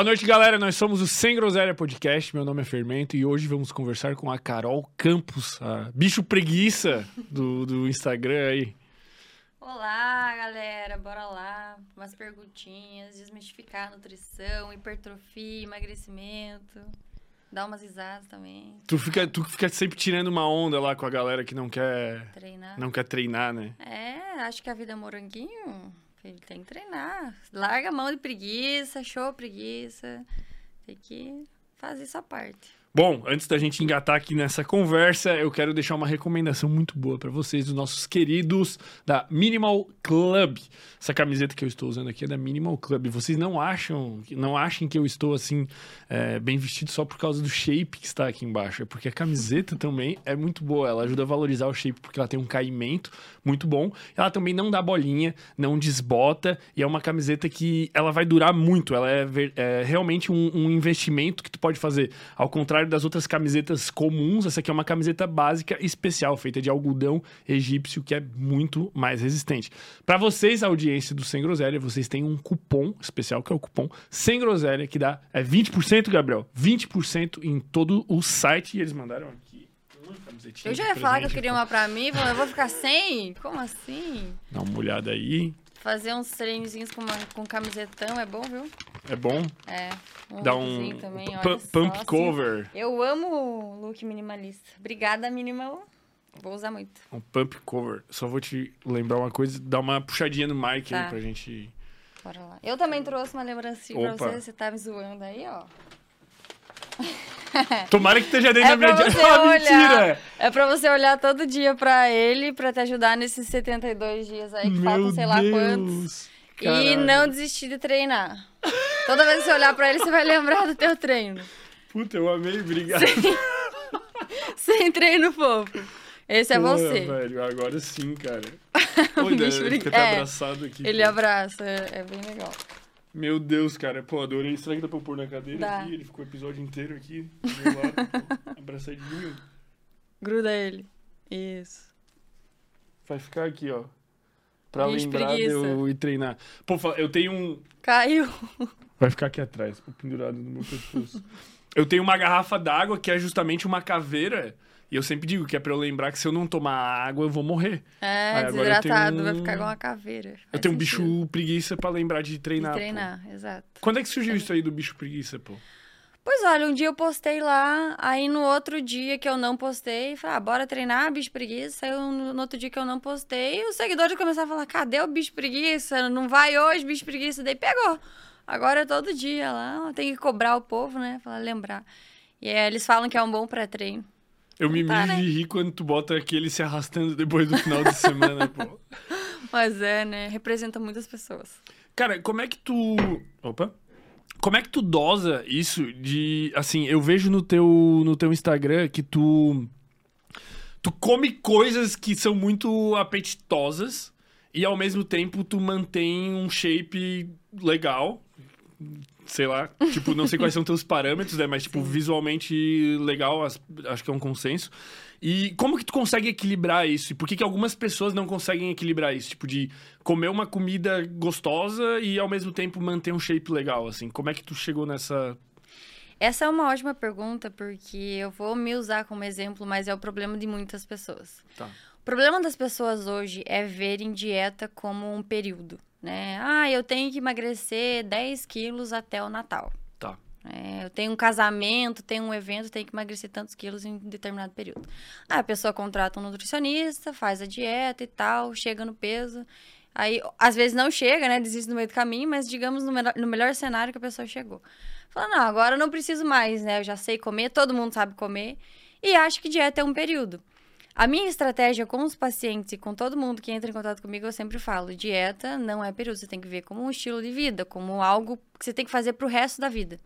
Boa noite, galera. Nós somos o Sem Groselha Podcast. Meu nome é Fermento e hoje vamos conversar com a Carol Campos, a bicho preguiça do, do Instagram aí. Olá, galera. Bora lá. Umas perguntinhas, desmistificar a nutrição, hipertrofia, emagrecimento. Dar umas risadas também. Tu fica, tu fica sempre tirando uma onda lá com a galera que não quer, Treinar. não quer treinar, né? É, acho que a vida é moranguinho. Ele tem que treinar. Larga a mão de preguiça, show preguiça. Tem que fazer essa parte. Bom, antes da gente engatar aqui nessa conversa, eu quero deixar uma recomendação muito boa para vocês, dos nossos queridos da Minimal Club. Essa camiseta que eu estou usando aqui é da Minimal Club. Vocês não acham, não achem que eu estou assim é, bem vestido só por causa do shape que está aqui embaixo, é porque a camiseta também é muito boa. Ela ajuda a valorizar o shape porque ela tem um caimento muito bom. Ela também não dá bolinha, não desbota e é uma camiseta que ela vai durar muito. Ela é, é realmente um, um investimento que tu pode fazer. Ao contrário das outras camisetas comuns, essa aqui é uma camiseta básica especial, feita de algodão egípcio, que é muito mais resistente. Para vocês, a audiência do Sem Groselha, vocês têm um cupom especial, que é o cupom Sem Groselha, que dá é 20%, Gabriel. 20% em todo o site. E eles mandaram aqui uma camisetinha Eu já ia falar que eu queria uma pra mim, eu vou ficar sem? Como assim? Dá uma olhada aí. Fazer uns treinozinhos com, uma, com camisetão é bom, viu? É bom. É. Um Dá um também, pu- olha só, pump assim. cover. Eu amo o look minimalista. Obrigada, minimal. Vou usar muito. Um pump cover. Só vou te lembrar uma coisa, dar uma puxadinha no mic aí Tá. pra gente. Bora lá. Eu também trouxe uma lembrancinha pra Opa. você. Você tá me zoando aí, ó. Tomara que esteja dentro É da minha dieta. Ah, mentira! É pra você olhar todo dia pra ele, pra te ajudar nesses 72 dias aí, que faltam sei lá quantos. Deus. E Caralho. não desistir de treinar. Toda vez que você olhar pra ele, você vai lembrar do teu treino. Puta, eu amei, obrigado. Sem treino fofo. Esse é Porra, você. velho, agora sim, cara. Olha, ele fica até é, abraçado aqui. Ele pô. abraça, é, é bem legal. Meu Deus, cara. Pô, adorei. Será que dá pra eu pôr na cadeira Dá. aqui? Ele ficou o episódio inteiro aqui, do meu lado, abraçadinho. Gruda ele. Isso. Vai ficar aqui, ó. Pra Bicho lembrar de preguiça. eu ir treinar. Pô, fala- eu tenho um... Caiu. Vai ficar aqui atrás, pendurado no meu pescoço. eu tenho uma garrafa d'água que é justamente uma caveira. E eu sempre digo que é pra eu lembrar que se eu não tomar água, eu vou morrer. É, Aí eu desidratado, tenho vai um- ficar igual uma caveira. eu Faz tenho um sentido. bicho preguiça pra lembrar de De treinar. pô. treinar, exato. Quando é que surgiu isso aí do bicho preguiça, pô? Pois olha, um dia eu postei lá, aí no outro dia que eu não postei, falei, ah, bora treinar, bicho preguiça. Aí eu, no no outro dia que eu não postei, os seguidores começaram a falar, cadê o bicho preguiça? Não vai hoje, bicho preguiça. Daí pegou. Agora é todo dia lá, tem que cobrar o povo, né? Falar, lembrar. E aí eles falam que é um bom pré-treino. Eu me mijo né? de rir quando tu bota aquele se arrastando depois do final de semana, pô. Mas é, né? Representa muitas pessoas. Cara, como é que tu. Opa! Como é que tu dosa isso de. Assim, eu vejo no teu, no teu Instagram que tu. Tu come coisas que são muito apetitosas e ao mesmo tempo tu mantém um shape legal. Sei lá, tipo, não sei quais são teus parâmetros, né? Mas, tipo, visualmente legal, acho que é um consenso. E como que tu consegue equilibrar isso? E por que, que algumas pessoas não conseguem equilibrar isso? Tipo, de comer uma comida gostosa e ao mesmo tempo manter um shape legal, assim. Como é que tu chegou nessa. Essa é uma ótima pergunta, porque eu vou me usar como exemplo, mas é o problema de muitas pessoas. Tá. O problema das pessoas hoje é verem dieta como um período, né? Ah, eu tenho que emagrecer 10 quilos até o Natal. Tá. É, eu tenho um casamento, tenho um evento, tenho que emagrecer tantos quilos em determinado período. Aí a pessoa contrata um nutricionista, faz a dieta e tal, chega no peso. Aí, às vezes não chega, né? Desiste no meio do caminho, mas digamos no melhor, no melhor cenário que a pessoa chegou. Fala, não, agora eu não preciso mais, né? Eu já sei comer, todo mundo sabe comer. E acho que dieta é um período. A minha estratégia com os pacientes e com todo mundo que entra em contato comigo, eu sempre falo: dieta não é período, você tem que ver como um estilo de vida, como algo que você tem que fazer pro resto da vida.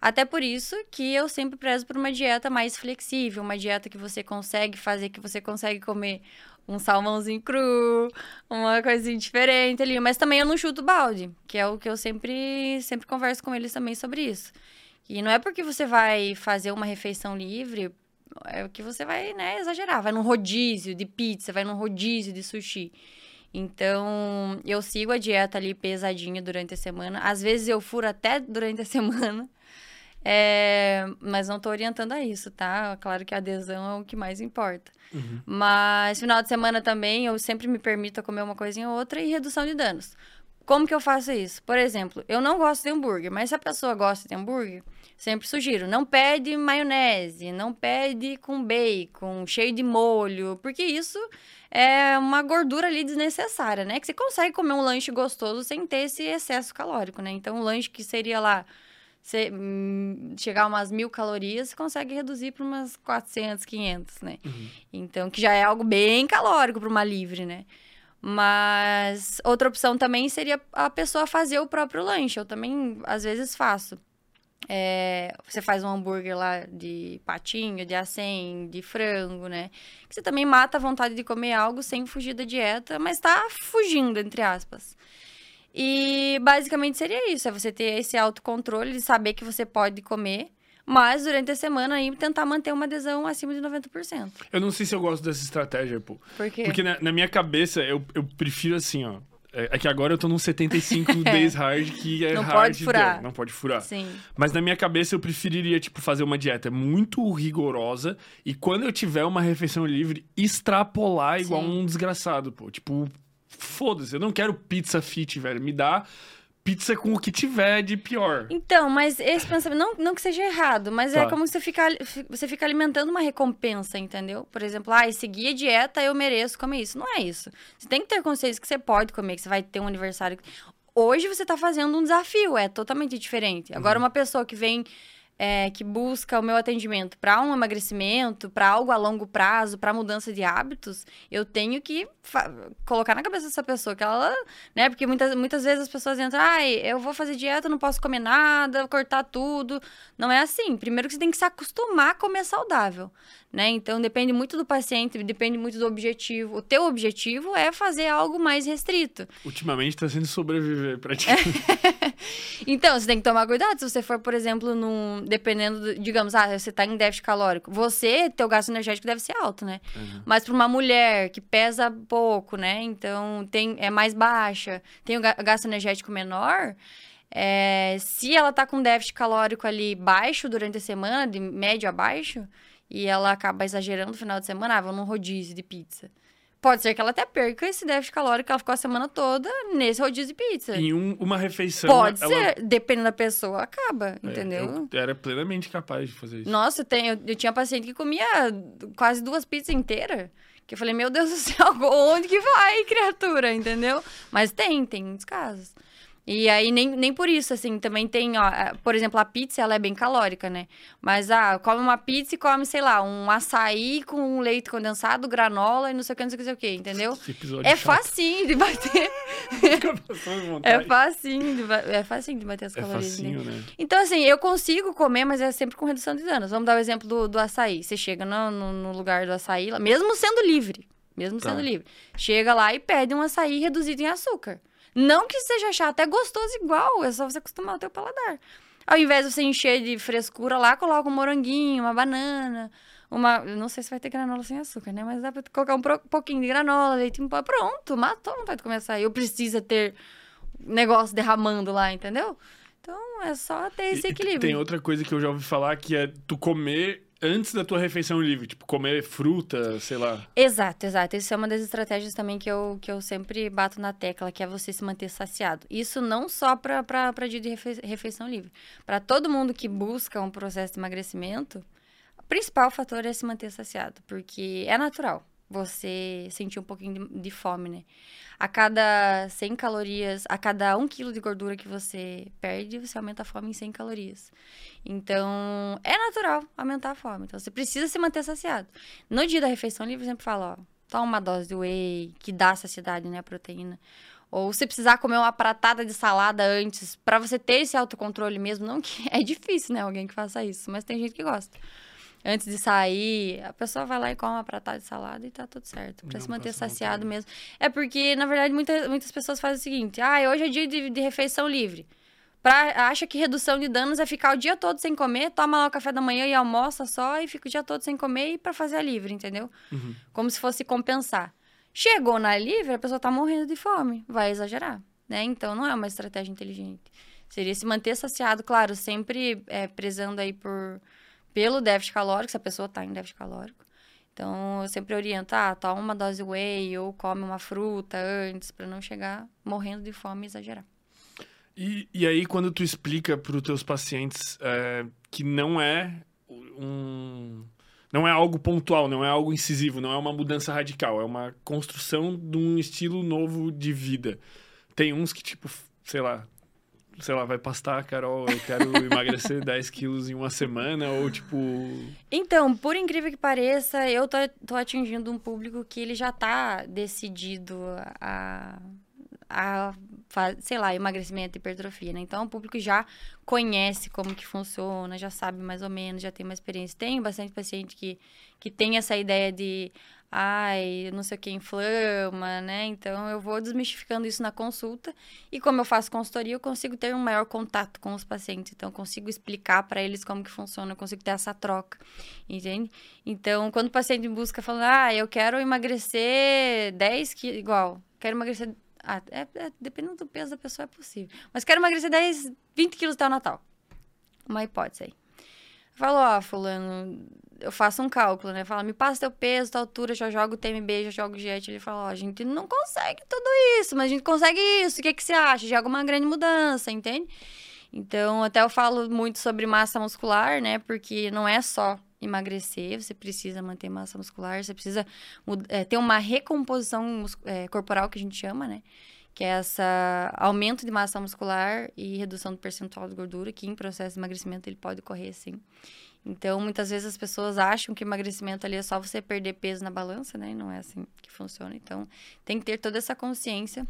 Até por isso que eu sempre prezo por uma dieta mais flexível, uma dieta que você consegue fazer, que você consegue comer um salmãozinho cru, uma coisinha diferente ali. Mas também eu não chuto balde, que é o que eu sempre, sempre converso com eles também sobre isso. E não é porque você vai fazer uma refeição livre, é o que você vai, né, exagerar. Vai num rodízio de pizza, vai num rodízio de sushi. Então, eu sigo a dieta ali pesadinha durante a semana. Às vezes eu furo até durante a semana. É, mas não tô orientando a isso, tá? Claro que a adesão é o que mais importa. Uhum. Mas final de semana também eu sempre me permito comer uma coisinha ou outra e redução de danos. Como que eu faço isso? Por exemplo, eu não gosto de hambúrguer, mas se a pessoa gosta de hambúrguer, sempre sugiro, não pede maionese, não pede com bacon, cheio de molho, porque isso é uma gordura ali desnecessária, né? Que você consegue comer um lanche gostoso sem ter esse excesso calórico, né? Então, um lanche que seria lá você, hum, chegar a umas mil calorias, você consegue reduzir para umas 400, 500, né? Uhum. Então, que já é algo bem calórico para uma livre, né? Mas outra opção também seria a pessoa fazer o próprio lanche. Eu também, às vezes, faço. É, você faz um hambúrguer lá de patinho, de acém, de frango, né? Que você também mata a vontade de comer algo sem fugir da dieta, mas tá fugindo, entre aspas. E basicamente seria isso: é você ter esse autocontrole de saber que você pode comer, mas durante a semana aí tentar manter uma adesão acima de 90%. Eu não sei se eu gosto dessa estratégia, pô. Por quê? Porque na, na minha cabeça, eu, eu prefiro assim, ó. É é que agora eu tô num 75 days hard, que é Não hard. pode furar. Não pode furar. Sim. Mas na minha cabeça eu preferiria, tipo, fazer uma dieta muito rigorosa e quando eu tiver uma refeição livre, extrapolar igual Sim. um desgraçado, pô. Tipo, foda-se, eu não quero pizza fit, velho. Me dá pizza com o que tiver de pior. Então, mas esse pensamento, não, não que seja errado, mas é Tá. como você fica, você fica alimentando uma recompensa, entendeu? Por exemplo, ah, seguir a dieta, eu mereço comer isso. Não é isso. Você tem que ter consciência que você pode comer, que você vai ter um aniversário. Hoje você tá fazendo um desafio, é totalmente diferente. Agora, uma pessoa que vem, é, que busca o meu atendimento para um emagrecimento, para algo a longo prazo, para mudança de hábitos, eu tenho que colocar na cabeça dessa pessoa que ela, né? Porque muitas, muitas vezes as pessoas entram, ai, eu vou fazer dieta, não posso comer nada, cortar tudo. Não é assim. Primeiro que você tem que se acostumar a comer saudável, né? Então depende muito do paciente, depende muito do objetivo. O teu objetivo é fazer algo mais restrito. Ultimamente tá sendo sobreviver praticamente. Então, você tem que tomar cuidado. Se você for, por exemplo, num. Dependendo, do- digamos, ah, você tá em déficit calórico. Você, teu gasto energético deve ser alto, né? Uhum. Mas para uma mulher que pesa pouco, né? Então tem, é mais baixa, tem o ga- gasto energético menor. é, se ela tá com déficit calórico ali baixo durante a semana, de médio a baixo, e ela acaba exagerando no final de semana, ah, vou num rodízio de pizza. Pode ser que ela até perca esse déficit calórico que ela ficou a semana toda nesse rodízio de pizza. em um- uma refeição. Pode ela- ser, dependendo da pessoa, acaba, É, entendeu? Eu era plenamente capaz de fazer isso. Nossa, tem, eu, eu tinha paciente que comia quase duas pizzas inteiras. Que eu falei, meu Deus do céu, onde que vai, criatura, entendeu? Mas tem, tem muitos casos. E aí, nem, nem por isso, assim, também tem, ó, a- por exemplo, a pizza, ela é bem calórica, né? Mas, ah, come uma pizza e come, sei lá, um açaí com leite condensado, granola e não sei o que, não sei o que, não sei o que, entendeu? Episódio É chato. facinho de bater. É facinho de, é facinho de bater as É calorias, né? facinho, né? Então, assim, eu consigo comer, mas é sempre com redução de danos. Vamos dar o exemplo do, do açaí. Você chega no, no, no lugar do açaí, lá, mesmo sendo livre, mesmo Tá. sendo livre, chega lá e pede um açaí reduzido em açúcar. Não que seja chato, é gostoso igual, é só você acostumar o teu paladar. Ao invés de você encher de frescura lá, coloca um moranguinho, uma banana, uma... Não sei se vai ter granola sem açúcar, né? Mas dá pra colocar um pouquinho de granola, leite em pó. Pronto, matou vontade de comer açaí. Eu precisa ter negócio derramando lá, entendeu? Então, é só ter esse E- e equilíbrio. Tem outra coisa que eu já ouvi falar que é tu comer antes da tua refeição livre. Tipo, comer fruta, sei lá. Exato, exato. Isso é uma das estratégias também que eu, que eu sempre bato na tecla, que é você se manter saciado. Isso não só para dia de refe- refeição livre. Para todo mundo que busca um processo de emagrecimento, o principal fator é se manter saciado, porque é natural você sentir um pouquinho de, de fome, né? A cada 100 calorias, a cada 1 quilo de gordura que você perde, você aumenta a fome em 100 calorias. Então, é natural aumentar a fome. Então, você precisa se manter saciado. No dia da refeição livre, eu sempre falo, ó, toma uma dose de whey, que dá saciedade, né, a proteína. Ou se precisar comer uma pratada de salada antes, pra você ter esse autocontrole mesmo, não que é difícil, né, alguém que faça isso, mas tem gente que gosta. Antes de sair, a pessoa vai lá e come uma pratada de salada e tá tudo certo. Pra Não se manter saciado mesmo. É porque, na verdade, muita, muitas pessoas fazem o seguinte: ah, hoje é dia de, de refeição livre. Pra, acha que redução de danos é ficar o dia todo sem comer, toma lá o café da manhã e almoça só e fica o dia todo sem comer e pra fazer a livre, entendeu? Uhum. Como se fosse compensar. Chegou na livre, a pessoa tá morrendo de fome, vai exagerar, né? Então não é uma estratégia inteligente. Seria se manter saciado, claro, sempre é, prezando aí por pelo déficit calórico, se a pessoa tá em déficit calórico. Então, eu sempre oriento, ah, toma uma dose whey ou come uma fruta antes, para não chegar morrendo de fome e exagerar. E, e aí, quando tu explica para os teus pacientes é, que não é um não é algo pontual, não é algo incisivo, não é uma mudança radical, é uma construção de um estilo novo de vida. Tem uns que, tipo, sei lá, sei lá, vai pastar, Carol, eu quero emagrecer 10 quilos em uma semana, ou tipo. Então, por incrível que pareça, eu tô, tô atingindo um público que ele já tá decidido a a, sei lá, emagrecimento, hipertrofia, né? Então, o público já conhece como que funciona, já sabe mais ou menos, já tem uma experiência. Tem bastante paciente que, que tem essa ideia de, ai, não sei o que, inflama, né? Então, eu vou desmistificando isso na consulta. E como eu faço consultoria, eu consigo ter um maior contato com os pacientes. Então, eu consigo explicar para eles como que funciona, eu consigo ter essa troca, entende? Então, quando o paciente busca falando, ah, eu quero emagrecer 10 quilos, igual, quero emagrecer ah, é, é, dependendo do peso da pessoa, é possível. Mas quero emagrecer 10, 20 quilos até o Natal. Uma hipótese aí. Falou, ó, fulano, eu faço um cálculo, né? Fala, me passa teu peso, tua altura, já jogo TMB, já jogo jet. Ele fala, ó, a gente não consegue tudo isso, mas a gente consegue isso. O que, que você acha? Já alguma grande mudança, entende? Então, até eu falo muito sobre massa muscular, né? Porque não é só emagrecer, você precisa manter massa muscular, você precisa é, ter uma recomposição é, corporal, que a gente chama, né? Que é essa aumento de massa muscular e redução do percentual de gordura, que em processo de emagrecimento ele pode ocorrer, sim. Então, muitas vezes as pessoas acham que emagrecimento ali é só você perder peso na balança, né? Não é assim que funciona. Então, tem que ter toda essa consciência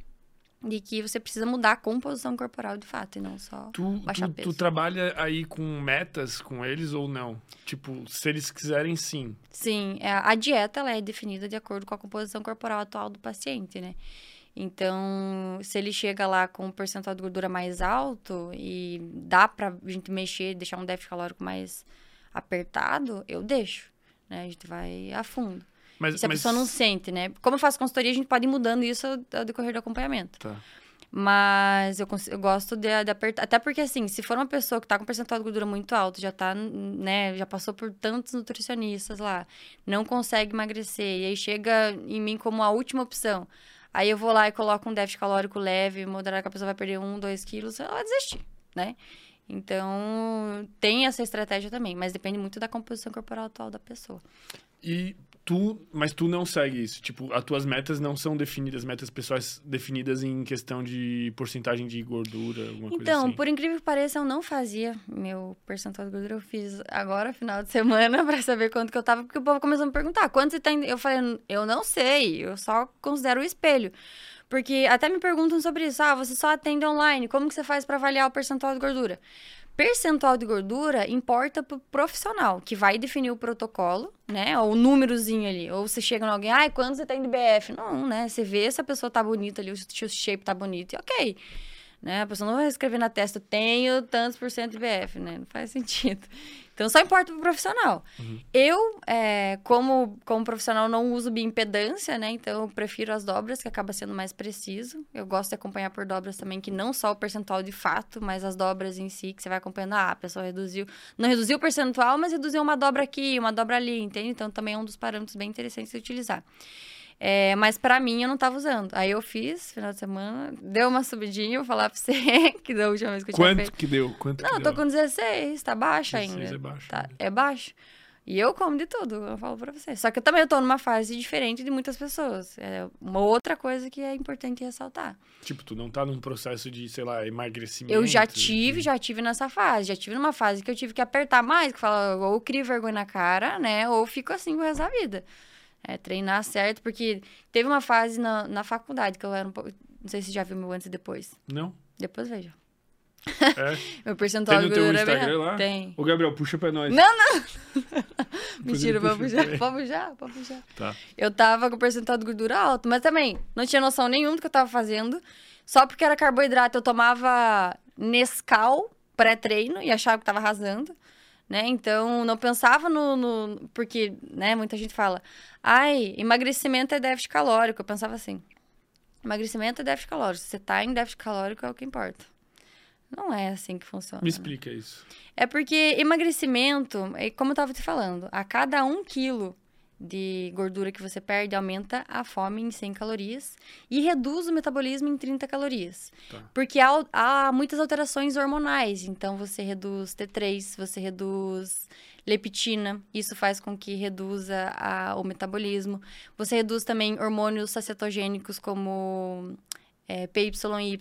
de que você precisa mudar a composição corporal de fato e não só tu, baixar tu, peso. Tu trabalha aí com metas com eles ou não? Tipo, se eles quiserem, sim. Sim, é, a dieta ela é definida de acordo com a composição corporal atual do paciente, né? Então, se ele chega lá com um percentual de gordura mais alto e dá pra gente mexer, deixar um déficit calórico mais apertado, eu deixo, né? A gente vai a fundo. Mas, se a mas... pessoa não sente, né? Como eu faço consultoria, a gente pode ir mudando isso ao decorrer do acompanhamento. Tá. Mas eu, eu gosto de, de, apertar. Até porque, assim, se for uma pessoa que tá com percentual de gordura muito alto, já tá, né, já passou por tantos nutricionistas lá, não consegue emagrecer, e aí chega em mim como a última opção. Aí eu vou lá e coloco um déficit calórico leve, moderado, que a pessoa vai perder um, dois quilos, ela vai desistir, né? Então, tem essa estratégia também, mas depende muito da composição corporal atual da pessoa. E tu, mas tu não segue isso. Tipo, as tuas metas não são definidas, metas pessoais definidas em questão de porcentagem de gordura, alguma então, coisa assim. Então, por incrível que pareça, eu não fazia meu percentual de gordura. Eu fiz agora, final de semana, para saber quanto que eu tava, porque o povo começou a me perguntar, quanto você tá indo? Eu falei, eu não sei, eu só considero o espelho. Porque até me perguntam sobre isso. Ah, você só atende online. Como que você faz para avaliar o percentual de gordura? Percentual de gordura importa pro profissional, que vai definir o protocolo, né? Ou o númerozinho ali. Ou você chega em alguém, ai, quanto você tem de BF? Não, né? Você vê se a pessoa tá bonita ali, o shape tá bonito, e ok. Né? A pessoa não vai escrever na testa, tenho tantos por cento de BF, né? Não faz sentido. Então, só importa pro profissional. Uhum. Eu, é, como, como profissional, não uso bioimpedância, né? Então, eu prefiro as dobras, que acaba sendo mais preciso. Eu gosto de acompanhar por dobras também, que não só o percentual de fato, mas as dobras em si, que você vai acompanhando. Ah, a pessoa reduziu... Não reduziu o percentual, mas reduziu uma dobra aqui, uma dobra ali, entende? Então, também é um dos parâmetros bem interessantes de utilizar. É, mas para mim eu não tava usando. Aí eu fiz, final de semana, deu uma subidinha, vou falar pra você, que da última vez que eu Quanto tinha feito. que deu? Quanto não, que eu tô deu? com 16, tá baixo 16 ainda. é baixo. Tá, é baixo. E eu como de tudo, eu falo pra você. Só que eu também tô numa fase diferente de muitas pessoas. É uma outra coisa que é importante ressaltar. Tipo, tu não tá num processo de, sei lá, emagrecimento? Eu já tive, já tive nessa fase. Já tive numa fase que eu tive que apertar mais, que fala, ou crio vergonha na cara, né? Ou fico assim o resto da vida. É, treinar certo, porque teve uma fase na, na faculdade que eu era um pouco. Não sei se já viu meu antes e depois. Não. Depois veja. É. meu percentual Tem no de teu gordura Instagram bem... lá? Tem. Ô, Gabriel, puxa pra nós. Não, não! Mentira, vamos puxar, também. vamos puxar, vamos puxar. Tá. Eu tava com o percentual de gordura alto, mas também não tinha noção nenhuma do que eu tava fazendo. Só porque era carboidrato, eu tomava Nescau pré-treino e achava que tava arrasando. Né? Então, não pensava no, no, Porque, né, muita gente fala, ai, emagrecimento é déficit calórico. Eu pensava assim, emagrecimento é déficit calórico. Se você tá em déficit calórico, é o que importa. Não é assim que funciona. Me né? explica isso. É porque emagrecimento, como eu tava te falando, a cada um quilo de gordura que você perde, aumenta a fome em 100 calorias e reduz o metabolismo em 30 calorias. Tá. Porque há, há muitas alterações hormonais, então você reduz T3, você reduz leptina, isso faz com que reduza a, o metabolismo. Você reduz também hormônios sacetogênicos como é, PYY,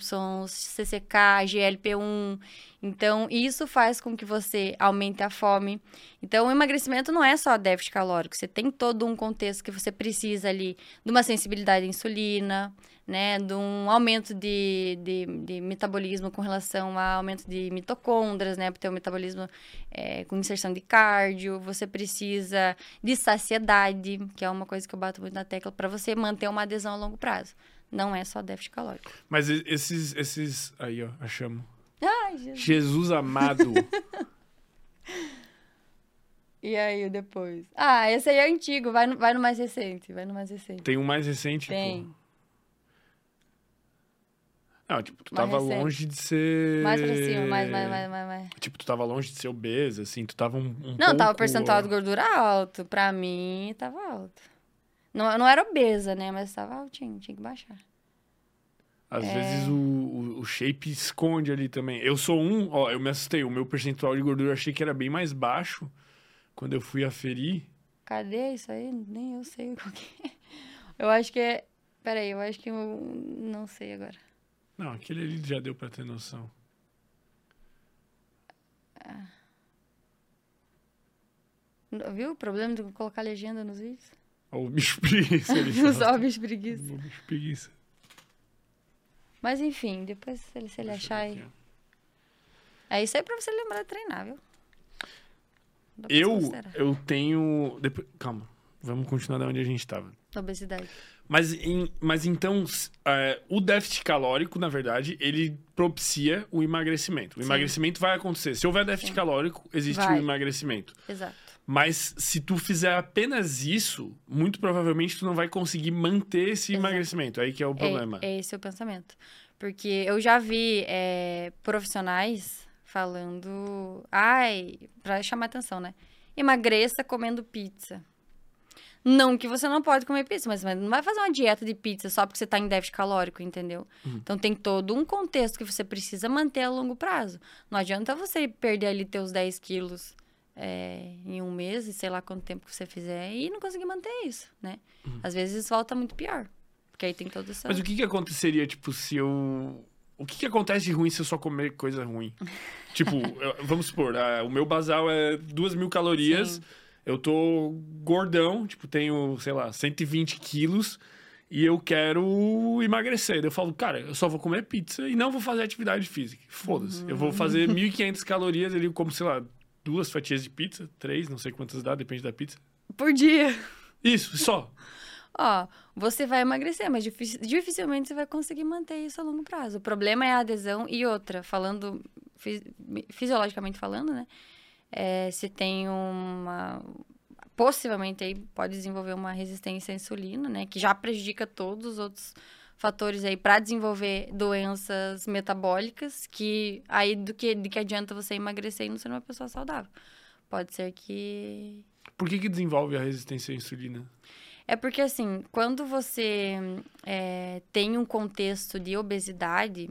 CCK, GLP-1. Então, isso faz com que você aumente a fome. Então, o emagrecimento não é só déficit calórico, você tem todo um contexto que você precisa ali de uma sensibilidade à insulina, né, de um aumento de, de, de metabolismo com relação ao aumento de mitocôndrias, né, para ter o metabolismo é, com inserção de cardio. Você precisa de saciedade, que é uma coisa que eu bato muito na tecla, para você manter uma adesão a longo prazo. Não é só déficit calórico. Mas esses, esses. Aí, ó, achamos. Ai, Jesus. Jesus amado. E aí, depois? Ah, esse aí é antigo. Vai no, vai no mais recente. Vai no mais recente. Tem um mais recente, Tem. pô. Não, tipo, tu Mais tava recente. longe de ser. Mais pra cima, mais, mais, mais, mais, mais. Tipo, tu tava longe de ser obesa, assim, tu tava um. um Não, tava pouco- o percentual de gordura alto. Pra mim, tava alto. Não, eu não era obesa, né? Mas tava altinho, tinha que baixar. Às É. vezes o, o, o shape esconde ali também. Eu sou um, ó, eu me assustei. O meu percentual de gordura eu achei que era bem mais baixo quando eu fui aferir. Cadê isso aí? Nem eu sei qual que é. Eu acho que é... Peraí, eu acho que eu não sei agora. Não, aquele ali já deu pra ter noção. Viu o problema de colocar legenda nos vídeos? O bicho preguiça. Só o bicho preguiça. O bicho preguiça. Mas enfim, depois se ele, se ele achar aí. É isso aí pra você lembrar de treinar, viu? Eu, eu tenho. Depois, calma, vamos continuar da onde a gente tava. Obesidade. Mas, em- mas então, é, o déficit calórico, na verdade, ele propicia o emagrecimento. O Sim. emagrecimento vai acontecer. Se houver déficit calórico, existe Vai. o emagrecimento. Exato. Mas se tu fizer apenas isso, muito provavelmente tu não vai conseguir manter esse Exato. emagrecimento. Aí que é o problema. É, é esse o pensamento. Porque eu já vi é, profissionais falando. Ai, pra chamar atenção, né? Emagreça comendo pizza. Não que você não pode comer pizza, mas, mas não vai fazer uma dieta de pizza só porque você tá em déficit calórico, entendeu? Uhum. Então tem todo um contexto que você precisa manter a longo prazo. Não adianta você perder ali teus 10 quilos é, em um mês, e sei lá quanto tempo que você fizer, e não conseguir manter isso, né? Às vezes volta muito pior. Porque aí tem todo essa. Uhum. Mas o que que aconteceria, tipo, se eu... O que que acontece de ruim se eu só comer coisa ruim? tipo, eu- vamos supor, ah, o meu basal é duas mil calorias, Sim. eu tô gordão, tipo, tenho, sei lá, 120 quilos e eu quero emagrecer. Eu falo, cara, eu só vou comer pizza e não vou fazer atividade física. Foda-se. Eu vou fazer 1.500 calorias ali, como, sei lá, duas fatias de pizza, três, não sei quantas dá, depende da pizza. Por dia. Isso, só. Ó, você vai emagrecer, mas difici- dificilmente você vai conseguir manter isso a longo prazo. O problema é a adesão e outra, falando fi- fisiologicamente falando, né? É, se tem uma possivelmente aí pode desenvolver uma resistência à insulina, né, que já prejudica todos os outros fatores aí para desenvolver doenças metabólicas, que aí do que de que adianta você emagrecer e não ser uma pessoa saudável. Pode ser que Por que que desenvolve a resistência à insulina? é porque, assim, quando você é, tem um contexto de obesidade,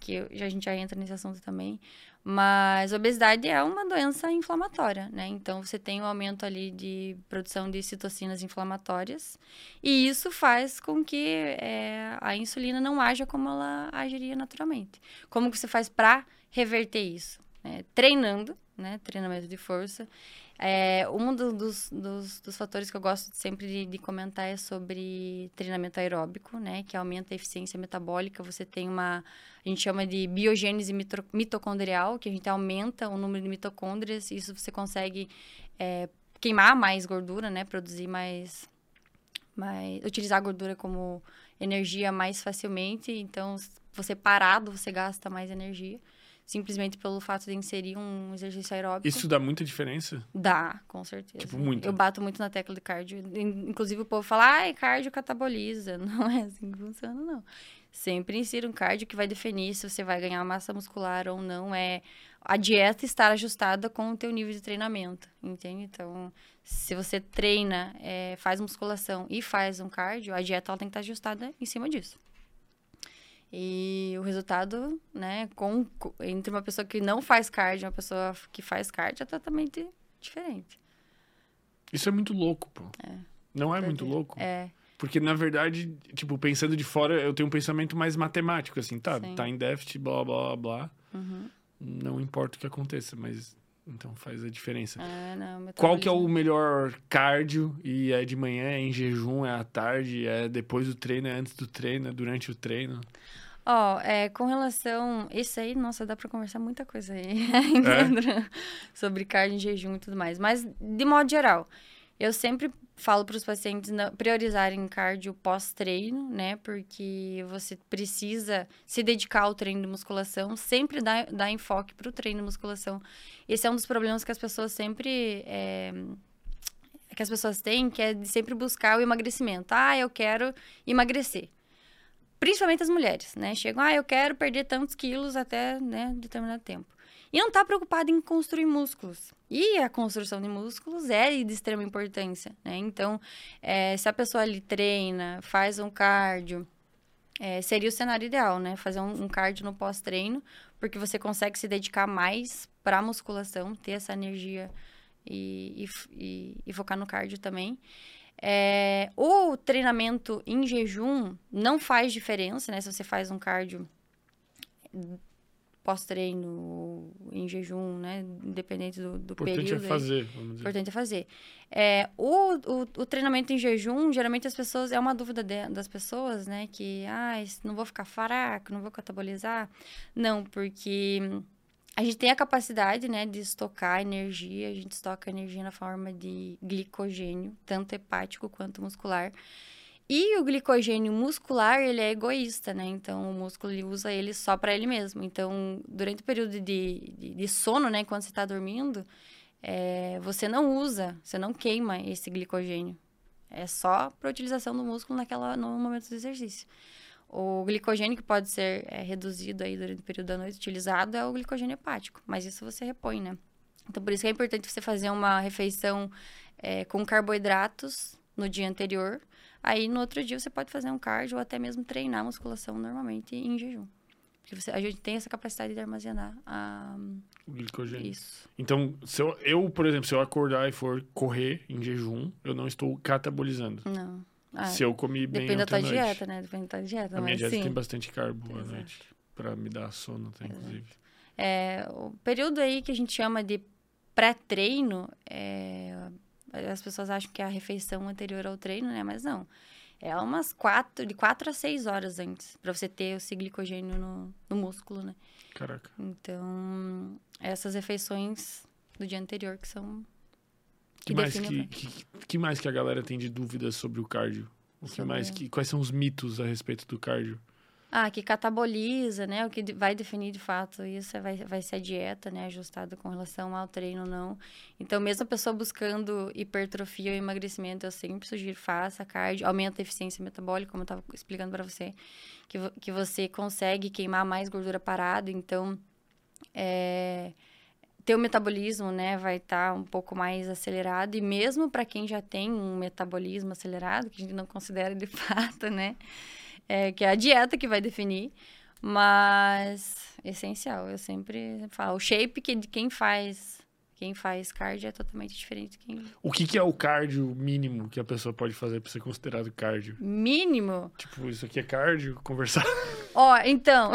que a gente já entra nesse assunto também, mas obesidade é uma doença inflamatória, né? Então, você tem um aumento ali de produção de citocinas inflamatórias, e isso faz com que é, a insulina não haja como ela agiria naturalmente. Como que você faz para reverter isso? É, treinando, né? Treinamento de força. É, um do- dos, dos, dos fatores que eu gosto sempre de, de comentar é sobre treinamento aeróbico, né? Que aumenta a eficiência metabólica. Você tem uma, a gente chama de biogênese mitro- mitocondrial, que a gente aumenta o número de mitocôndrias. Isso você consegue é, queimar mais gordura, né? Produzir mais, mais... Utilizar a gordura como energia mais facilmente. Então, você parado, você gasta mais energia. Simplesmente pelo fato de inserir um exercício aeróbico. Isso dá muita diferença? Dá, com certeza. Tipo, muito. Eu bato muito na tecla de cardio. In- Inclusive, o povo fala, ai, cardio cataboliza. Não é assim que funciona, não. Sempre insira um cardio que vai definir se você vai ganhar massa muscular ou não. É a dieta estar ajustada com o teu nível de treinamento, entende? Então, se você treina, é, faz musculação e faz um cardio, a dieta ela tem que estar ajustada em cima disso. E o resultado, né, com, co- entre uma pessoa que não faz cardio e uma pessoa que faz cardio é totalmente diferente. Isso é muito louco, pô. Não é muito louco? É, Porque, na verdade, tipo, pensando de fora, eu tenho um pensamento mais matemático, assim, tá? Sim. Tá em déficit, blá, blá, blá, blá. uhum. Não importa o que aconteça, mas então faz a diferença. é não, Qual que é o melhor cardio? E é de manhã, é em jejum, é à tarde, é depois do treino, é antes do treino, é durante o treino? Ó, é, com relação. Isso aí, nossa, dá pra conversar muita coisa aí. É? Sobre carne em jejum e tudo mais. Mas, de modo geral, eu sempre falo para os pacientes priorizarem cardio pós-treino, né? Porque você precisa se dedicar ao treino de musculação, sempre dar, dar enfoque para o treino de musculação. Esse é um dos problemas que as pessoas sempre. é, que as pessoas têm, que é de sempre buscar o emagrecimento. Ah, eu quero emagrecer. Principalmente as mulheres, né? Chegam, ah, eu quero perder tantos quilos até, né, determinado tempo. E não tá preocupado em construir músculos. E a construção de músculos é de extrema importância, né? Então, é, se a pessoa ali treina, faz um cardio, é, seria o cenário ideal, né? Fazer um, um cardio no pós-treino, porque você consegue se dedicar mais para musculação, ter essa energia e, e- e focar no cardio também. É, o treinamento em jejum não faz diferença, né? Se você faz um cardio pós-treino, em jejum, né? Independente do, do importante período. é fazer, vamos dizer. importante é fazer. É, o, o, o treinamento em jejum, geralmente as pessoas, é uma dúvida de- das pessoas, né? Que, ah, não vou ficar fraco, não vou catabolizar. Não, porque a gente tem a capacidade, né, de estocar energia, a gente estoca energia na forma de glicogênio, tanto hepático quanto muscular. E o glicogênio muscular, ele é egoísta, né? Então, o músculo ele usa ele só para ele mesmo. Então, durante o período de, de, de sono, né, quando você está dormindo, é, você não usa, você não queima esse glicogênio. É só para utilização do músculo naquela, no momento do exercício. O glicogênio que pode ser é, reduzido aí durante o período da noite, utilizado, é o glicogênio hepático. Mas isso você repõe, né? Então, por isso que é importante você fazer uma refeição é, com carboidratos no dia anterior. Aí, no outro dia, você pode fazer um cardio ou até mesmo treinar musculação normalmente em jejum. Porque você- a gente tem essa capacidade de armazenar ah, O glicogênio. isso. Então, se eu, eu, por exemplo, se eu acordar e for correr em jejum, eu não estou catabolizando. Não. Ah, se eu comi bem Depende da tua à noite. dieta, né? Depende da tua dieta. A minha dieta sim. tem bastante carbo à Exato. noite. Pra me dar sono, até, inclusive. É, o período aí que a gente chama de pré-treino, é, as pessoas acham que é a refeição anterior ao treino, né? Mas não. É umas quatro, de quatro a seis horas antes, pra você ter esse glicogênio no, no músculo, né? Caraca. Então, essas refeições do dia anterior que são. Que Que mais que, o que, que mais que a galera tem de dúvidas sobre o cardio? O que Sobre- mais que, quais são os mitos a respeito do cardio? Ah, que cataboliza, né? O que vai definir de fato isso é- vai, vai ser a dieta, né? Ajustada com relação ao treino ou não. Então, mesmo a pessoa buscando hipertrofia ou emagrecimento, eu sempre sugiro faça cardio, aumenta a eficiência metabólica, como eu estava explicando para você, que, que você consegue queimar mais gordura parada, então é, teu metabolismo, né, vai estar um pouco mais acelerado e mesmo para quem já tem um metabolismo acelerado, que a gente não considera de fato, né, é, que é a dieta que vai definir, mas essencial, eu sempre falo, o shape que de quem faz, quem faz cardio é totalmente diferente de quem O que, que é o cardio mínimo que a pessoa pode fazer pra ser considerado cardio? mínimo. Tipo, isso aqui é cardio? Conversar? Ó, então,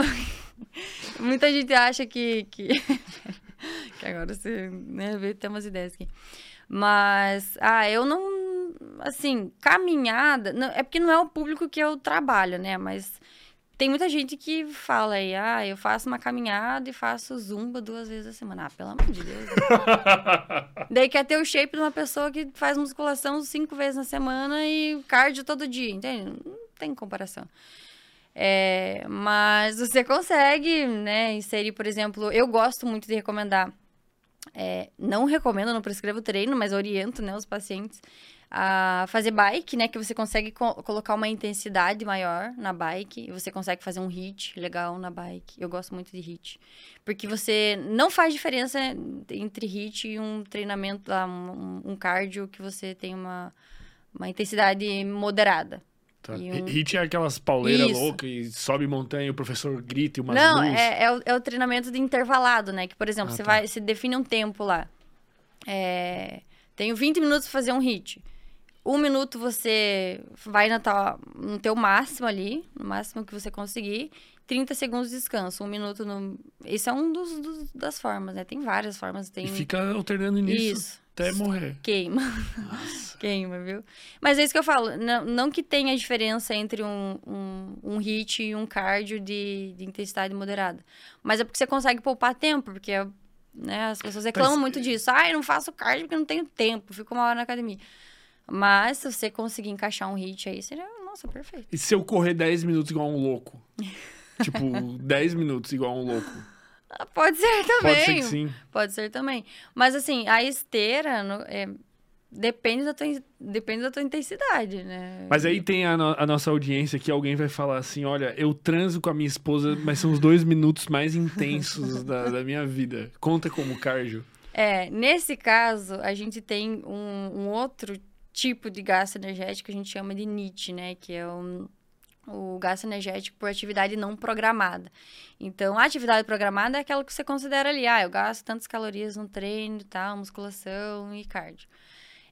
muita gente acha que que, que agora você, né, vê, tem umas ideias aqui. Mas, ah, eu não, assim, caminhada, não- é porque não é o público que eu trabalho, né, mas tem muita gente que fala aí, ah, eu faço uma caminhada e faço zumba duas vezes a semana. Ah, pelo amor de Deus. Daí quer ter o shape de uma pessoa que faz musculação cinco vezes na semana e cardio todo dia, entende? Não tem comparação. É, mas você consegue, né, inserir, por exemplo, eu gosto muito de recomendar. É, não recomendo, não prescrevo treino, mas oriento, né, os pacientes a fazer bike, né, que você consegue co colocar uma intensidade maior na bike, e você consegue fazer um hit legal na bike. Eu gosto muito de hit, porque você não faz diferença entre hit e um treinamento, um, um cardio que você tem uma, uma intensidade moderada. Tá. Um... Hit é aquelas pauleiras loucas e sobe montanha e o professor grita e umas Não, é, é, o, é, o, treinamento de intervalado, né? Que, por exemplo, ah, você tá. vai, você define um tempo lá. É, tenho 20 minutos para fazer um hit. Um minuto você vai na tua, no teu máximo ali, no máximo que você conseguir. 30 segundos de descanso, um minuto no... Isso é um dos, dos das formas, né? Tem várias formas. Tem... E fica alternando nisso. Isso. Até morrer. Queima. Queima, viu? Mas é isso que eu falo. Não, não que tenha diferença entre um, um, um hit e um cardio de, de intensidade moderada. Mas é porque você consegue poupar tempo, porque né, as pessoas reclamam Mas... muito disso. Ah, eu não faço cardio porque não tenho tempo, fico uma hora na academia. Mas se você conseguir encaixar um hit aí, seria, nossa, perfeito. E se eu correr 10 minutos igual um louco? tipo, 10 minutos igual um louco? Pode ser também. Pode ser que sim. Pode ser também. Mas assim, a esteira no, é, depende, da tua, depende da tua intensidade, né? Mas aí tem a, no, a, nossa audiência que alguém vai falar assim: olha, eu transo com a minha esposa, mas são os dois minutos mais intensos da, da minha vida. Conta como cardio. É, nesse caso, a gente tem um, um outro tipo de gasto energético que a gente chama de NIT, né? Que é um o gasto energético por atividade não programada. Então, a atividade programada é aquela que você considera ali, ah, eu gasto tantas calorias no treino, tal, musculação e cardio.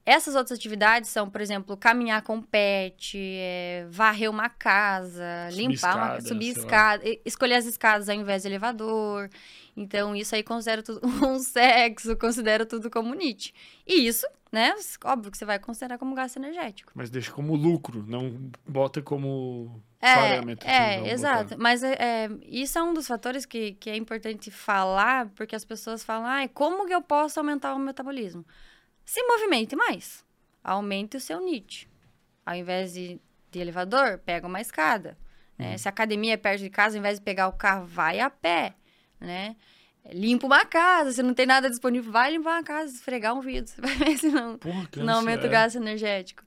Essas outras atividades são, por exemplo, caminhar com pet, é, varrer uma casa, subir limpar escada, uma subir escada, escolher as escadas ao invés de elevador. Então, isso aí considera tudo um sexo, considera tudo como NIT. E isso, né? Óbvio que você vai considerar como gasto energético. Mas deixa como lucro, não bota como é, parâmetro. É, exato. Botar. Mas é, é, isso é um dos fatores que, que é importante falar, porque as pessoas falam, ah, como que eu posso aumentar o metabolismo? Se movimente mais. Aumente o seu NIT. Ao invés de, de elevador, pega uma escada. Né? Uhum. Se a academia é perto de casa, ao invés de pegar o carro, vai a pé. Né? Limpa uma casa, se não tem nada disponível, vai limpar uma casa, esfregar um vidro. Você vai ver se não, Porra, não aumenta é. o gasto energético.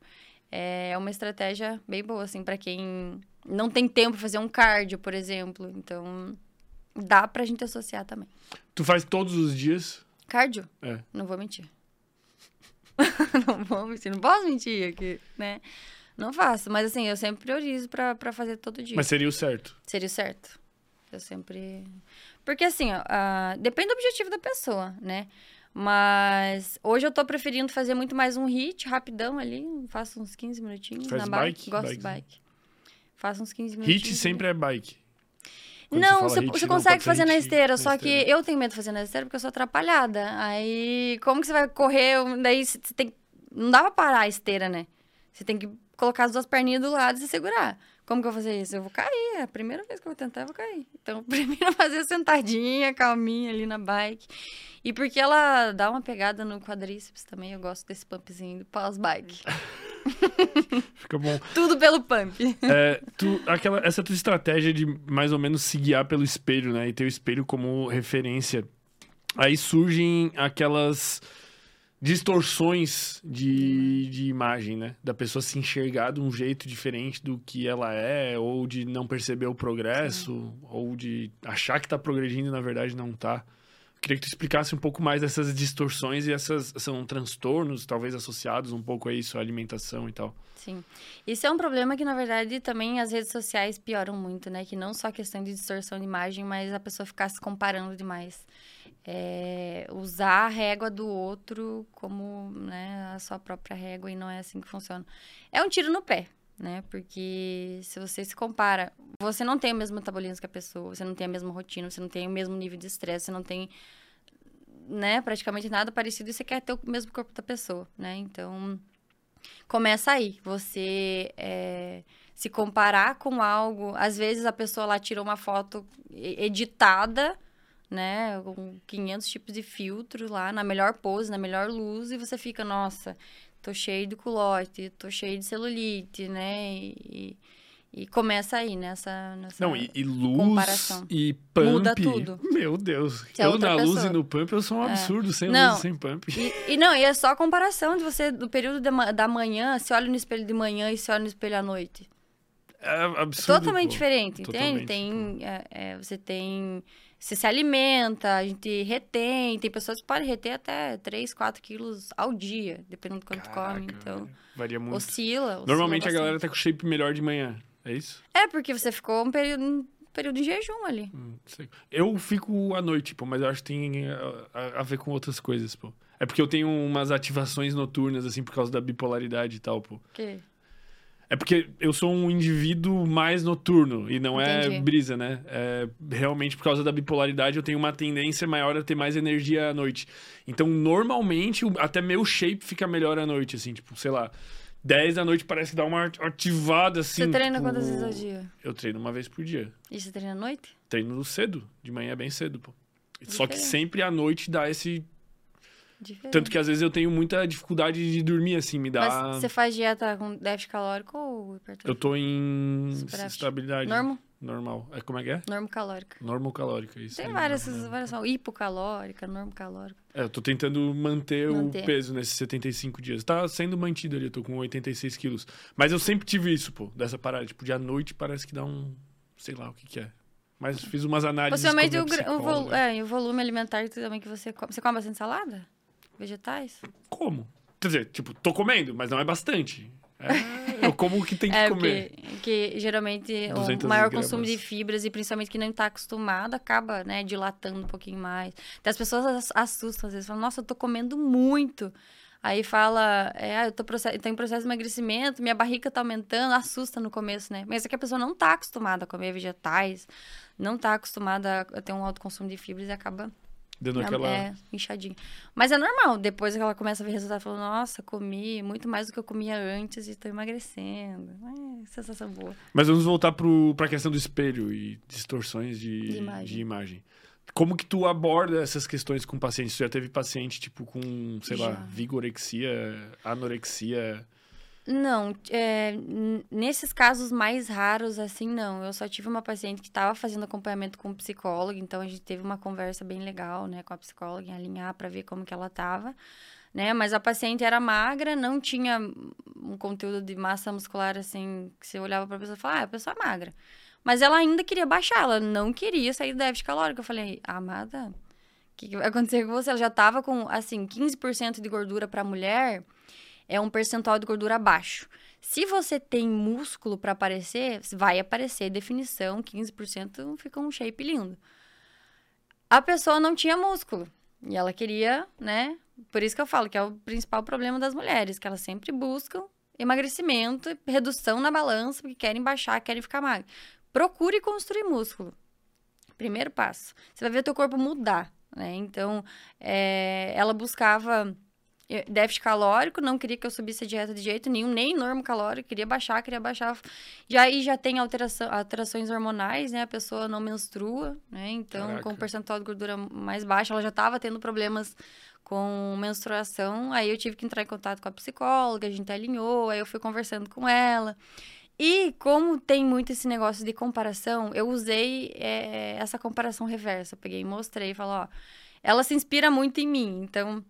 É uma estratégia bem boa, assim, para quem não tem tempo pra fazer um cardio, por exemplo. Então, dá pra gente associar também. Tu faz todos os dias? Cardio? É. Não vou mentir. não vou mentir, não posso mentir aqui, né? Não faço, mas assim, eu sempre priorizo pra, pra fazer todo dia. Mas seria o certo? Seria o certo. Eu sempre. Porque assim, ó, uh, depende do objetivo da pessoa, né? Mas hoje eu tô preferindo fazer muito mais um hit rapidão ali. Faço uns 15 minutinhos Faz na bike. bike. Gosto bike. de bike. Faço uns 15 minutinhos. Hit sempre é bike. Quando não, você, hit, você consegue fazer na esteira, só que eu tenho medo de fazer na esteira porque eu sou atrapalhada. Aí, como que você vai correr? Daí você tem. Não dá pra parar a esteira, né? Você tem que colocar as duas perninhas do lado e se segurar. Como que eu vou fazer isso? Eu vou cair. É a primeira vez que eu vou tentar, eu vou cair. Então, primeiro fazer sentadinha, calminha ali na bike. E porque ela dá uma pegada no quadríceps também, eu gosto desse pumpzinho pós-bike. Fica bom. Tudo pelo pump. É, tu, aquela, essa tua estratégia de mais ou menos se guiar pelo espelho, né? E ter o espelho como referência. Aí surgem aquelas distorções de, de imagem, né? Da pessoa se enxergar de um jeito diferente do que ela é, ou de não perceber o progresso, Sim. ou de achar que tá progredindo e na verdade não tá. Queria que tu explicasse um pouco mais dessas distorções e essas são transtornos, talvez associados um pouco a isso, a alimentação e tal. Sim. Isso é um problema que, na verdade, também as redes sociais pioram muito, né? Que não só a questão de distorção de imagem, mas a pessoa ficar se comparando demais. É, usar a régua do outro como né, a sua própria régua e não é assim que funciona. É um tiro no pé, né? Porque se você se compara, você não tem o mesmo metabolismo que a pessoa, você não tem a mesma rotina, você não tem o mesmo nível de estresse, você não tem né, praticamente nada parecido e você quer ter o mesmo corpo da pessoa, né? Então, começa aí. Você é, se comparar com algo. Às vezes a pessoa lá tirou uma foto editada, né? Com 500 tipos de filtros lá, na melhor pose, na melhor luz, e você fica, nossa, tô cheio de culote, tô cheio de celulite, né? E, E começa aí nessa. nessa Não, e, e luz comparação. e pump. Muda tudo. Meu Deus. Você é eu na luz pessoa. e no pump eu sou um absurdo, sem Não. luz e sem pump. E, e não, e é só a comparação de você, do período da da manhã, você olha no espelho de manhã e você olha no espelho à noite. É É absurdo. totalmente pô. diferente, Totalmente, entende? Tem, é, é, você tem. Você se alimenta, a gente retém. Tem pessoas que podem reter até 3, 4 quilos ao dia, dependendo do quanto Caraca, come. Então. Varia muito. oscila. oscila Normalmente a galera tá com shape melhor de manhã. É isso? É, porque você ficou um período, um período de jejum ali. Hum. Eu fico à noite, pô, mas eu acho que tem a, a- a ver com outras coisas, pô. É porque eu tenho umas ativações noturnas, assim, por causa da bipolaridade e tal, pô. Que... É porque eu sou um indivíduo mais noturno e não é Entendi. brisa, né? É, realmente, por causa da bipolaridade, eu tenho uma tendência maior a ter mais energia à noite. Então, normalmente, até meu shape fica melhor à noite, assim, tipo, sei lá. 10 da noite parece que dá uma ativada, assim. Você treina tipo, quantas vezes ao dia? Eu treino uma vez por dia. E você treina à noite? Treino cedo, de manhã é bem cedo, pô. Só que Diferente. sempre à noite dá esse. Diferente. Tanto que às vezes eu tenho muita dificuldade de dormir, assim, me dá. Mas você faz dieta com déficit calórico ou hipertrofia? Eu tô em Superávit. estabilidade. Normo? Normal. É, como é que é? Normo calórica. Normal calórica, isso. Tem várias, normal. variações. Hipocalórica, normo calórica. É, eu tô tentando manter, Manter. o peso nesses 75 dias. Tá sendo mantido ali, eu tô com 86 quilos. Mas eu sempre tive isso, pô, dessa parada. Tipo, de à noite parece que dá um. Sei lá o que que é. Mas fiz umas análises. Possivelmente o, o, volu- é, o volume alimentar também que você come. Você come bastante salada? Vegetais? Como? Quer dizer, tipo, tô comendo, mas não é bastante. É, eu como o que tem que É, comer. porque, porque geralmente 200 o maior gramas. consumo de fibras, e principalmente quem não está acostumado, acaba, né, dilatando um pouquinho mais. Então as pessoas ass- assustam, às vezes, falam, nossa, eu tô comendo muito. Aí fala, é, eu tô em processo de emagrecimento, minha barriga tá aumentando, assusta no começo, né? Mas é que a pessoa não tá acostumada a comer vegetais, não tá acostumada a ter um alto consumo de fibras e acaba Dando aquela. é, inchadinho. Mas é normal, depois que ela começa a ver resultado, fala, nossa, comi muito mais do que eu comia antes e tô emagrecendo. É, sensação boa. Mas vamos voltar pro, pra questão do espelho e distorções de, De imagem. de imagem. Como que tu aborda essas questões com pacientes? Tu já teve paciente, tipo, com, sei lá, Já. vigorexia, anorexia? Não, é, nesses casos mais raros, assim, não. Eu só tive uma paciente que estava fazendo acompanhamento com um psicólogo, então a gente teve uma conversa bem legal, né, com a psicóloga, em alinhar para ver como que ela estava, né? Mas a paciente era magra, não tinha um conteúdo de massa muscular, assim, que você olhava para a pessoa e falava, ah, a pessoa é magra. Mas ela ainda queria baixar, ela não queria sair do déficit calórico. Eu falei, amada, o que, que vai acontecer com você? Ela já estava com, assim, 15% de gordura para mulher é um percentual de gordura baixo. Se você tem músculo para aparecer, vai aparecer definição, 15% fica um shape lindo. A pessoa não tinha músculo e ela queria, né? Por isso que eu falo que é o principal problema das mulheres, que elas sempre buscam emagrecimento, redução na balança, porque querem baixar, querem ficar magras. Procure construir músculo. Primeiro passo. Você vai ver o teu corpo mudar, né? Então, é, ela buscava déficit calórico, não queria que eu subisse a dieta de jeito nenhum, nem normo calórico, queria baixar, queria baixar. Já aí já tem alteração, alterações hormonais, né? A pessoa não menstrua, né? Então, Caraca. com o percentual de gordura mais baixo, ela já estava tendo problemas com menstruação. Aí eu tive que entrar em contato com a psicóloga, a gente alinhou, aí eu fui conversando com ela. E como tem muito esse negócio de comparação, eu usei eh, essa comparação reversa. Peguei e mostrei e falei, ó, ela se inspira muito em mim, então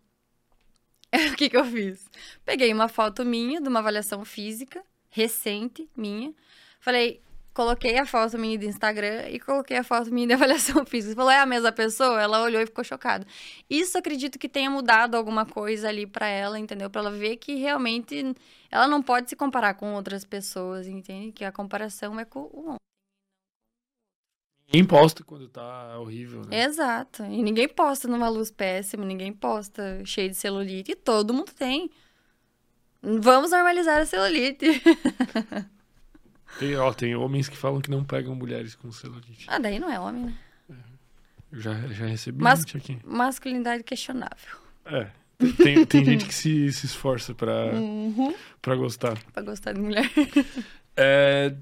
o que que eu fiz? Peguei uma foto minha de uma avaliação física recente minha. Falei, coloquei a foto minha do Instagram e coloquei a foto minha de avaliação física. Falou, é a mesma pessoa? Ela olhou e ficou chocada. Isso acredito que tenha mudado alguma coisa ali pra ela, entendeu? Pra ela ver que realmente ela não pode se comparar com outras pessoas, entende? Que a comparação é com o homem. Ninguém posta quando tá horrível, É. né? Exato. E ninguém posta numa luz péssima, ninguém posta cheio de celulite. E todo mundo tem. Vamos normalizar a celulite. Tem, ó, tem homens que falam que não pegam mulheres com celulite. ah, daí não é homem, né? Eu já, já recebi Mas- aqui. Masculinidade questionável. É. Tem, tem gente que se, se esforça pra, Uhum. pra gostar. Pra gostar de mulher. É,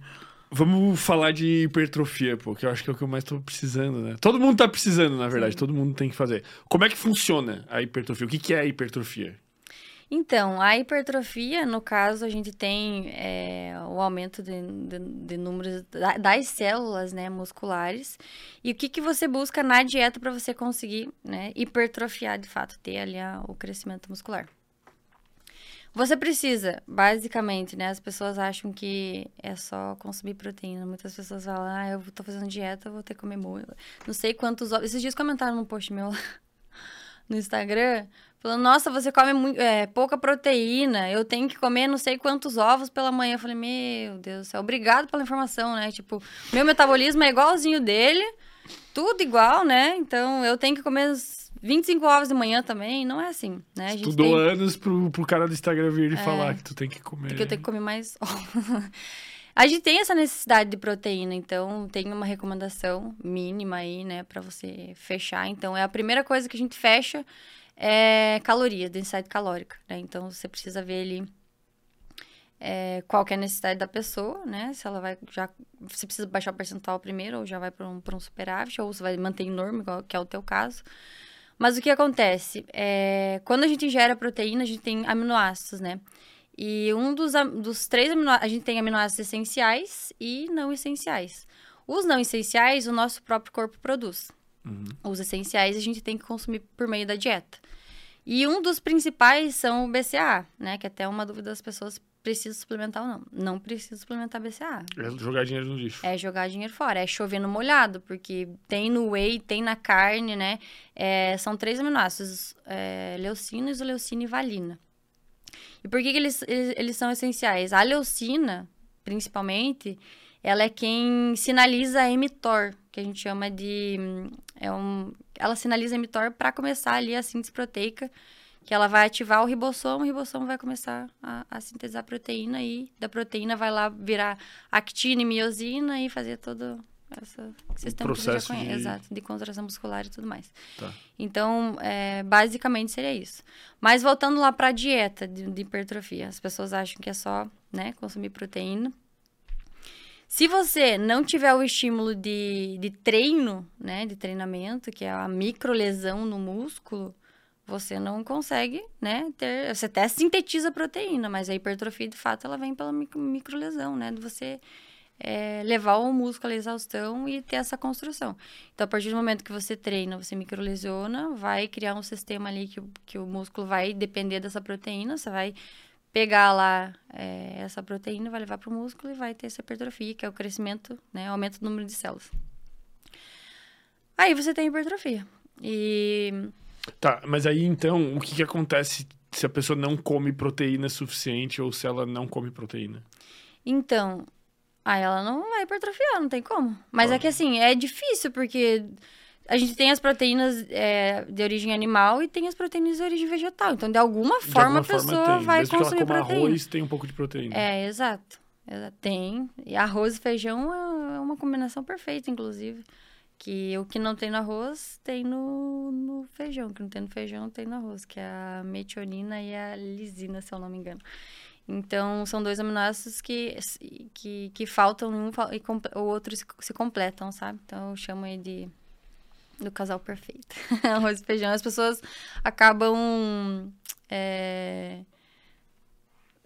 vamos falar de hipertrofia, pô, que eu acho que é o que eu mais tô precisando, né? Todo mundo tá precisando, na verdade, Sim. todo mundo tem que fazer. Como é que funciona a hipertrofia? O que, que é a hipertrofia? Então, a hipertrofia, no caso, a gente tem é, o aumento de, de, de números da, das células né, musculares. E o que, que você busca na dieta para você conseguir né, hipertrofiar, de fato, ter ali a, o crescimento muscular? Você precisa, basicamente, né? As pessoas acham que é só consumir proteína. Muitas pessoas falam, ah, eu tô fazendo dieta, vou ter que comer muito. Não sei quantos ovos. Esses dias comentaram num post meu no Instagram Falando, nossa, você come muito, é, pouca proteína, eu tenho que comer não sei quantos ovos pela manhã. Eu falei, meu Deus do céu, obrigado pela informação, né? Tipo, meu metabolismo é igualzinho dele, tudo igual, né? Então eu tenho que comer 25 ovos de manhã também, não é assim, né? A gente Estudou tem... anos pro, pro cara do Instagram vir e é, falar que tu tem que comer. Que eu tenho que comer mais ovos. A gente tem essa necessidade de proteína, então tem uma recomendação mínima aí, né, para você fechar. Então é a primeira coisa que a gente fecha é caloria, densidade calórica, né? Então você precisa ver ali é, qual é a necessidade da pessoa, né? Se ela vai já você precisa baixar o percentual primeiro ou já vai para um, um superávit ou você vai manter enorme, que é o teu caso. Mas o que acontece? É, quando a gente ingere a proteína, a gente tem aminoácidos, né? E um dos, dos três aminoácidos, a gente tem aminoácidos essenciais e não essenciais. Os não essenciais, o nosso próprio corpo produz. Uhum. Os essenciais a gente tem que consumir por meio da dieta. E um dos principais são o BCA, né? Que até uma dúvida das pessoas precisa suplementar ou não. Não precisa suplementar BCA. É jogar dinheiro no lixo. É jogar dinheiro fora. É chover no molhado, porque tem no whey, tem na carne, né? É, são três aminoácidos: é, leucina, isoleucina e valina. E por que, que eles, eles, eles são essenciais? A leucina, principalmente, ela é quem sinaliza a mTOR, que a gente chama de. É um, ela sinaliza a mTOR para começar ali a síntese proteica, que ela vai ativar o ribossomo, o ribossomo vai começar a, a sintetizar proteína e da proteína vai lá virar actina e miosina e fazer todo esse sistema processo que você já conhece, de... exato, de contração muscular e tudo mais. Tá. Então, é, basicamente seria isso. Mas voltando lá para a dieta de, de hipertrofia, as pessoas acham que é só, né, consumir proteína. Se você não tiver o estímulo de, de treino, né, de treinamento, que é a microlesão no músculo, você não consegue, né, ter... Você até sintetiza proteína, mas a hipertrofia, de fato, ela vem pela microlesão, né, de você é, levar o músculo à exaustão e ter essa construção. Então, a partir do momento que você treina, você microlesiona, vai criar um sistema ali que, que o músculo vai depender dessa proteína, você vai pegar lá é, essa proteína, vai levar para o músculo e vai ter essa hipertrofia, que é o crescimento, né, aumento do número de células. Aí você tem hipertrofia. E. Tá, mas aí então, o que, que acontece se a pessoa não come proteína suficiente ou se ela não come proteína? Então, aí ela não vai hipertrofiar, não tem como. Mas ah. é que assim, é difícil, porque a gente tem as proteínas é, de origem animal e tem as proteínas de origem vegetal. Então, de alguma de forma, alguma a pessoa forma vai Mesmo consumir que ela proteína. arroz, tem um pouco de proteína. É, exato. Tem. E arroz e feijão é uma combinação perfeita, inclusive. Que o que não tem no arroz, tem no, no feijão. O que não tem no feijão, tem no arroz. Que é a metionina e a lisina, se eu não me engano. Então, são dois aminoácidos que, que, que faltam um e o outro se, completam, sabe? Então, eu chamo aí de do casal perfeito. Arroz e feijão. As pessoas acabam é,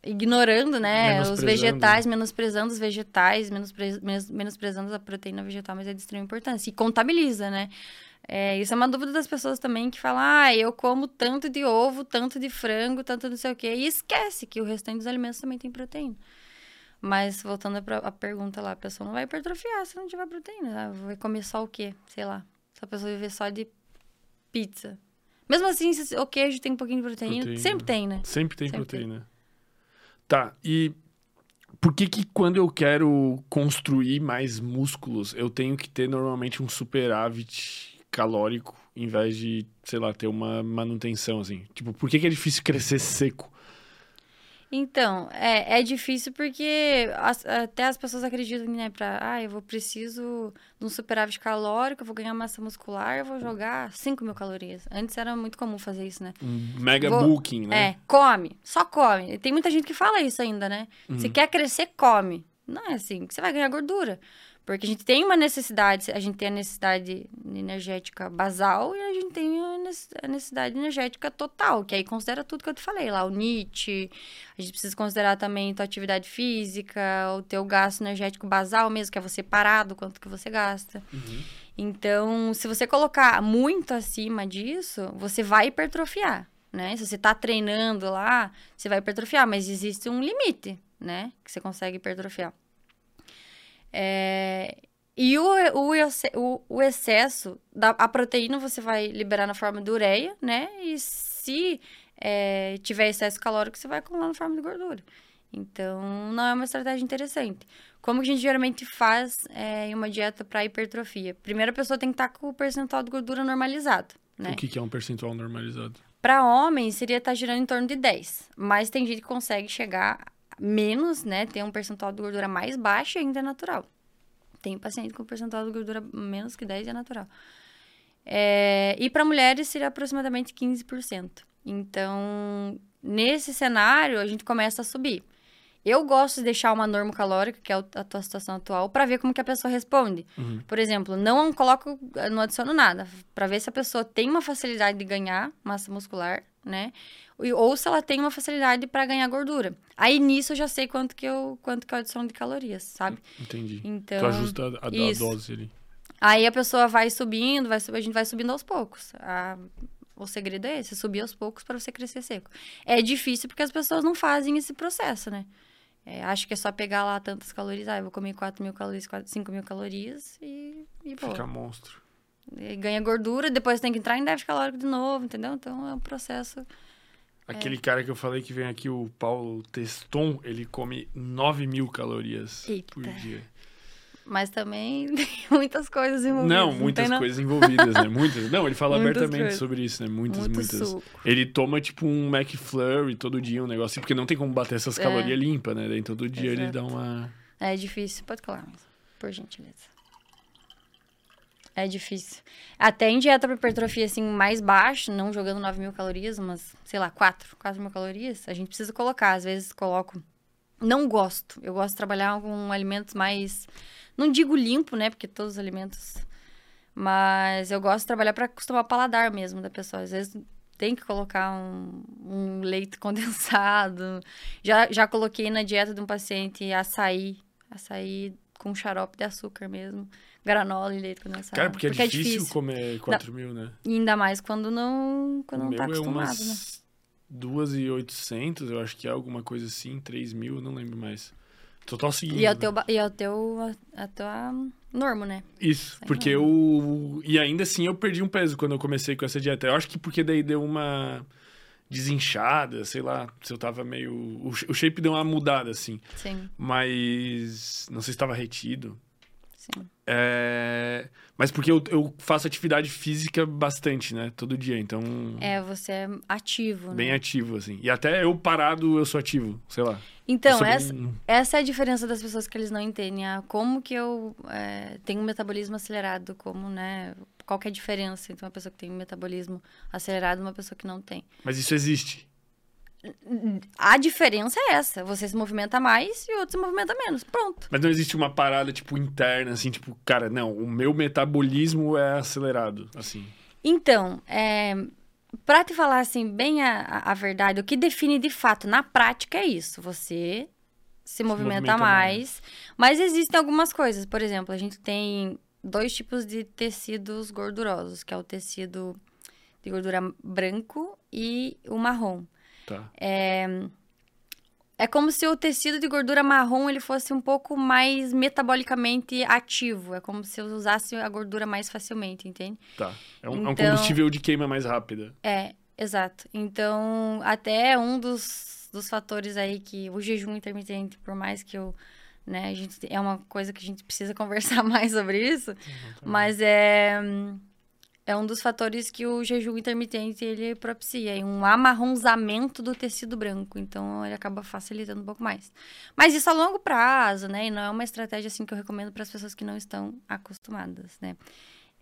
ignorando, né? Os vegetais, menosprezando os vegetais, menospre, menosprezando a proteína vegetal, mas é de extrema importância. E contabiliza, né? É, isso é uma dúvida das pessoas também que falam, ah, eu como tanto de ovo, tanto de frango, tanto não sei o quê, e esquece que o restante dos alimentos também tem proteína. Mas voltando à pergunta lá, a pessoa não vai hipertrofiar se não tiver proteína. Vai comer só o quê? Sei lá, se a pessoa viver só de pizza. Mesmo assim, o queijo tem um pouquinho de proteína. proteína. Sempre tem, né? Sempre tem Sempre proteína. Tem. Tá, e por que que quando eu quero construir mais músculos, eu tenho que ter normalmente um superávit calórico em vez de, sei lá, ter uma manutenção, assim? Tipo, por que que é difícil crescer seco? Então, é, é difícil porque as, até as pessoas acreditam, né, pra, ah, eu vou preciso de um superávit calórico, eu vou ganhar massa muscular, eu vou jogar 5 mil calorias. Antes era muito comum fazer isso, né? Um mega vou, booking, né? É, come, só come. Tem muita gente que fala isso ainda, né? Uhum. Se quer crescer, come. Não é assim, você vai ganhar gordura. Porque a gente tem uma necessidade, a gente tem a necessidade energética basal e a gente tem a necessidade energética total, que aí considera tudo que eu te falei lá, o NIT, a gente precisa considerar também a tua atividade física, o teu gasto energético basal mesmo, que é você parado, quanto que você gasta. Uhum. Então, se você colocar muito acima disso, você vai hipertrofiar, né? Se você tá treinando lá, você vai hipertrofiar, mas existe um limite, né? Que você consegue hipertrofiar. É, e o, o, o, excesso, da, a proteína você vai liberar na forma de ureia, né? E se é, tiver excesso calórico, você vai acumular na forma de gordura. Então, não é uma estratégia interessante. Como que a gente geralmente faz é, em uma dieta para hipertrofia? Primeiro, a pessoa tem que estar tá com o percentual de gordura normalizado, né? O que, que é um percentual normalizado? Para homens, seria estar tá girando em torno de 10. Mas tem gente que consegue chegar menos, né? Tem um percentual de gordura mais baixo e ainda é natural. Tem paciente com percentual de gordura menos que 10 e é natural. É, e para mulheres seria aproximadamente 15%. Então, nesse cenário, a gente começa a subir. Eu gosto de deixar uma norma calórica, que é a tua situação atual, para ver como que a pessoa responde. Uhum. Por exemplo, não coloco, não adiciono nada, para ver se a pessoa tem uma facilidade de ganhar massa muscular, né? ou se ela tem uma facilidade para ganhar gordura. Aí nisso eu já sei quanto que eu quanto que eu adiciono de calorias, sabe? Entendi. Então, tu ajusta a, a, a dose ali. Aí a pessoa vai subindo, vai a gente vai subindo aos poucos. A, o segredo é esse, subir aos poucos para você crescer seco. É difícil porque as pessoas não fazem esse processo, né? É, acho que é só pegar lá tantas calorias. Ah, eu vou comer 4 mil calorias, 4, 5 mil calorias e, e boa. Fica monstro. E ganha gordura, depois tem que entrar em déficit calórico de novo, entendeu? Então é um processo Aquele é. cara que eu falei que vem aqui, o Paulo Teston, ele come 9 mil calorias Eita. por dia. Mas também tem muitas coisas envolvidas. Não, muitas não coisas envolvidas, né? Muitas. Não, ele fala muitas abertamente coisas. sobre isso, né? Muitas, Muito muitas. Suco. Ele toma, tipo, um McFlurry todo dia, um negócio, porque não tem como bater essas é. calorias limpas, né? Daí todo dia Exato. ele dá uma. É difícil, pode falar, por gentileza. É difícil. Até em dieta para hipertrofia, assim, mais baixo, não jogando 9 mil calorias, mas, sei lá, 4, 4 mil calorias, a gente precisa colocar. Às vezes coloco. Não gosto. Eu gosto de trabalhar com alimentos mais. Não digo limpo, né? Porque todos os alimentos. Mas eu gosto de trabalhar para acostumar o paladar mesmo da pessoa. Às vezes tem que colocar um, um leite condensado. Já, já coloquei na dieta de um paciente açaí. Açaí com xarope de açúcar mesmo granola e leite condensado. Cara, porque, é porque é, difícil é, difícil comer 4 mil, né? E ainda mais quando não, quando o não tá é acostumado, é umas né? 2.800, eu acho que é alguma coisa assim, 3 mil, não lembro mais. Total seguindo. E é o teu, e é o teu a tua normo, né? Isso, porque eu... E ainda assim eu perdi um peso quando eu comecei com essa dieta. Eu acho que porque daí deu uma desinchada, sei lá, se eu tava meio... O shape deu uma mudada, assim. Sim. Mas não sei se estava retido. Sim. É... Mas porque eu, eu, faço atividade física bastante, né? Todo dia, então... É, você é ativo, Bem né? ativo, assim. E até eu parado, eu sou ativo, sei lá. Então, essa, bem... essa é a diferença das pessoas que eles não entendem. Ah, como que eu é, tenho um metabolismo acelerado, como, né? Qual que é a diferença entre uma pessoa que tem um metabolismo acelerado e uma pessoa que não tem? Mas isso existe? A diferença é essa. Você se movimenta mais e o outro se movimenta menos. Pronto. Mas não existe uma parada, tipo, interna, assim, tipo, cara, não, o meu metabolismo é acelerado, assim. Então, é, pra te falar, assim, bem a, a verdade, o que define de fato na prática é isso. Você se, se movimenta, movimenta mais, mais, mas existem algumas coisas. Por exemplo, a gente tem dois tipos de tecidos gordurosos, que é o tecido de gordura branco e o marrom. Tá. É, é como se o tecido de gordura marrom ele fosse um pouco mais metabolicamente ativo. É como se eu usasse a gordura mais facilmente, entende? Tá. É um, então, é um então combustível de queima mais rápida. É, exato. Então, até um dos, dos fatores aí que o jejum intermitente, por mais que eu né, a gente é uma coisa que a gente precisa conversar mais sobre isso, mas é é um dos fatores que o jejum intermitente ele propicia, um amarronzamento do tecido branco, então ele acaba facilitando um pouco mais. Mas isso a longo prazo, né? E não é uma estratégia assim que eu recomendo para as pessoas que não estão acostumadas, né?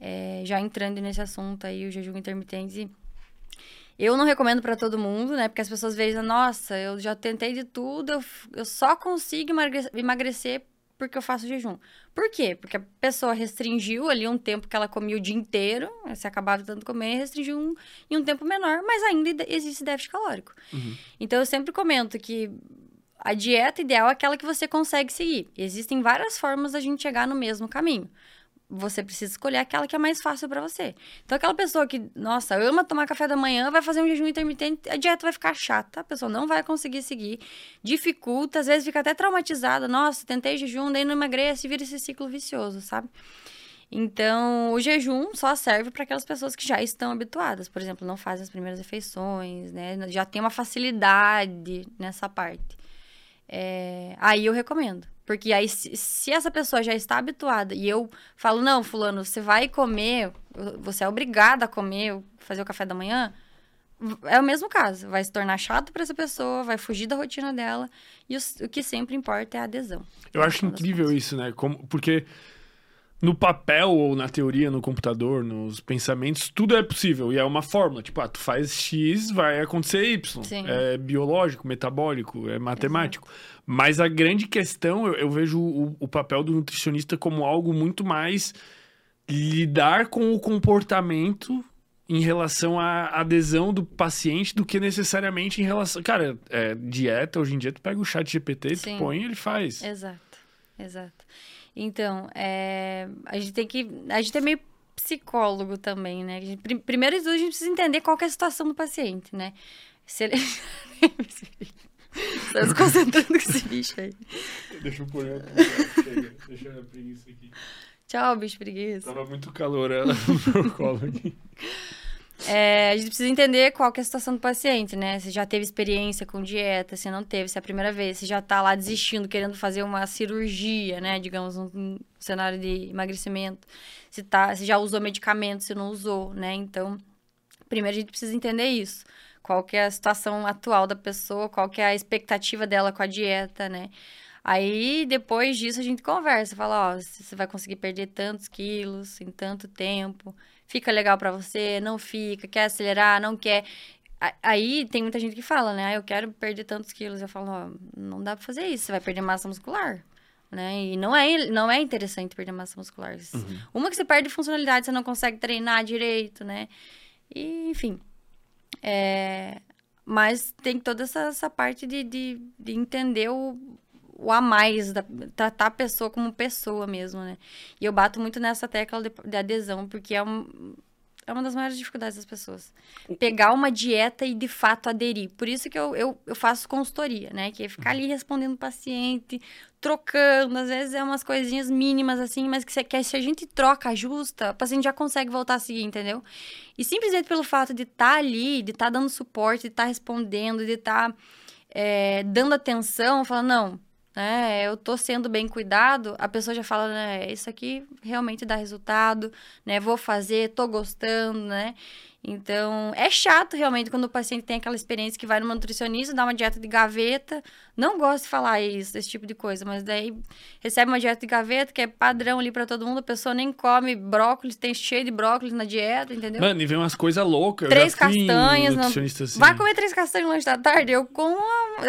É, já entrando nesse assunto aí, o jejum intermitente, eu não recomendo para todo mundo, né? Porque as pessoas veem, nossa, eu já tentei de tudo, eu, eu só consigo emagrecer porque eu faço jejum. Por quê? Porque a pessoa restringiu ali um tempo que ela comia o dia inteiro, se acabava tanto comer, restringiu um, em um tempo menor, mas ainda existe déficit calórico. Uhum. Então eu sempre comento que a dieta ideal é aquela que você consegue seguir. Existem várias formas da gente chegar no mesmo caminho você precisa escolher aquela que é mais fácil para você. Então, aquela pessoa que, nossa, ama tomar café da manhã, vai fazer um jejum intermitente, a dieta vai ficar chata, a pessoa não vai conseguir seguir, dificulta, às vezes fica até traumatizada. Nossa, tentei jejum, daí não emagrece, vira esse ciclo vicioso, sabe? Então, o jejum só serve para aquelas pessoas que já estão habituadas, por exemplo, não fazem as primeiras refeições, né? Já tem uma facilidade nessa parte. É... Aí eu recomendo. Porque aí, se, se, essa pessoa já está habituada e eu falo, não, fulano, você vai comer, você é obrigado a comer, fazer o café da manhã, é o mesmo caso. Vai se tornar chato para essa pessoa, vai fugir da rotina dela. E o, o que sempre importa é a adesão. Eu acho incrível isso, né? Como, porque no papel ou na teoria, no computador, nos pensamentos, tudo é possível. E é uma fórmula. Tipo, ah, tu faz X, vai acontecer Y. Sim. É biológico, metabólico, é matemático. Exato. Mas a grande questão, eu, eu vejo o, o, papel do nutricionista como algo muito mais lidar com o comportamento em relação à adesão do paciente do que necessariamente em relação. Cara, é, dieta, hoje em dia, tu pega o chat GPT, Sim. tu põe e ele faz. Exato, exato. Então, é, a gente tem que. A gente é meio psicólogo também, né? Gente, primeiro de tudo, a gente precisa entender qual é a situação do paciente, né? Se ele. Tá se concentrando com esse bicho aí. Deixa eu pôr Deixa eu isso aqui. Tchau, bicho preguiça. Tava muito calor ela no meu colo aqui. É, a gente precisa entender qual é a situação do paciente, né? Se já teve experiência com dieta, se não teve, se é a primeira vez, se já tá lá desistindo, querendo fazer uma cirurgia, né? Digamos, um, cenário de emagrecimento. Se, tá, se já usou medicamento, se não usou, né? Então, primeiro a gente precisa entender isso. Qual que é a situação atual da pessoa, qual que é a expectativa dela com a dieta, né? Aí, depois disso, a gente conversa, fala, ó, você vai conseguir perder tantos quilos em tanto tempo Fica legal para você? Não fica? Quer acelerar? Não quer? Aí tem muita gente que fala, né? Ah, eu quero perder tantos quilos. Eu falo, ó, não dá pra fazer isso. Você vai perder massa muscular. Né? E não é, não é interessante perder massa muscular. Uhum. Uma que você perde funcionalidade, você não consegue treinar direito, né? E, enfim. É... Mas tem toda essa, essa parte de, de, de entender o, o a mais, da, tratar a pessoa como pessoa mesmo, né? E eu bato muito nessa tecla de, de adesão, porque é, um, é uma das maiores dificuldades das pessoas. Pegar uma dieta e de fato aderir. Por isso que eu, eu, eu faço consultoria, né? Que é ficar ali respondendo o paciente, trocando, às vezes é umas coisinhas mínimas assim, mas que você quer, se a gente troca, ajusta, o paciente já consegue voltar a seguir, entendeu? E simplesmente pelo fato de estar tá ali, de estar tá dando suporte, de estar tá respondendo, de estar tá, é, dando atenção, falando, não, né? Eu tô sendo bem cuidado, a pessoa já fala, né? Isso aqui realmente dá resultado, né? Vou fazer, tô gostando, né? Então, é chato realmente quando o paciente tem aquela experiência que vai no nutricionista, dá uma dieta de gaveta. Não gosto de falar isso, esse tipo de coisa, mas daí recebe uma dieta de gaveta que é padrão ali para todo mundo, a pessoa nem come brócolis, tem cheio de brócolis na dieta, entendeu? Mano, e vem umas coisas loucas. Três castanhas. Não... Assim. Vai comer três castanhas lanche da tarde? Eu como.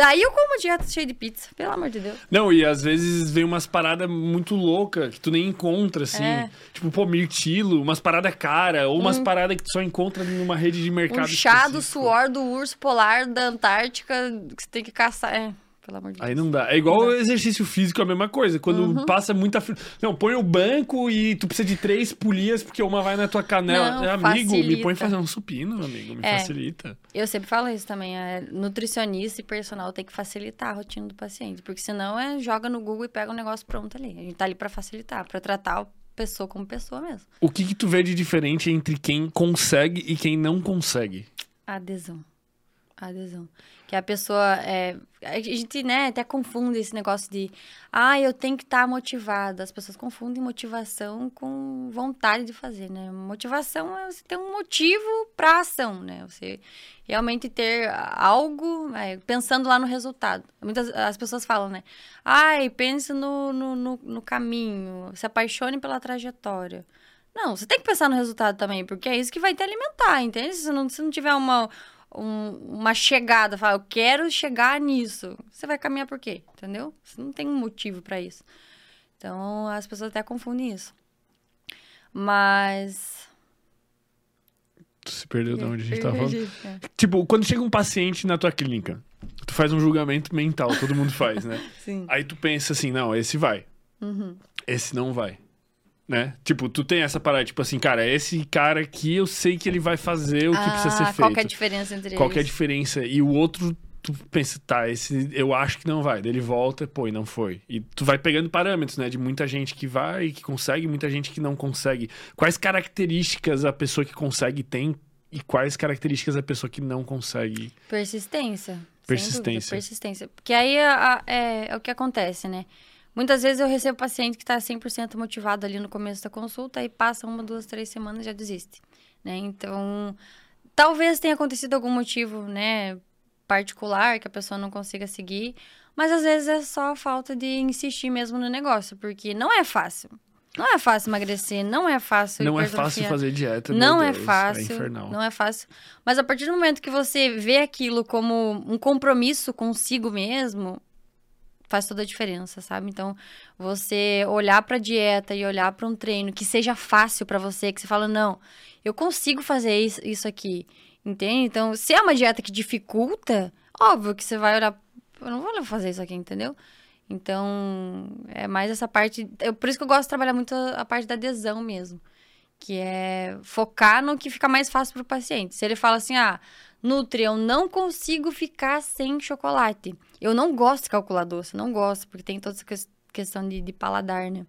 Aí eu como dieta cheia de pizza, pelo amor de Deus. Não, e às vezes vem umas paradas muito loucas que tu nem encontra, assim. É. Tipo, pô, mirtilo, umas paradas cara, ou umas hum. paradas que tu só encontra numa rede de mercado. Um chá do suor do urso polar da Antártica que você tem que caçar. É. Pelo amor de Aí não dá. É igual o exercício físico, a mesma coisa. Quando uhum. passa muita. Não, põe o banco e tu precisa de três polias, porque uma vai na tua canela. Não, é, amigo, facilita. me põe fazer um supino, amigo. Me é, facilita. Eu sempre falo isso também. É, nutricionista e personal tem que facilitar a rotina do paciente. Porque senão é joga no Google e pega um negócio pronto ali. A gente tá ali para facilitar, para tratar o pessoa como pessoa mesmo. O que, que tu vê de diferente entre quem consegue e quem não consegue? Adesão. Adesão. Que a pessoa. É, a gente, né, até confunde esse negócio de. Ah, eu tenho que estar tá motivada. As pessoas confundem motivação com vontade de fazer, né? Motivação é você ter um motivo para ação, né? Você realmente ter algo, é, pensando lá no resultado. Muitas as pessoas falam, né? Ai, pense no, no, no, no caminho, se apaixone pela trajetória. Não, você tem que pensar no resultado também, porque é isso que vai te alimentar, entende? Se não, se não tiver uma, um, uma chegada, fala, eu quero chegar nisso. Você vai caminhar por quê? Entendeu? Você não tem um motivo para isso. Então, as pessoas até confundem isso. Mas. Tu se perdeu de onde a gente tava falando. é. Tipo, quando chega um paciente na tua clínica, tu faz um julgamento mental, todo mundo faz, né? Sim. Aí tu pensa assim, não, esse vai. Uhum. Esse não vai. Né? Tipo, tu tem essa parada, tipo assim, cara, esse cara aqui eu sei que ele vai fazer o que precisa ser Ah, feito. Qual que é a diferença entre Qual que é a eles? diferença? E o outro, tu pensa, tá, esse eu acho que não vai. Daí ele volta, pô, e não foi. E tu vai pegando parâmetros, né? De muita gente que vai, que consegue, muita gente que não consegue. Quais características a pessoa que consegue tem e quais características a pessoa que não consegue? Persistência. Persistência. dúvida, persistência. Porque aí a- a- é, é o que acontece, né? Muitas vezes eu recebo paciente que está 100% motivado ali no começo da consulta e passa uma, duas, três semanas e já desiste, né? Então, talvez tenha acontecido algum motivo, né, particular que a pessoa não consiga seguir, mas às vezes é só falta de insistir mesmo no negócio, porque não é fácil. Não é fácil emagrecer, não é fácil não é fácil fazer dieta. Não é Deus, fácil. É infernal. não é fácil. Mas a partir do momento que você vê aquilo como um compromisso consigo mesmo, faz toda a diferença, sabe? Então, você olhar pra dieta e olhar pra um treino que seja fácil pra você, que você fala, não, eu consigo fazer isso, aqui. Entende? Então, se é uma dieta que dificulta, óbvio que você vai olhar, eu não vou fazer isso aqui, entendeu? Então, é mais essa parte. Eu, por isso que eu gosto de trabalhar muito a, a parte da adesão mesmo. Que é focar no que fica mais fácil para o paciente. Se ele fala assim, ah, Nutri, eu não consigo ficar sem chocolate. Eu não gosto de calcular doce, não gosto, porque tem toda essa ques- questão de, de paladar, né?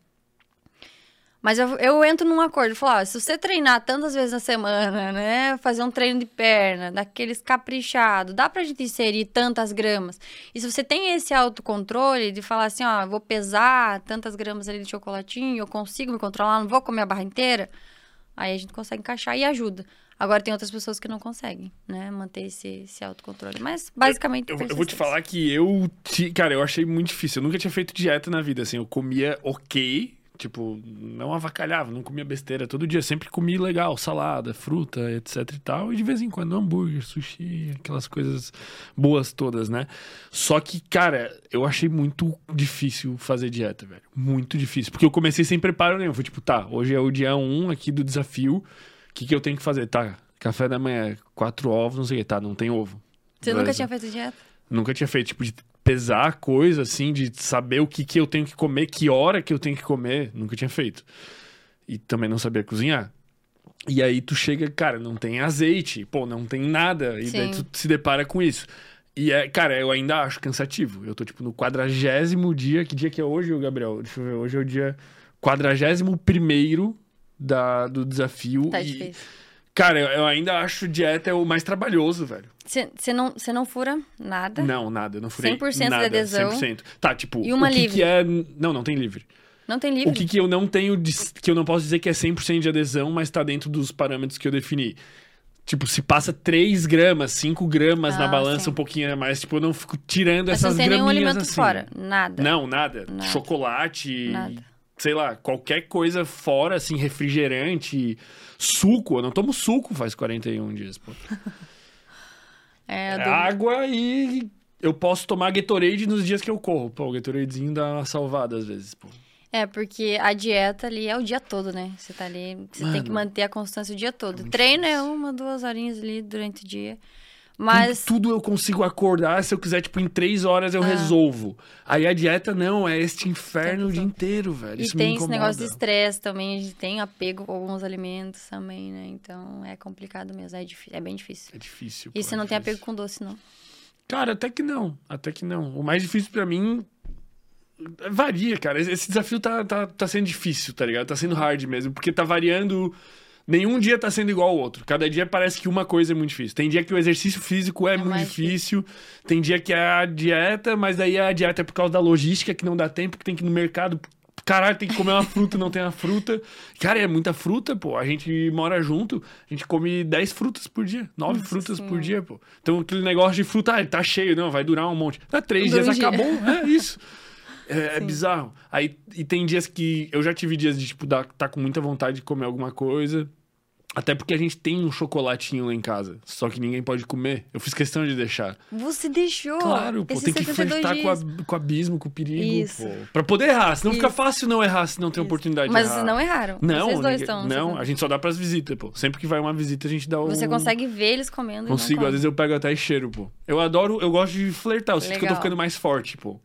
Mas eu, eu entro num acordo, falar, ó, se você treinar tantas vezes na semana, né, fazer um treino de perna, daqueles caprichado, dá pra gente inserir tantas gramas. E se você tem esse autocontrole de falar assim, ó, vou pesar tantas gramas ali de chocolatinho, eu consigo me controlar, não vou comer a barra inteira, aí a gente consegue encaixar e ajuda. Agora tem outras pessoas que não conseguem, né, manter esse, esse autocontrole. Mas basicamente. Eu, eu vou te falar que eu. ti- Cara, eu achei muito difícil. Eu nunca tinha feito dieta na vida, assim. Eu comia ok. Tipo, não avacalhava, não comia besteira todo dia. Sempre comi legal, salada, fruta, etc e tal. E de vez em quando hambúrguer, sushi, aquelas coisas boas todas, né? Só que, cara, eu achei muito difícil fazer dieta, velho. Muito difícil. Porque eu comecei sem preparo nenhum. Foi tipo, tá, hoje é o dia 1 aqui do desafio. O que, que eu tenho que fazer? Tá, café da manhã, quatro ovos, não sei o que. Tá, não tem ovo. Você nunca tinha feito dieta? Nunca tinha feito, tipo, de pesar a coisa, assim, de saber o que, que eu tenho que comer, que hora que eu tenho que comer. Nunca tinha feito. E também não sabia cozinhar. E aí tu chega, cara, não tem azeite, pô, não tem nada. E daí Sim. tu se depara com isso. E é, cara, eu ainda acho cansativo. Eu tô, tipo, no quadragésimo dia. Que dia que é hoje, Gabriel? Deixa eu ver. Hoje é o dia quadragésimo primeiro da, do desafio. Tá e, difícil. cara, eu, eu ainda acho dieta é o mais trabalhoso, velho. Você não, você não fura nada? Não, nada, eu não furei 100% de adesão. 100%. Tá, tipo, E uma o que livre? que é... Não, não tem livre. Não tem livre? O que que eu não tenho, de- que eu não posso dizer que é 100% de adesão, mas tá dentro dos parâmetros que eu defini. Tipo, se passa 3 gramas, 5 gramas na Ah, balança, sim. um pouquinho a mais, tipo, eu não fico tirando Mas essas não tem nenhum graminhas alimento assim. fora? Nada. Não, nada. Nada. Chocolate, Nada. Sei lá, qualquer coisa fora, assim, refrigerante, suco. Eu não tomo suco faz 41 dias, pô. É, É dúvida. água e eu posso tomar Gatorade nos dias que eu corro. Pô, o Gatoradezinho dá uma salvada às vezes, pô. É, porque a dieta ali é o dia todo, né? Você tá ali, você tem que Mano. manter a constância o dia todo. muito Treino é uma, duas horinhas ali durante o dia. Mas Tudo, tudo eu consigo acordar, se eu quiser, tipo, em três horas eu Ah. resolvo. Aí a dieta não, é este inferno o dia inteiro, velho. E Isso tem me esse negócio de estresse também, a gente tem apego com alguns alimentos também, né? Então é complicado mesmo, é, é bem difícil. É difícil. E pô, você é não tem difícil. apego com doce, não? Cara, até que não. Até que não. O mais difícil pra mim. Varia, cara. Esse- Esse desafio tá, tá, tá sendo difícil, tá ligado? Tá sendo hard mesmo. Porque tá variando. Nenhum dia tá sendo igual ao outro. Cada dia parece que uma coisa é muito difícil. Tem dia que o exercício físico é, É muito difícil. Tem dia que é a dieta, mas daí a dieta é por causa da logística, que não dá tempo, que tem que ir no mercado. Caralho, tem que comer uma fruta, não tem a fruta. Cara, é muita fruta, pô. A gente mora junto, a gente come 10 frutas por dia, 9 Nossa frutas por Senhora. dia, pô. Então aquele negócio de fruta, ah, tá cheio, não, vai durar um monte. Dá três Dura dias, um dia. acabou. É isso. É, é bizarro. Aí, e tem dias que. Eu já tive dias de, tipo, dar, tá com muita vontade de comer alguma coisa. Até porque a gente tem um chocolatinho lá em casa, só que ninguém pode comer. Eu fiz questão de deixar. Você deixou. Claro, pô, tem que 72 flertar com, dias. a- com o abismo, com o perigo, Isso. pô. Pra poder errar, senão fica Isso. fácil não errar se não tem Isso. oportunidade Mas de errar. vocês não erraram. Não, Vocês dois estão. não, a gente só dá pras visitas, pô. Sempre que vai uma visita, a gente dá o... Você consegue ver eles comendo Consigo, não às vezes eu pego até e cheiro, pô. Eu adoro, eu gosto de flertar, eu sinto que eu tô ficando mais forte, pô.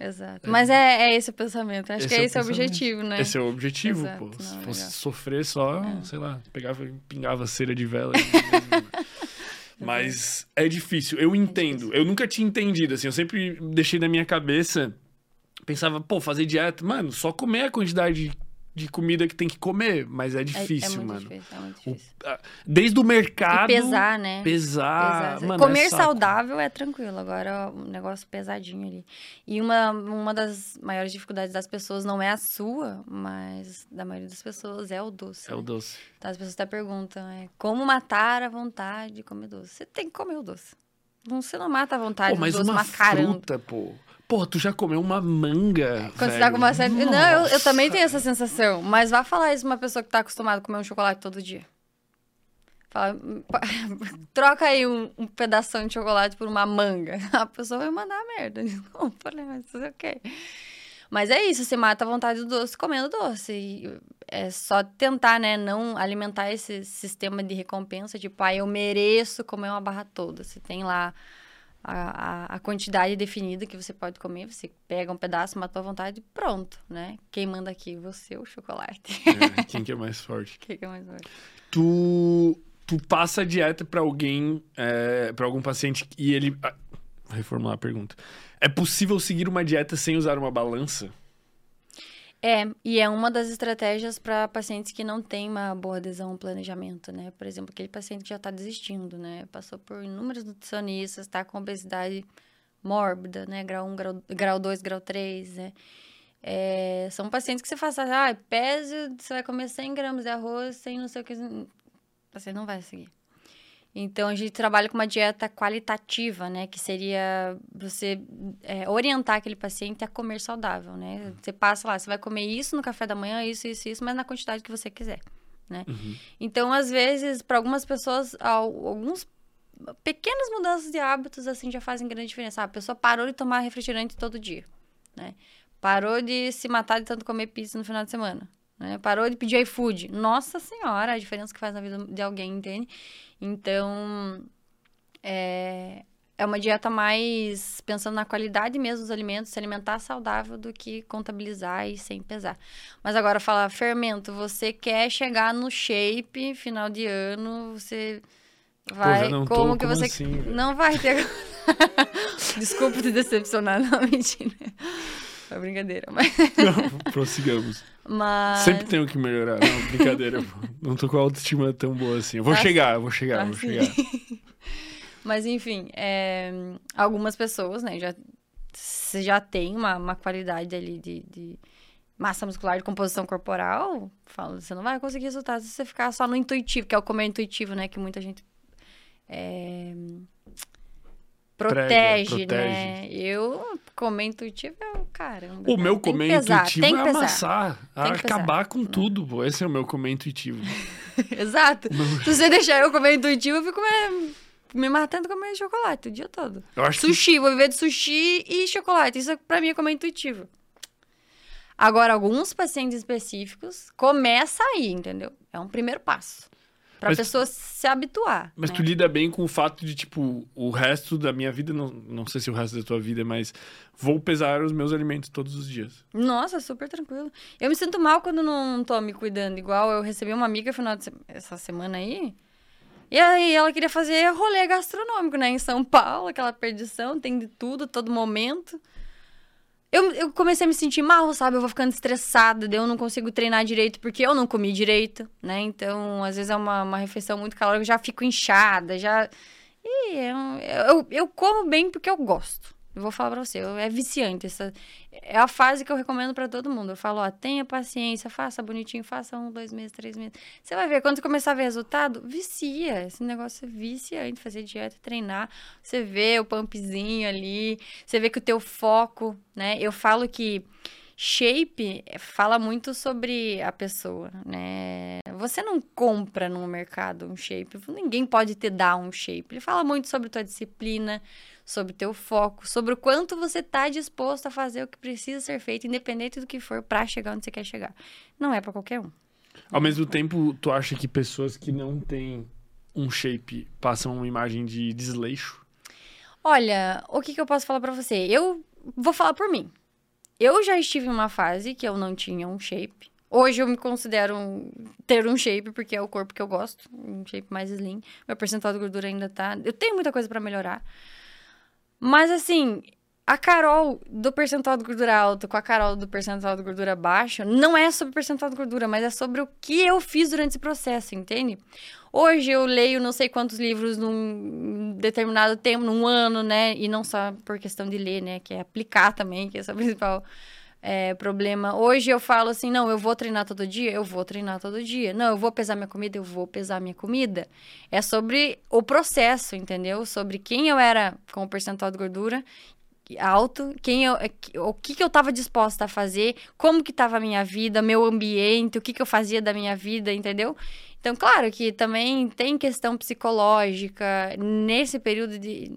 Exato. Mas é, é esse o pensamento. Acho Esse que é é esse o objetivo, né? Esse é o objetivo, Exato, pô. Se não, fosse legal. sofrer só, É. sei lá, pegava, pingava cera de vela. Mas é difícil, eu entendo. difícil. Eu nunca tinha entendido, assim, eu sempre deixei na minha cabeça, pensava, pô, fazer dieta, mano, só comer a quantidade de comida que tem que comer, mas é É- difícil, é, muito mano. difícil, é muito O- difícil. ah, Desde o mercado. E pesar, né? Pesar. Pesar. Mano, Comer é saudável é tranquilo, agora um negócio pesadinho ali. E uma, uma das maiores dificuldades das pessoas não é a sua, mas da maioria das pessoas é o doce. É o né? doce. Então as pessoas até perguntam, é, como matar a vontade de comer doce? Você tem que comer o doce. Você não mata a vontade Pô, do mas doce uma mascarando. fruta, pô. Pô, tu já comeu uma manga, Quando você velho. tá com uma série... Não, eu, eu também tenho essa sensação. Mas vá falar isso pra uma pessoa que tá acostumada a comer um chocolate todo dia. Fala, "Pa- troca aí um, um pedação de chocolate por uma manga. A pessoa vai mandar merda. Não, falei, mas isso é ok. Mas é isso, você mata a vontade do doce comendo doce. E é só tentar, né, não alimentar esse sistema de recompensa, tipo, ah, eu mereço comer uma barra toda. Você tem lá a, a, quantidade definida que você pode comer, você pega um pedaço, matou a vontade e pronto, né? Quem manda aqui? Você ou o chocolate? É, quem que é mais forte? Quem que é mais forte? Tu, tu passa a dieta pra alguém, é, para algum paciente e ele... ah, reformular a pergunta. É possível seguir uma dieta sem usar uma balança? É, e é uma das estratégias para pacientes que não têm uma boa adesão ao planejamento, né? Por exemplo, aquele paciente que já está desistindo, né? Passou por inúmeros nutricionistas, está com obesidade mórbida, né? Grau 1, grau, grau 2, grau 3, né? É, são pacientes que você fala assim, ah, pese, você vai comer 100 gramas de arroz, sem não sei o que... Você não vai seguir. Então, a gente trabalha com uma dieta qualitativa, né? Que seria você é, orientar aquele paciente a comer saudável, né? Você passa lá, você vai comer isso no café da manhã, isso, isso, isso, mas na quantidade que você quiser, né? Uhum. Então, às vezes, para algumas pessoas, al- alguns pequenas mudanças de hábitos, assim, já fazem grande diferença. Ah, a pessoa parou de tomar refrigerante todo dia, né? Parou de se matar de tanto comer pizza no final de semana, né? Parou de pedir iFood. Nossa Senhora, a diferença que faz na vida de alguém, entende? Então, é, é uma dieta mais pensando na qualidade mesmo dos alimentos, se alimentar saudável do que contabilizar e sem pesar. Mas agora fala, fermento, você quer chegar no shape final de ano, você vai, já não tô, como que como você assim, não vai ter Desculpa te decepcionar, não, mentira. É brincadeira, mas, Não, prossigamos. mas... Sempre tenho que melhorar. Não, brincadeira. Não tô com a autoestima tão boa assim. Eu vou Ah, chegar, eu vou chegar, Ah, vou sim. chegar. Mas enfim, é, algumas pessoas, né, já, já tem uma, uma qualidade ali de, de massa muscular, de composição corporal, fala, você não vai conseguir resultados se você ficar só no intuitivo, que é o comer intuitivo, né, que muita gente é, protege, protege. né? Eu comer intuitivo é o caramba. O né? meu comer intuitivo tem é que pesar. amassar, Tem que pesar. acabar com tudo, pô. Esse é o meu comer intuitivo. Exato. Se você deixar eu comer intuitivo, eu fico me, me matando comendo chocolate o dia todo. Eu acho que Sushi, vou viver de sushi e chocolate. Isso pra mim é comer intuitivo. Agora, alguns pacientes específicos começa aí, entendeu? É um primeiro passo. Pra Mas- pessoa se habituar. Mas né? tu lida bem com o fato de, tipo, o resto da minha vida, não, não sei se o resto da tua vida, mas vou pesar os meus alimentos todos os dias. Nossa, super tranquilo. Eu me sinto mal quando não tô me cuidando. Igual eu recebi uma amiga final de se- essa semana aí. E aí ela queria fazer rolê gastronômico, né? Em São Paulo, aquela perdição, tem de tudo, todo momento. Eu, eu comecei a me sentir mal, sabe? Eu vou ficando estressada, eu não consigo treinar direito porque eu não comi direito, né? Então, às vezes é uma, uma refeição muito calórica, eu já fico inchada, já. E eu, eu, eu como bem porque eu gosto. Vou falar pra você, é viciante. Essa, é a fase que eu recomendo pra todo mundo. Eu falo, ó, tenha paciência, faça bonitinho, faça um, dois meses, três meses. Você vai ver, quando você começar a ver resultado, vicia. Esse negócio é viciante, fazer dieta, treinar. Você vê o pumpzinho ali, você vê que o teu foco, né? Eu falo que shape fala muito sobre a pessoa, né? Você não compra no mercado um shape. Ninguém pode te dar um shape. Ele fala muito sobre tua disciplina, sobre teu foco, sobre o quanto você tá disposto a fazer o que precisa ser feito, independente do que for, para chegar onde você quer chegar. Não é para qualquer um. Ao mesmo tempo, tu acha que pessoas que não têm um shape passam uma imagem de desleixo? Olha, o que, que eu posso falar para você? Eu vou falar por mim. Eu já estive em uma fase que eu não tinha um shape. Hoje eu me considero um, ter um shape, porque é o corpo que eu gosto. Um shape mais slim. Meu percentual de gordura ainda tá. Eu tenho muita coisa para melhorar. Mas assim, a Carol do percentual de gordura alto com a Carol do percentual de gordura baixo não é sobre percentual de gordura, mas é sobre o que eu fiz durante esse processo, entende? Hoje eu leio não sei quantos livros num determinado tempo, num ano, né? E não só por questão de ler, né? Que é aplicar também, que é o principal é, problema. Hoje eu falo assim, não, eu vou treinar todo dia, eu vou treinar todo dia. Não, eu vou pesar minha comida, eu vou pesar minha comida. É sobre o processo, entendeu? Sobre quem eu era com o percentual de gordura alto, quem eu, o que, que eu estava disposta a fazer, como que estava a minha vida, meu ambiente, o que, que eu fazia da minha vida, entendeu? Então, claro que também tem questão psicológica. Nesse período de,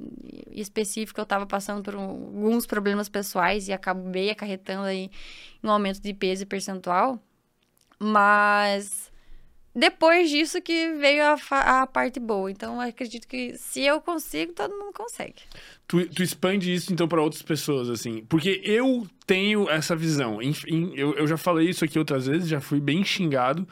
específico, eu estava passando por um, alguns problemas pessoais e acabei acarretando aí um aumento de peso e percentual. Mas depois disso que veio a, a parte boa. Então, acredito que se eu consigo, todo mundo consegue. Tu, tu expande isso, então, para outras pessoas, assim. Porque eu tenho essa visão. Enfim, eu, eu já falei isso aqui outras vezes, já fui bem xingado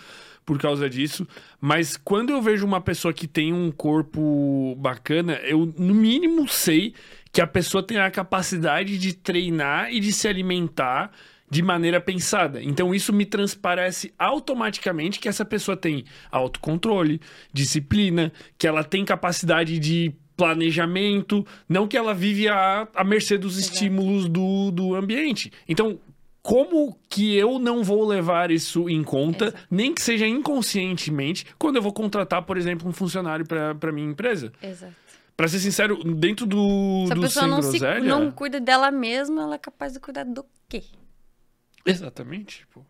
por causa disso. Mas quando eu vejo uma pessoa que tem um corpo bacana, eu no mínimo sei que a pessoa tem a capacidade de treinar e de se alimentar de maneira pensada. Então isso me transparece automaticamente que essa pessoa tem autocontrole, disciplina, que ela tem capacidade de planejamento, não que ela vive à, à mercê dos Exato. estímulos do, do ambiente. Então, como que eu não vou levar isso em conta, Exato. nem que seja inconscientemente, quando eu vou contratar, por exemplo, um funcionário para minha empresa? Exato. Pra ser sincero, dentro do, se a do pessoa não, se, não cuida dela mesma, ela é capaz de cuidar do quê? Exatamente, pô.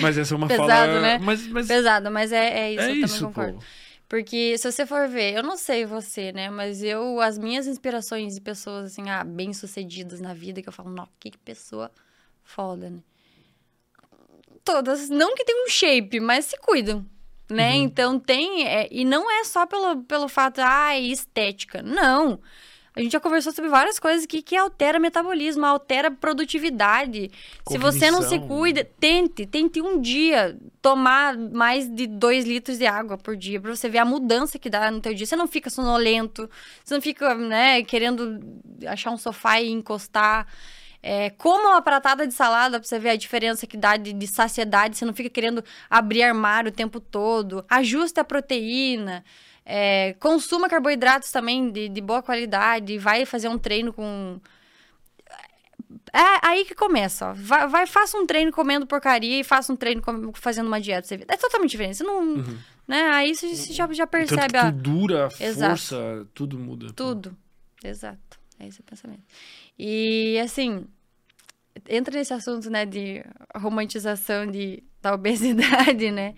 Mas essa é uma Pesado, fala... né? Mas, mas... Pesado, mas é, é isso, é eu isso, também concordo. Pô. Porque se você for ver, eu não sei você, né? Mas eu, as minhas inspirações de pessoas, assim, ah, bem-sucedidas na vida, que eu falo, nossa, que pessoa foda, né? Todas, não que tenham um shape, mas se cuidam, né? Uhum. Então tem, é, e não é só pelo, pelo fato, ah, é estética. Não. A gente já conversou sobre várias coisas que, que altera metabolismo, altera produtividade. Cognição. Se você não se cuida, tente, tente um dia tomar mais de dois litros de água por dia, para você ver a mudança que dá no teu dia. Você não fica sonolento, você não fica, né, querendo achar um sofá e encostar. É, coma uma pratada de salada pra você ver a diferença que dá de, de, saciedade. Você não fica querendo abrir armário o tempo todo. Ajuste a proteína. É, consuma carboidratos também de, de boa qualidade. Vai fazer um treino com. É aí que começa, ó. Vai, vai, faça um treino comendo porcaria e faça um treino com, fazendo uma dieta. Você. É totalmente diferente. Você não. Uhum. Né? Aí você já, já percebe. A... dura, força, tudo muda. Tudo. Exato. É esse o pensamento. E, assim, entra nesse assunto, né, de romantização de, da obesidade, né,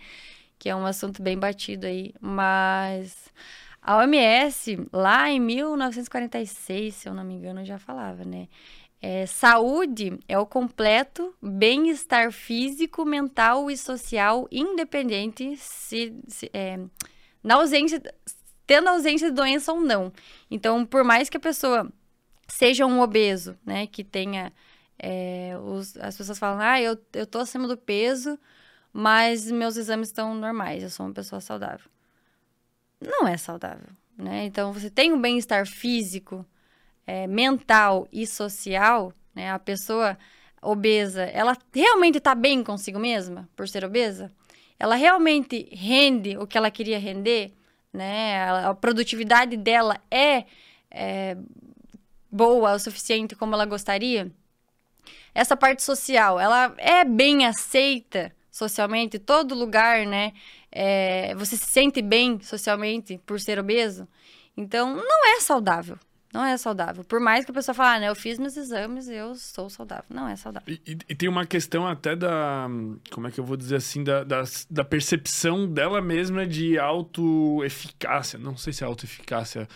que é um assunto bem batido aí, mas a OMS, lá em 1946, se eu não me engano, já falava, né, é, saúde é o completo bem-estar físico, mental e social, independente se, se é, na ausência, tendo ausência de doença ou não. Então, por mais que a pessoa seja um obeso, né? Que tenha. É, os, as pessoas falam, ah, eu, eu tô acima do peso, mas meus exames estão normais, eu sou uma pessoa saudável. Não é saudável, né? Então, você tem um bem-estar físico, é, mental e social, né? A pessoa obesa, ela realmente está bem consigo mesma por ser obesa? Ela realmente rende o que ela queria render? Né? A, a produtividade dela é, é boa o suficiente como ela gostaria? Essa parte social, ela é bem aceita socialmente? Todo lugar, né? É, você se sente bem socialmente por ser obeso? Então, não é saudável, Não é saudável. Por mais que a pessoa fale, ah, né, eu fiz meus exames, eu sou saudável. Não é saudável. E, e- e tem uma questão até da. Como é que eu vou dizer assim? Da, da, da percepção dela mesma de autoeficácia. Não sei se é autoeficácia.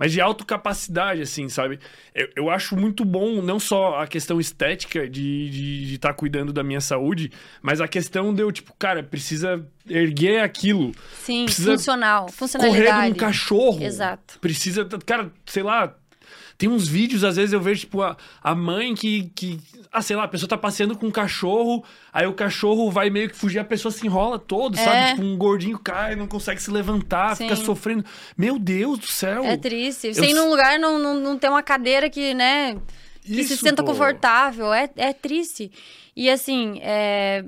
Mas de autocapacidade, assim, sabe? Eu, eu acho muito bom, não só a questão estética de estar cuidando da minha saúde, mas a questão de eu, tipo, cara, precisa erguer aquilo. Sim, Precisa funcional. Correr Funcionalidade. num cachorro. Exato. Precisa. Cara, sei lá. Tem uns vídeos, às vezes eu vejo, tipo, a, a mãe que, que. Ah, sei lá, a pessoa tá passeando com um cachorro, aí o cachorro vai meio que fugir, a pessoa se enrola todo, É. sabe? Tipo, um gordinho cai, não consegue se levantar, fica Sim. sofrendo. Meu Deus do céu! É triste. Eu Você ir s- num lugar não, não, não ter uma cadeira que, né, que se Isso, sinta pô. confortável. É, é triste. E assim, é,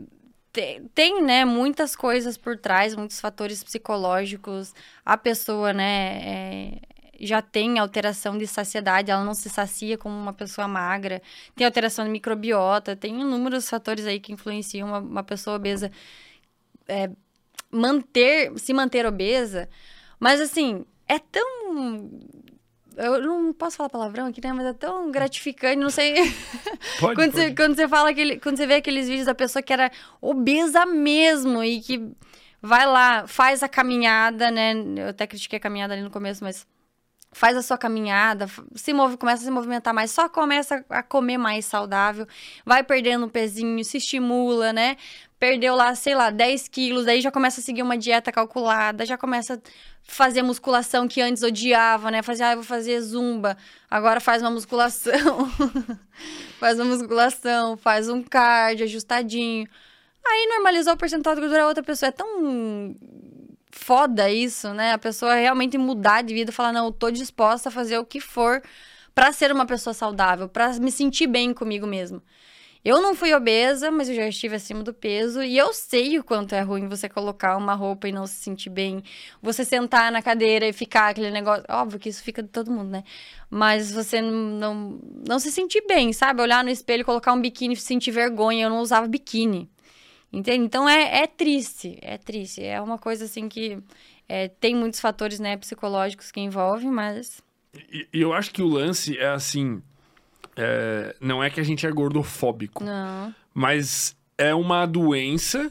te- tem, né, muitas coisas por trás, muitos fatores psicológicos. A pessoa, né, é, já tem alteração de saciedade, ela não se sacia como uma pessoa magra. Tem alteração de microbiota, tem inúmeros fatores aí que influenciam uma, uma pessoa obesa é, manter, se manter obesa. Mas assim, é tão eu não posso falar palavrão aqui, né? Mas é tão gratificante, não sei. Pode, quando, pode. Você, quando você fala aquele. Quando você vê aqueles vídeos da pessoa que era obesa mesmo e que vai lá, faz a caminhada, né? Eu até critiquei a caminhada ali no começo, mas faz a sua caminhada, se move, começa a se movimentar mais, só começa a comer mais saudável, vai perdendo um pezinho, se estimula, né? Perdeu lá, sei lá, 10 quilos, daí já começa a seguir uma dieta calculada, já começa a fazer musculação que antes odiava, né? Fazia, ah, eu vou fazer zumba, agora faz uma musculação. faz uma musculação, faz um cardio ajustadinho. Aí normalizou o percentual de gordura, a outra pessoa é tão foda isso, né? A pessoa realmente mudar de vida falar, não, eu tô disposta a fazer o que for pra ser uma pessoa saudável, pra me sentir bem comigo mesmo. Eu não fui obesa, mas eu já estive acima do peso e eu sei o quanto é ruim você colocar uma roupa e não se sentir bem. Você sentar na cadeira e ficar aquele negócio. Óbvio que isso fica de todo mundo, né? Mas você não, não, se sentir bem, sabe? Olhar no espelho, colocar um biquíni sentir vergonha. Eu não usava biquíni. Entende? Então é, é triste, é triste. É uma coisa assim que é, tem muitos fatores né, psicológicos que envolvem, mas. E, eu acho que o lance é assim. é, não é que a gente é gordofóbico, Não. mas é uma doença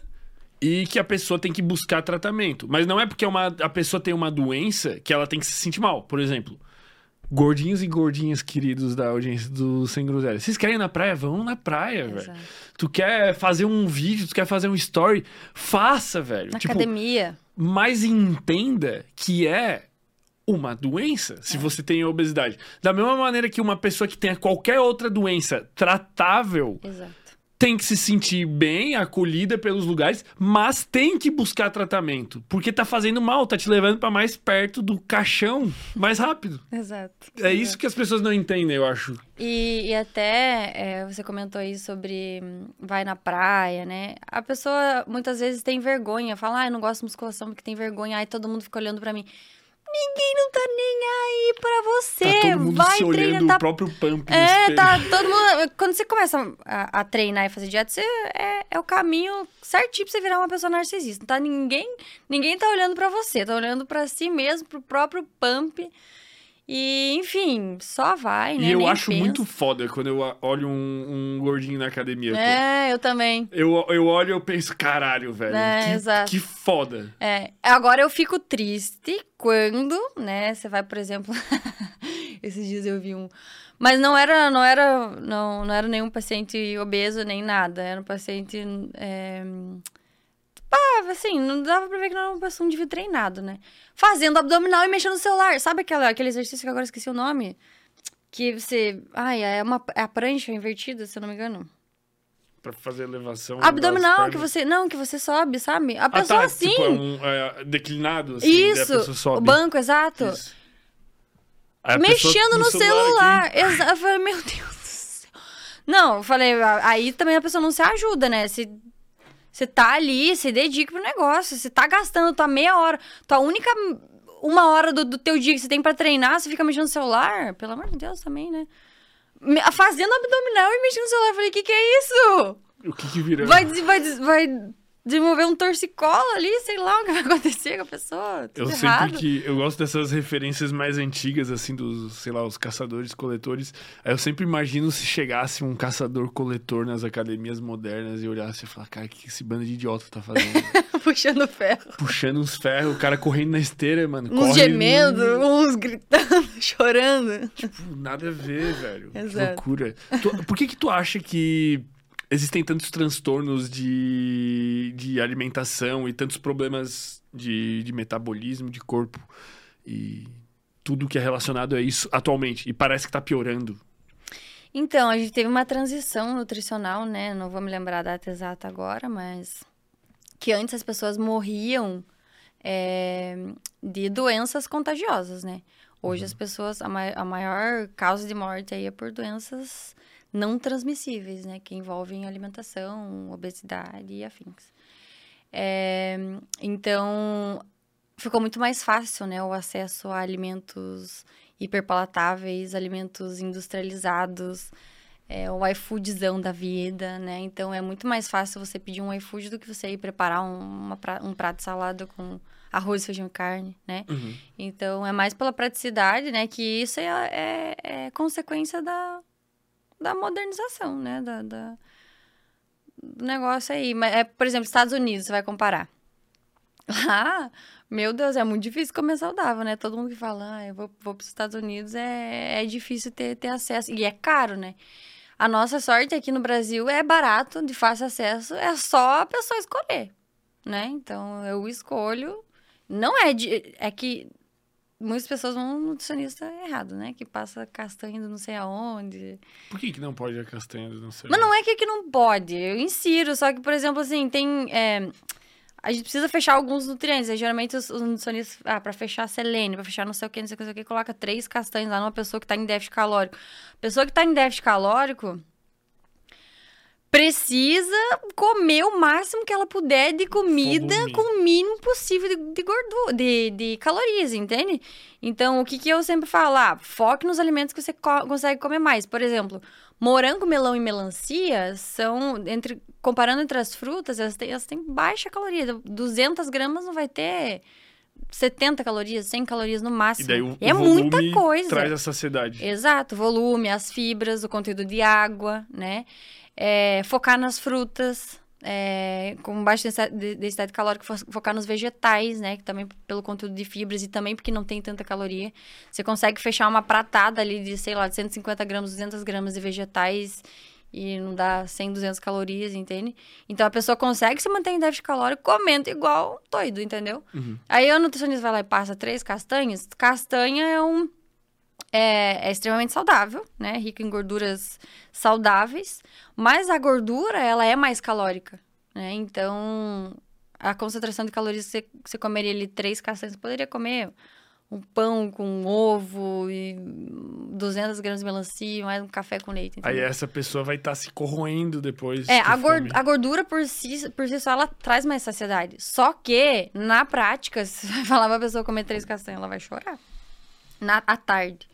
e que a pessoa tem que buscar tratamento. Mas não é porque uma, a pessoa tem uma doença que ela tem que se sentir mal. Por exemplo, gordinhos e gordinhas queridos da audiência do Sem Groselha. Vocês querem ir na praia? Vão na praia, velho. Tu quer fazer um vídeo, tu quer fazer um story? Faça, velho. Na tipo, academia. mas entenda que é uma doença se você tem obesidade. Da mesma maneira que uma pessoa que tenha qualquer outra doença tratável Exato. Tem que se sentir bem, acolhida pelos lugares, mas tem que buscar tratamento, porque tá fazendo mal, tá te levando pra mais perto do caixão, mais rápido. Exato. É isso que as pessoas não entendem, eu acho. E, e até é, você comentou aí sobre hum, vai na praia, né? A pessoa muitas vezes tem vergonha, fala, ah, eu não gosto de musculação porque tem vergonha, aí todo mundo fica olhando pra mim. Ninguém não tá nem aí pra você. Tá todo mundo vai se olhando treinar, o tá próprio pump É, tá todo mundo. Quando você começa a, a treinar e fazer dieta, você é, é o caminho certinho pra você virar uma pessoa narcisista. Tá ninguém, ninguém tá olhando pra você, tá olhando pra si mesmo, pro próprio pump. E, enfim, só vai, né? E eu Nem acho pensa. muito foda quando eu olho um, um gordinho na academia. pô. É, eu também. Eu, eu olho e eu penso, caralho, velho. É, que, exato. que foda. É, agora eu fico triste quando, né, você vai, por exemplo, esses dias eu vi um, mas não era, não era, não, não era nenhum paciente obeso nem nada, era um paciente, é, ah, assim, não dava pra ver que não era uma pessoa um indivíduo treinado, né, fazendo abdominal e mexendo no celular, sabe aquela, aquele exercício que agora esqueci o nome? Que você, ai, é uma, é a prancha invertida, se eu não me engano. Pra fazer elevação. Abdominal, que você, não, que você sobe, sabe? A Ah, pessoa tá, assim... Tipo, é um é, declinado, assim. Isso, o banco, exato. Isso. Mexendo no celular aqui, celular. Exa- Eu falei, meu Deus do céu. Não, eu falei, aí também a pessoa não se ajuda, né? Se você tá ali, se dedica pro negócio. Você tá gastando tua meia hora, tua única uma hora do, do teu dia que você tem pra treinar, você fica mexendo no celular. Pelo amor de Deus também, né? Me- Fazendo abdominal e mexendo no celular. Eu falei, o que que é isso? O que que virou? Vai, vai, vai desenvolver um torcicolo ali, sei lá o que vai acontecer com a pessoa. Eu sempre errado. que. Eu gosto dessas referências mais antigas, assim, dos, sei lá, os caçadores, coletores. Aí eu sempre imagino se chegasse um caçador-coletor nas academias modernas e olhasse e falar, cara, o que esse bando de idiota tá fazendo? Puxando ferro. Puxando uns ferros, o cara correndo na esteira, mano. Uns gemendo, uns gritando, chorando. Tipo, nada a ver, velho. Que Exato. loucura. Tu- por que que tu acha que existem tantos transtornos de, de alimentação e tantos problemas de, de metabolismo, de corpo e tudo que é relacionado a isso atualmente? E parece que tá piorando. Então, a gente teve uma transição nutricional, né? Não vou me lembrar a data exata agora, mas que antes as pessoas morriam é, de doenças contagiosas, né? Hoje as pessoas, a, mai- a maior causa de morte aí é por doenças não transmissíveis, né? Que envolvem alimentação, obesidade e afins. É, então, ficou muito mais fácil, né? O acesso a alimentos hiperpalatáveis, alimentos industrializados, é, o iFoodzão da vida, né? Então, é muito mais fácil você pedir um iFood do que você ir preparar um, pra- um prato de salada com arroz, feijão e carne, né? Então, é mais pela praticidade, né? Que isso é, é- é consequência da, da modernização, né? Da, da- do negócio aí. Mas, é, por exemplo, Estados Unidos, você vai comparar. Lá, meu Deus, é muito difícil comer saudável, né? Todo mundo que fala, ah, eu vou, vou para os Estados Unidos, é, é difícil ter, ter acesso. E é caro, né? A nossa sorte aqui no Brasil é barato, de fácil acesso, é só a pessoa escolher, né? Então, eu escolho. Não é de. É que muitas pessoas vão no nutricionista errado, né? Que passa castanha do não sei aonde. Por que, que não pode a castanha do não sei? Mas não é que, que não pode, eu insiro, só que, por exemplo, assim, tem. é, a gente precisa fechar alguns nutrientes. Aí, geralmente, os, os nutricionistas, ah, pra fechar selênio, pra fechar não sei o que, não sei o que, não sei o que, coloca três castanhas lá numa pessoa que tá em déficit calórico. Pessoa que tá em déficit calórico precisa comer o máximo que ela puder de comida Volume. com o mínimo possível de, de gordura, de, de calorias, entende? Então, o que, que eu sempre falo? Ah, foque nos alimentos que você co- consegue comer mais. Por exemplo, morango, melão e melancia são, entre, comparando entre as frutas, elas têm, elas têm baixa caloria. 200 gramas não vai ter 70 calorias, 100 calorias no E máximo. daí o, é o muita coisa. traz a saciedade. Exato, volume, as fibras, o conteúdo de água, né? É, focar nas frutas, é, com baixa densidade- de- densidade calórica, fo- focar nos vegetais, né? Que também pelo conteúdo de fibras e também porque não tem tanta caloria. Você consegue fechar uma pratada ali de, sei lá, de 150 gramas, 200 gramas de vegetais e não dá 100, 200 calorias, entende? Então a pessoa consegue se manter em déficit calórico comendo igual doido, entendeu? Uhum. Aí o nutricionista vai lá e passa três castanhas. Castanha é um. É, é extremamente saudável, né? Rico em gorduras saudáveis. Mas a gordura, ela é mais calórica, né? Então, a concentração de calorias que você, você comeria ali três castanhas, você poderia comer um pão com ovo e 200 gramas de melancia, mais um café com leite. Aí entendeu? essa pessoa vai estar se corroendo depois. É, de a, a gordura por si, por si só, ela traz mais saciedade. Só que, na prática, se você vai falar pra pessoa comer três castanhas, ela vai chorar. Na, à tarde.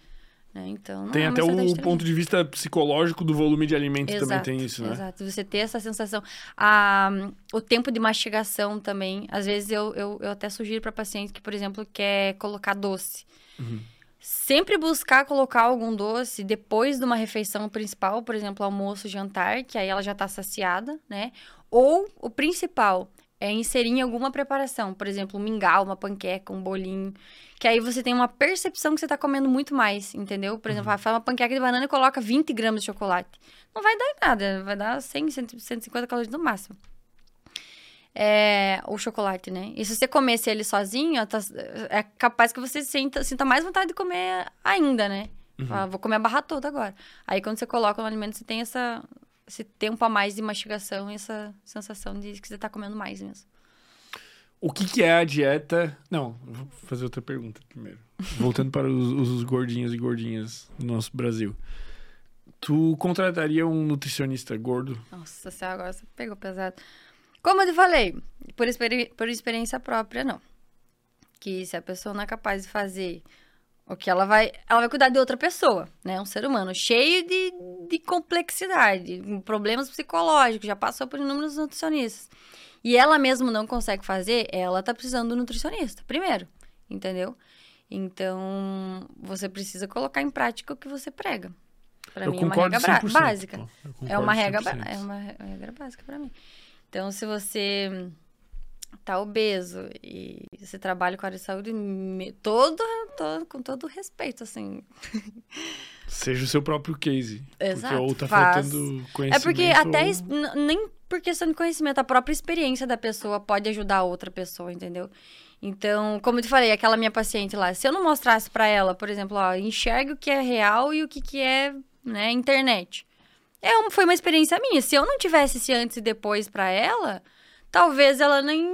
Né? Então, Tem é até o ponto de vista psicológico do volume de alimentos também tem isso, né? Exato, você ter essa sensação. A, o tempo de mastigação também. Às vezes eu, eu, eu até sugiro para paciente que, por exemplo, quer colocar doce. Uhum. Sempre buscar colocar algum doce depois de uma refeição principal, por exemplo, almoço, jantar, que aí ela já tá saciada, né? Ou o principal é inserir em alguma preparação, por exemplo, um mingau, uma panqueca, um bolinho, que aí você tem uma percepção que você tá comendo muito mais, entendeu? Por exemplo, ah, faz uma panqueca de banana e coloca 20 gramas de chocolate. Não vai dar nada, vai dar 100, 100, 150 calorias no máximo. É, o chocolate, né? E se você comesse ele sozinho, tá- é capaz que você sinta, sinta mais vontade de comer ainda, né? Fala, vou comer a barra toda agora. Aí quando você coloca no alimento, você tem essa, esse tempo a mais de mastigação e essa sensação de que você tá comendo mais mesmo. O que, que é a dieta? Não, vou fazer outra pergunta primeiro. Voltando para os, os gordinhos e gordinhas do nosso Brasil. Tu contrataria um nutricionista gordo? Nossa senhora, agora você pegou pesado. Como eu te falei, por, experi- por experiência própria, não. Que se a pessoa não é capaz de fazer O que ela vai. Ela vai cuidar de outra pessoa, né? Um ser humano cheio de, de complexidade, problemas psicológicos, já passou por inúmeros nutricionistas. E ela mesmo não consegue fazer, ela tá precisando do nutricionista, primeiro. Entendeu? Então, você precisa colocar em prática o que você prega. Eu mim é uma regra bra- 100%, básica. É uma regra, 100%. ba- é uma re- regra básica pra mim. Então, se você tá obeso e você trabalha com a área de saúde, me- todo, todo, com todo respeito, assim. Seja o seu próprio case. Exato, Porque ou tá faz. faltando conhecimento. É porque até ou- es- nem por questão de conhecimento, a própria experiência da pessoa pode ajudar a outra pessoa, entendeu? Então, como eu te falei, aquela minha paciente lá, se eu não mostrasse pra ela, por exemplo, ó, enxergue o que é real e o que, que é, né, internet. É foi uma experiência minha. Se eu não tivesse esse antes e depois pra ela, talvez ela nem,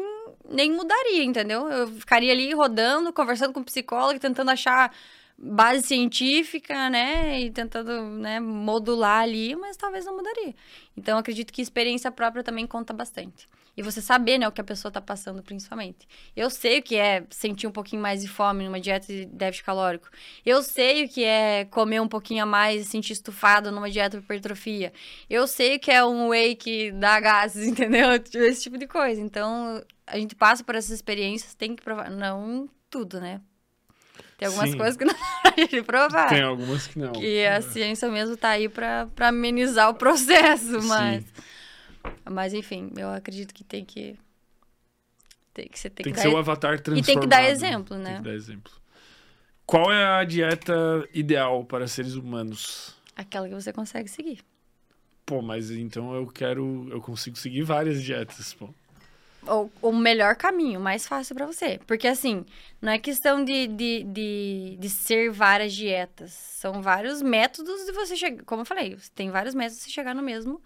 nem mudaria, entendeu? Eu ficaria ali rodando, conversando com o psicólogo, tentando achar base científica, né? E tentando né, modular ali, mas talvez não mudaria. Então, acredito que experiência própria também conta bastante. E você saber, né, o que a pessoa tá passando, principalmente. Eu sei o que é sentir um pouquinho mais de fome numa dieta de déficit calórico. Eu sei o que é comer um pouquinho a mais e sentir estufado numa dieta de hipertrofia. Eu sei o que é um whey que dá gases, entendeu? Esse tipo de coisa. Então, a gente passa por essas experiências, tem que provar. Não tudo, né? Tem algumas Sim. coisas que não dá gente provar. Tem algumas que não. Que a ciência mesmo tá aí pra amenizar o processo, mas... Mas, enfim, eu acredito que tem que... Tem que, você tem Tem que, que ser o avatar transformado. E tem que dar exemplo, né? Tem que dar exemplo. Qual é a dieta ideal para seres humanos? Aquela que você consegue seguir. Pô, mas então eu quero... Eu consigo seguir várias dietas, pô. O, o melhor caminho, mais fácil pra você. Porque, assim, não é questão de, de, de, de ser várias dietas. São vários métodos de você chegar... Como eu falei, tem vários métodos de você chegar no mesmo,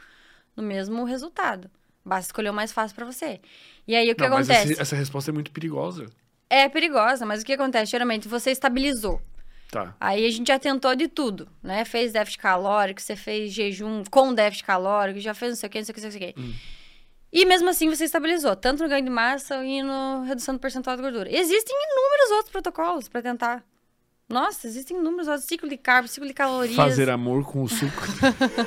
no mesmo resultado. Basta escolher o mais fácil pra você. E aí, o que não, mas acontece? esse- essa resposta é muito perigosa. É perigosa, mas o que acontece? Geralmente, você estabilizou. Tá. Aí a gente já tentou de tudo, né? Fez déficit calórico, você fez jejum com déficit calórico, já fez não sei o que, não sei o que, não sei o que. Hum. E mesmo assim você estabilizou, tanto no ganho de massa e no redução do percentual de gordura. Existem inúmeros outros protocolos pra tentar. Nossa, existem inúmeros outros. Ciclo de carbo, ciclo de calorias. Fazer amor com o suco.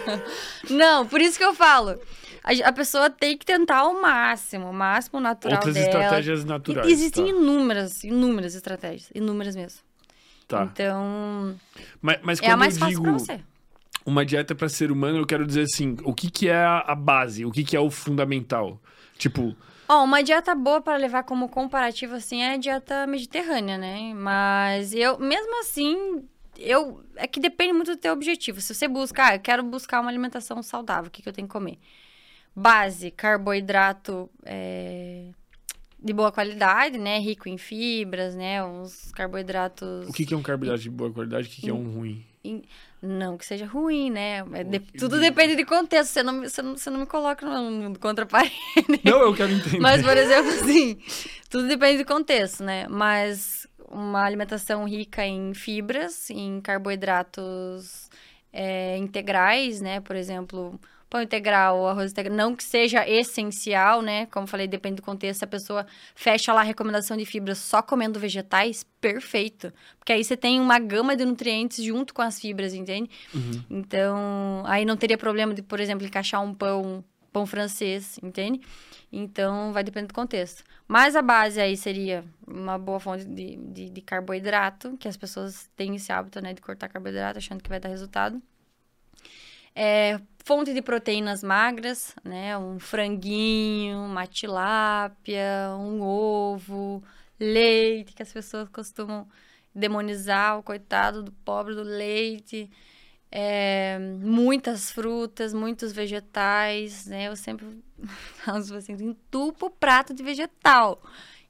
Não, por isso que eu falo. A, a pessoa tem que tentar ao máximo, o máximo natural Outras dela. estratégias E- naturais. Existem tá. inúmeras, inúmeras estratégias. Inúmeras mesmo. Tá. Então, Mas, mas é a quando mais eu fácil digo pra você. Uma dieta para ser humano, eu quero dizer assim, o que, que é a base? O que, que é o fundamental? Tipo, Ó, uma dieta boa para levar como comparativo, assim, é a dieta mediterrânea, né? Mas eu, mesmo assim, eu... É que depende muito do teu objetivo. Se você busca, ah, eu quero buscar uma alimentação saudável, o que, que eu tenho que comer? Base, carboidrato é, de boa qualidade, né? Rico em fibras, né? Uns carboidratos... o que, que é um carboidrato de boa qualidade? O que, que é um ruim? Não que seja ruim, né? É de- tudo de- depende de contexto. Você não, me- você não, você não me coloca no, no contraparede. Não, eu quero entender. Mas, por exemplo, assim, tudo depende do contexto, né? Mas uma alimentação rica em fibras, em carboidratos é, integrais, né? Por exemplo, pão integral, arroz integral. Não que seja essencial, né? Como falei, depende do contexto. Se a pessoa fecha lá a recomendação de fibras só comendo vegetais, perfeito. Porque aí você tem uma gama de nutrientes junto com as fibras, entende? Uhum. Então, aí não teria problema de, por exemplo, encaixar um pão, pão francês, entende? Então, vai depender do contexto. Mas a base aí seria uma boa fonte de, de, de carboidrato, que as pessoas têm esse hábito, né, de cortar carboidrato, achando que vai dar resultado. É, fonte de proteínas magras, né, um franguinho, uma tilápia, um ovo, leite, que as pessoas costumam demonizar o coitado do pobre do leite. É, muitas frutas, muitos vegetais, né? Eu sempre falo assim, entupa o prato de vegetal.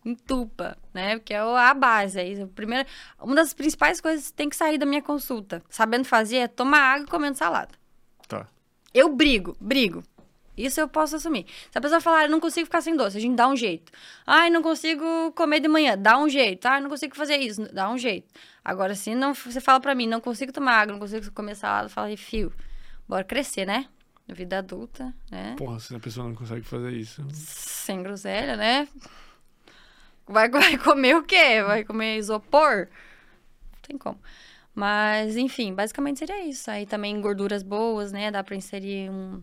Entupa, né? Porque é a base. Aí, primeiro, uma das principais coisas que tem que sair da minha consulta, sabendo fazer, é tomar água e comendo salada. Tá. Eu brigo, brigo. Isso eu posso assumir. Se a pessoa falar, eu não consigo ficar sem doce, a gente dá um jeito. Ai, não consigo comer de manhã, dá um jeito. Ai, não consigo fazer isso, dá um jeito. Agora, se não, você fala pra mim, não consigo tomar água, não consigo comer salada, fala, fio, bora crescer, né? Vida adulta, né? Porra, se a pessoa não consegue fazer isso. Sem groselha, né? Vai, vai comer o quê? Vai comer isopor? Não tem como. Mas, enfim, basicamente seria isso. Aí também gorduras boas, né? Dá pra inserir um,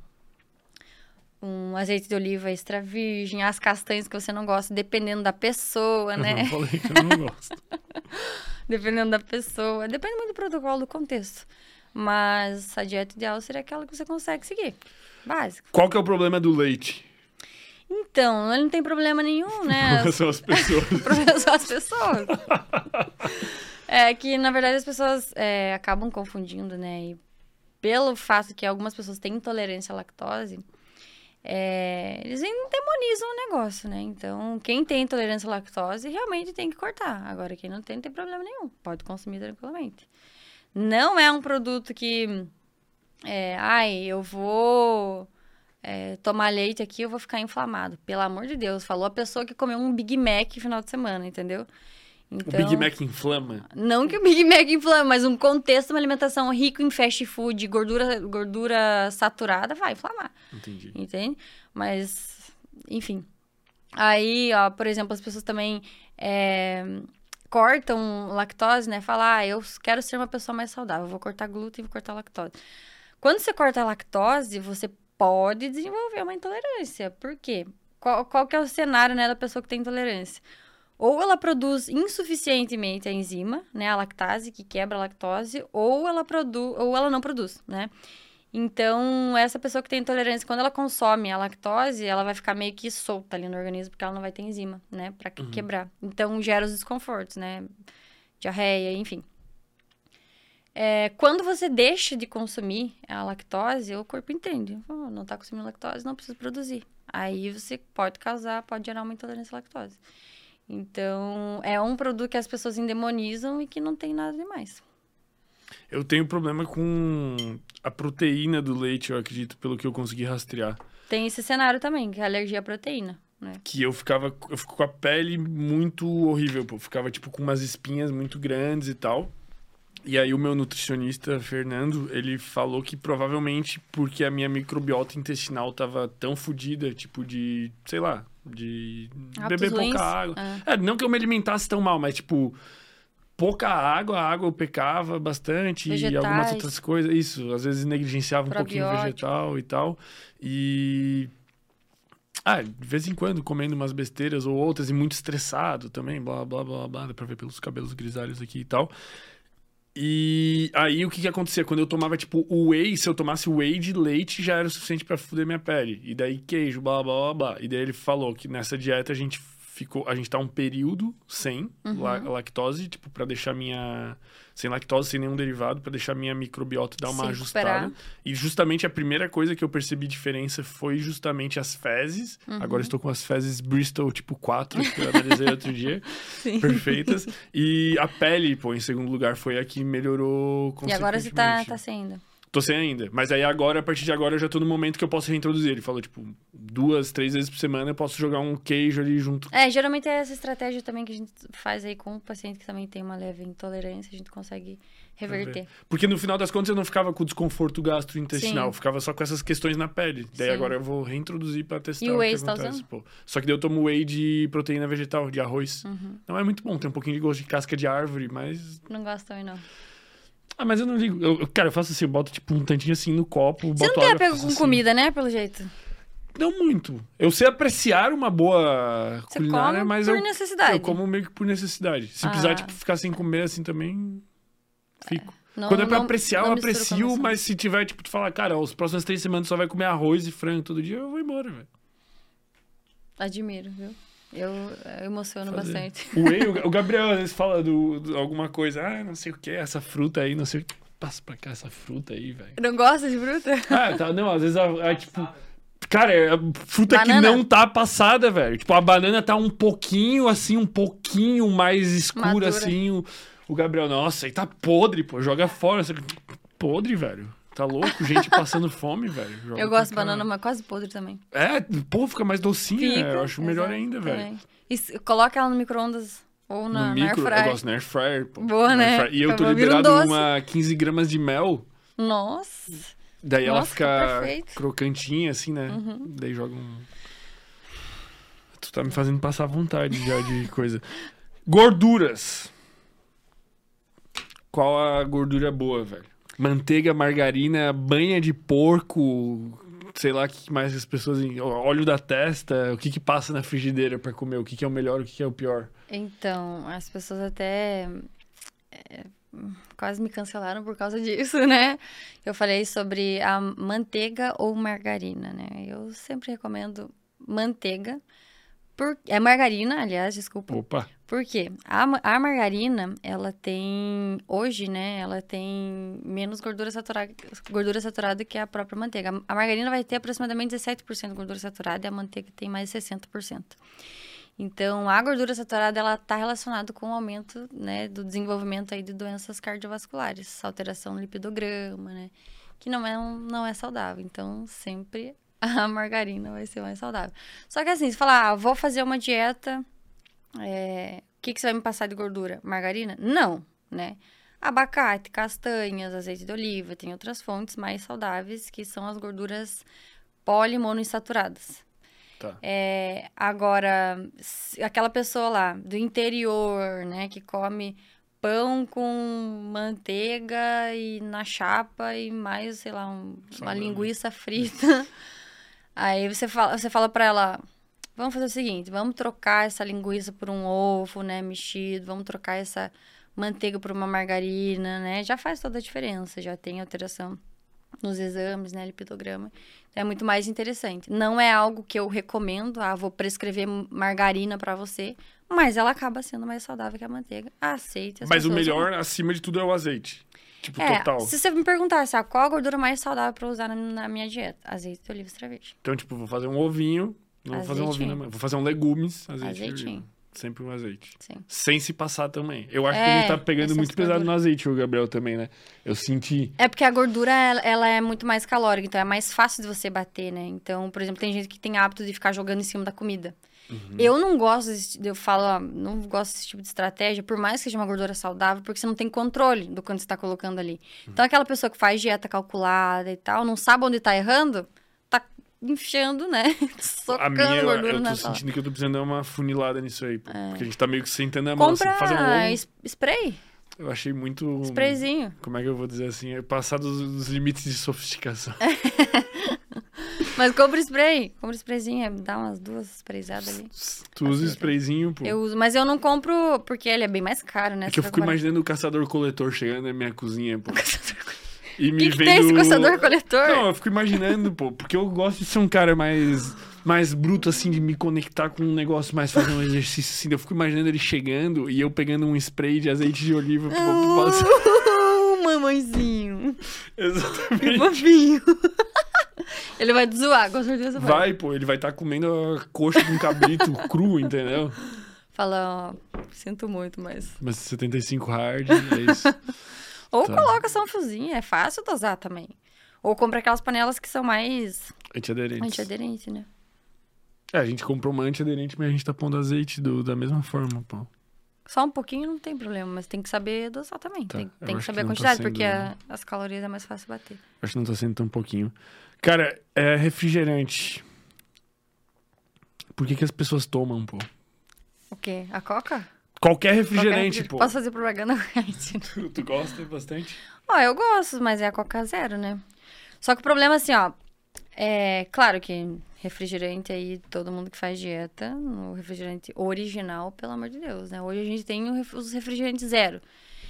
um azeite de oliva extra virgem, as castanhas que você não gosta, dependendo da pessoa, Eu né? não falei que eu não gosto. dependendo da pessoa. Depende muito do protocolo, do contexto. Mas a dieta ideal seria aquela que você consegue seguir. Básico. Qual que é o problema do leite? Então, ele não tem problema nenhum, né? São as pessoas. O problema são as pessoas. É que, na verdade, as pessoas é, acabam confundindo, né? E pelo fato que algumas pessoas têm intolerância à lactose, é, eles demonizam o negócio, né? Então, quem tem intolerância à lactose realmente tem que cortar. Agora, quem não tem, não tem problema nenhum. Pode consumir tranquilamente. Não é um produto que. É, ai, eu vou é, tomar leite aqui, eu vou ficar inflamado. Pelo amor de Deus, falou a pessoa que comeu um Big Mac no final de semana, entendeu? Então, O Big Mac inflama. Não que o Big Mac inflama, mas um contexto, uma alimentação rico em fast food, gordura, gordura saturada, vai inflamar, Entendi. entende? Mas, enfim. Aí, ó, por exemplo, as pessoas também é, cortam lactose, né? Falam, ah, eu quero ser uma pessoa mais saudável, vou cortar glúten, vou cortar lactose. Quando você corta a lactose, você pode desenvolver uma intolerância. Por quê? Qual, qual que é o cenário, né, da pessoa que tem intolerância? Ou ela produz insuficientemente a enzima, né, a lactase, que quebra a lactose, ou ela produz, ou ela não produz, né? Então, essa pessoa que tem intolerância, quando ela consome a lactose, ela vai ficar meio que solta ali no organismo, porque ela não vai ter enzima, né, pra que- quebrar. Então, gera os desconfortos, né? Diarreia, enfim. É, quando você deixa de consumir a lactose, o corpo entende. "Oh, não tá consumindo lactose, não precisa produzir. Aí você pode causar, pode gerar uma intolerância à lactose. Então, é um produto que as pessoas endemonizam e que não tem nada demais. Eu tenho problema com a proteína do leite, eu acredito, pelo que eu consegui rastrear. Tem esse cenário também, que é a alergia à proteína, né? Que eu ficava. Eu fico com a pele muito horrível, pô. Ficava, tipo, com umas espinhas muito grandes e tal. E aí o meu nutricionista, Fernando, ele falou que provavelmente porque a minha microbiota intestinal tava tão fodida, tipo de, sei lá, de beber ruins. pouca água. Ah. É, não que eu me alimentasse tão mal, mas tipo, pouca água, a água eu pecava bastante e Vegetais. algumas outras coisas. Isso, às vezes negligenciava um pouquinho o vegetal e tal. E. Ah, de vez em quando comendo umas besteiras ou outras e muito estressado também, blá blá blá blá, dá pra ver pelos cabelos grisalhos aqui e tal. E aí o que que acontecia? Quando eu tomava, tipo, o whey, se eu tomasse whey de leite, já era o suficiente pra fuder minha pele. E daí queijo, blá blá blá blá. E daí ele falou que nessa dieta a gente ficou. A gente tá um período sem Uhum. la- lactose, tipo, pra deixar minha. Sem lactose, sem nenhum derivado, pra deixar minha microbiota dar uma Se ajustada. recuperar. E justamente a primeira coisa que eu percebi diferença foi justamente as fezes. Uhum. Agora estou com as fezes Bristol tipo 4, que eu analisei outro dia Sim. perfeitas. E a pele, pô, em segundo lugar, foi a que melhorou E agora você tá, tá sendo. Tô sem ainda. Mas aí agora, a partir de agora, eu já tô no momento que eu posso reintroduzir. Ele falou, tipo, duas, três vezes por semana eu posso jogar um queijo ali junto. É, geralmente é essa estratégia também que a gente faz aí com o paciente que também tem uma leve intolerância, a gente consegue reverter. Porque no final das contas eu não ficava com desconforto gastrointestinal, ficava só com essas questões na pele. Daí Sim. agora eu vou reintroduzir pra testar E o whey que tá acontece, usando? pô. Só que daí eu tomo whey de proteína vegetal, de arroz. Uhum. Não é muito bom, tem um pouquinho de gosto de casca de árvore, mas Não gosto também, não. Ah, mas eu não ligo. Eu, cara, eu faço assim, eu boto tipo um tantinho assim no copo. Você não tem água, apego com assim. comida, né? Pelo jeito. Não muito. Eu sei apreciar uma boa Você culinária, come mas por eu, necessidade. eu como meio que por necessidade. Se Ah. precisar, tipo, ficar sem comer assim também, fico. Não- Quando é pra não- apreciar, não eu aprecio, mas se tiver, tipo, tu falar, cara, os próximas três semanas só vai comer arroz e frango todo dia, eu vou embora, velho. Admiro, viu? Eu, eu emociono Fazer. bastante. O Whey, o- Gabriel às vezes fala do, do- alguma coisa, ah, não sei o que, essa fruta aí, não sei o que. Passa pra cá essa fruta aí, velho. Não gosta de fruta? Ah, tá, não, às vezes, a, tipo... Cara, é fruta Banana. que não tá passada, velho. Tipo, a banana tá um pouquinho, assim, um pouquinho mais escura, Madura. assim. O, o Gabriel, nossa, aí tá podre, pô, joga fora. Podre, velho. Tá louco? Gente passando fome, velho. Joga Eu gosto de banana, mas quase podre também. É, pô, fica mais docinha, Fica, eu acho melhor ainda, velho. E se- coloca ela no micro-ondas ou na, no na micro, eu airfryer. gosto na air fryer, pô. Boa, Na né? fryer. E eu tô Vira um liberado doce. uma 15 gramas de mel. Nossa. Daí ela Nossa, que fica crocantinha, assim, né? Uhum. Daí joga um. Tu tá me fazendo passar vontade já de coisa. Gorduras. qual a gordura boa, velho. Manteiga, margarina, banha de porco, sei lá o que mais as pessoas. Óleo da testa, o que que passa na frigideira pra comer, o que que é o melhor, o que que é o pior. Então, as pessoas até é, quase me cancelaram por causa disso, né? Eu falei sobre a manteiga ou margarina, né? Eu sempre recomendo manteiga. Por, é margarina, aliás, desculpa. Opa! Por quê? A, a margarina, ela tem, hoje, né, ela tem menos gordura saturada, gordura saturada que a própria manteiga. A margarina vai ter aproximadamente 17% de gordura saturada e a manteiga tem mais de 60%. Então, a gordura saturada, ela está relacionada com o aumento, né, do desenvolvimento aí de doenças cardiovasculares, alteração no lipidograma, né, que não é, um- não é saudável. Então, sempre a margarina vai ser mais saudável. Só que assim, você fala, ah, vou fazer uma dieta, é, o que, que você vai me passar de gordura? Margarina? Não, né? Abacate, castanhas, azeite de oliva, tem outras fontes mais saudáveis que são as gorduras polimonoinsaturadas. Tá. É, agora, se- aquela pessoa lá do interior, né, que come pão com manteiga e na chapa e mais, sei lá, um- uma linguiça frita. Aí você fala, você fala pra ela, vamos fazer o seguinte, vamos trocar essa linguiça por um ovo, né, mexido, vamos trocar essa manteiga por uma margarina, né? Já faz toda a diferença, já tem alteração nos exames, né, lipidograma. Então é muito mais interessante. Não é algo que eu recomendo, ah, vou prescrever margarina pra você, mas ela acaba sendo mais saudável que a manteiga. Aceite. as Mas o melhor, acima de tudo, é o azeite. Tipo, é, total. se você me perguntasse, ah, qual a gordura mais saudável pra usar na, na minha dieta? Azeite oliva virgem. Então, tipo, vou fazer um ovinho. Não vou fazer um ovinho, mão. Vou fazer um legumes, azeite. Azeitinho. Sempre um azeite. Sim. Sem se passar também. Eu acho que É, a gente tá pegando muito pesado no azeite, o Gabriel também, né? Eu senti. É porque a gordura, ela, ela é muito mais calórica, então é mais fácil de você bater, né? Então, por exemplo, tem gente que tem hábito de ficar jogando em cima da comida. Uhum. Eu não gosto, desse, eu falo, ó, não gosto desse tipo de estratégia, por mais que seja uma gordura saudável, porque você não tem controle do quanto você tá colocando ali. Uhum. Então, aquela pessoa que faz dieta calculada e tal, não sabe onde tá errando, tá enfiando, né? Socando a minha, eu, eu tô sentindo que eu tô precisando dar uma funilada nisso aí. pô. Porque a gente tá meio que sentando a mão, assim, Compra fazendo um spray, Eu achei muito. sprayzinho. Como é que eu vou dizer assim? É passar dos, dos limites de sofisticação. Mas compra spray, compra sprayzinho, é, dá umas duas sprayzadas ali. Tu usa Acerta. sprayzinho, pô. Eu uso, mas eu não compro porque ele é bem mais caro, né? É que eu Você fico imaginando o caçador-coletor chegando na minha cozinha, pô. E me que, que vendo... tem esse caçador-coletor? Não, eu fico imaginando, pô, porque eu gosto de ser um cara mais, mais bruto, assim, de me conectar com um negócio, mais fazer um exercício, assim. Eu fico imaginando ele chegando e eu pegando um spray de azeite de oliva passar. Uh, mamãezinho. Exatamente. Fofinho. Ele vai te zoar, com certeza vai. Vai, pô, ele vai estar comendo a coxa de um cabrito cru, entendeu? Fala, ó, sinto muito, mas... Mas 75 hard, é isso. Ou Tá. coloca só um fiozinho, é fácil dosar também. Ou compra aquelas panelas que são mais Antiaderentes. antiaderentes, né? É, a gente comprou uma antiaderente, mas a gente tá pondo azeite do, da mesma forma, pô. Só um pouquinho não tem problema, mas tem que saber dosar também. Tá, Tem, tem que saber que a tá quantidade, porque sendo- a- as calorias é mais fácil bater. Acho que não tá sendo tão pouquinho. Cara, é refrigerante. Por que, que as pessoas tomam, pô? O quê? A coca? Qualquer Qualquer refrigerante, pô. Posso fazer propaganda com a gente? Tu, tu gosta bastante? Ó, eu gosto, mas é a Coca Zero, né? Só que o problema, assim, ó. É claro que refrigerante aí, todo mundo que faz dieta, o refrigerante original, pelo amor de Deus, né? Hoje a gente tem os refrigerantes zero.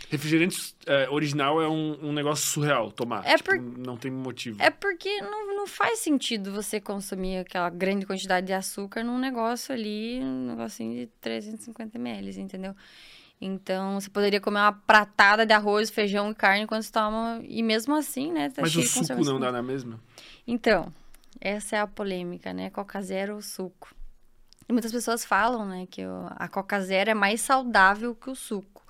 Refrigerante é, original é um, um negócio surreal tomar. É tipo, por- Não tem motivo. É porque não, não faz sentido você consumir aquela grande quantidade de açúcar num negócio ali, um negocinho de 350 ml, entendeu? Então, você poderia comer uma pratada de arroz, feijão e carne enquanto você toma. E mesmo assim, né? Tá Mas o suco não dá na mesma? Então, essa é a polêmica, né? Coca Zero ou suco. E muitas pessoas falam, né, que a Coca Zero é mais saudável que o suco.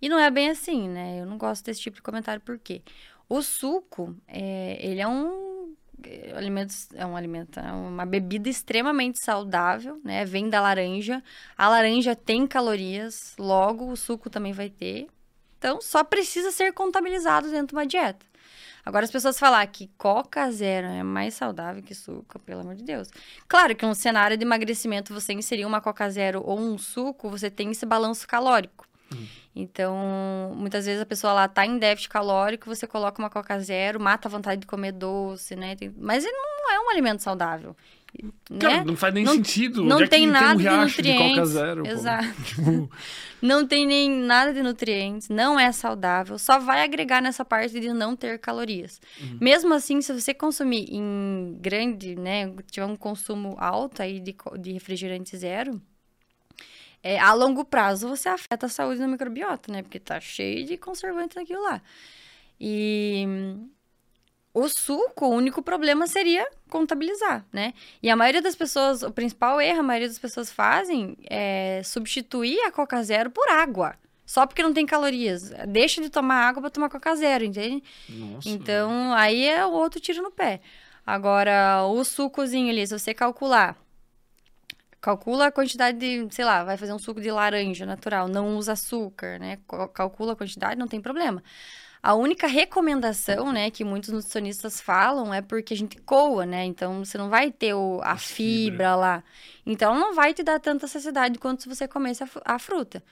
E não é bem assim, né? Eu não gosto desse tipo de comentário, por quê? O suco, é, ele é um é, alimento, é um alimento, é uma bebida extremamente saudável, né? Vem da laranja. A laranja tem calorias, logo o suco também vai ter. Então, só precisa ser contabilizado dentro de uma dieta. Agora, as pessoas falar que Coca Zero é mais saudável que suco, pelo amor de Deus. Claro que um cenário de emagrecimento, você inserir uma Coca Zero ou um suco, você tem esse balanço calórico. Então, muitas vezes a pessoa lá tá em déficit calórico, você coloca uma Coca Zero, mata a vontade de comer doce, né? Tem- Mas ele não é um alimento saudável. Cara, né? não faz nem Não- sentido. não é tem nada um de riacho de nutrientes. Zero? Exato. Tipo, Não tem nem nada de nutrientes, não é saudável, só vai agregar nessa parte de não ter calorias. Uhum. Mesmo assim, se você consumir em grande, né, tiver um consumo alto aí de, de refrigerante zero, é, a longo prazo você afeta a saúde da microbiota, né? Porque tá cheio de conservante naquilo lá. E hum, o suco, o único problema seria contabilizar, né? E a maioria das pessoas, o principal erro, a maioria das pessoas fazem é substituir a Coca Zero por água. Só porque não tem calorias. Deixa de tomar água para tomar Coca Zero, entende? Nossa. Então, aí é o outro tiro no pé. Agora, o sucozinho ali, se você calcular, calcula a quantidade de, sei lá, vai fazer um suco de laranja natural, não usa açúcar, né? Cal- Calcula a quantidade, não tem problema. A única recomendação, né, que muitos nutricionistas falam é porque a gente coa, né? Então você não vai ter o- a A fibra. fibra lá. Então não vai te dar tanta saciedade quanto se você comesse a, a fruta.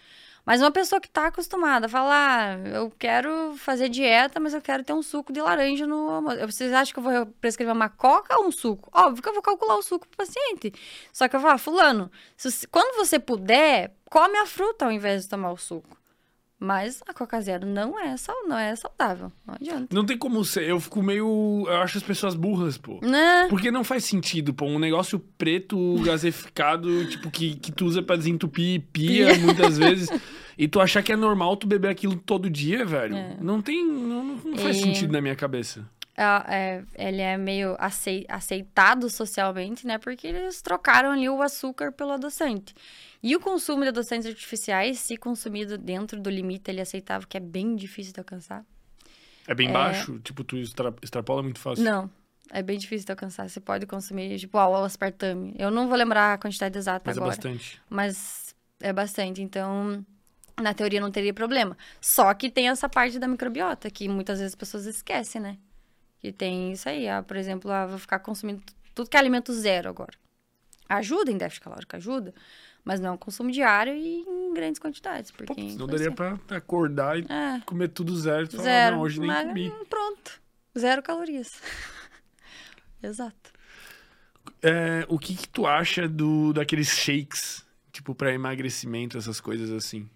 Mas uma pessoa que tá acostumada a falar, ah, eu quero fazer dieta, mas eu quero ter um suco de laranja no almoço. Vocês acham que eu vou prescrever uma coca ou um suco? Óbvio que eu vou calcular o suco pro paciente. Só que eu falar, fulano, se quando você puder, come a fruta ao invés de tomar o suco. Mas a Coca Zero não é, sal, não é saudável. Não adianta. Não tem como ser. Eu fico meio. Eu acho as pessoas burras, pô. Né? Porque não faz sentido, pô. Um negócio preto, gaseificado, tipo, que, que tu usa pra desentupir pia muitas vezes. E tu achar que é normal tu beber aquilo todo dia, velho. É. Não tem. Não, não faz E- sentido na minha cabeça. Ah, é, ele é meio acei- aceitado socialmente, né? Porque eles trocaram ali o açúcar pelo adoçante. E o consumo de adoçantes artificiais, se consumido dentro do limite ele aceitável, que é bem difícil de alcançar. É bem baixo, tipo, tu extra- extrapola muito fácil. Não, é bem difícil de alcançar. Você pode consumir, tipo, ah, o aspartame. Eu não vou lembrar a quantidade exata Mas é agora. bastante. Mas é bastante, então na teoria não teria problema. Só que tem essa parte da microbiota, que muitas vezes as pessoas esquecem, né? Que tem isso aí, ah, por exemplo, ah, vou ficar consumindo tudo que é alimento zero agora. Ajuda em déficit calórico, ajuda. Mas não é um consumo diário e em grandes quantidades. Porque Pô, senão daria pra acordar e É, comer tudo zero. Tu zero. não, hoje nem mas, comi. hum, pronto. Zero calorias. Exato. É, o que que tu acha do, daqueles shakes, tipo, pra emagrecimento, essas coisas assim?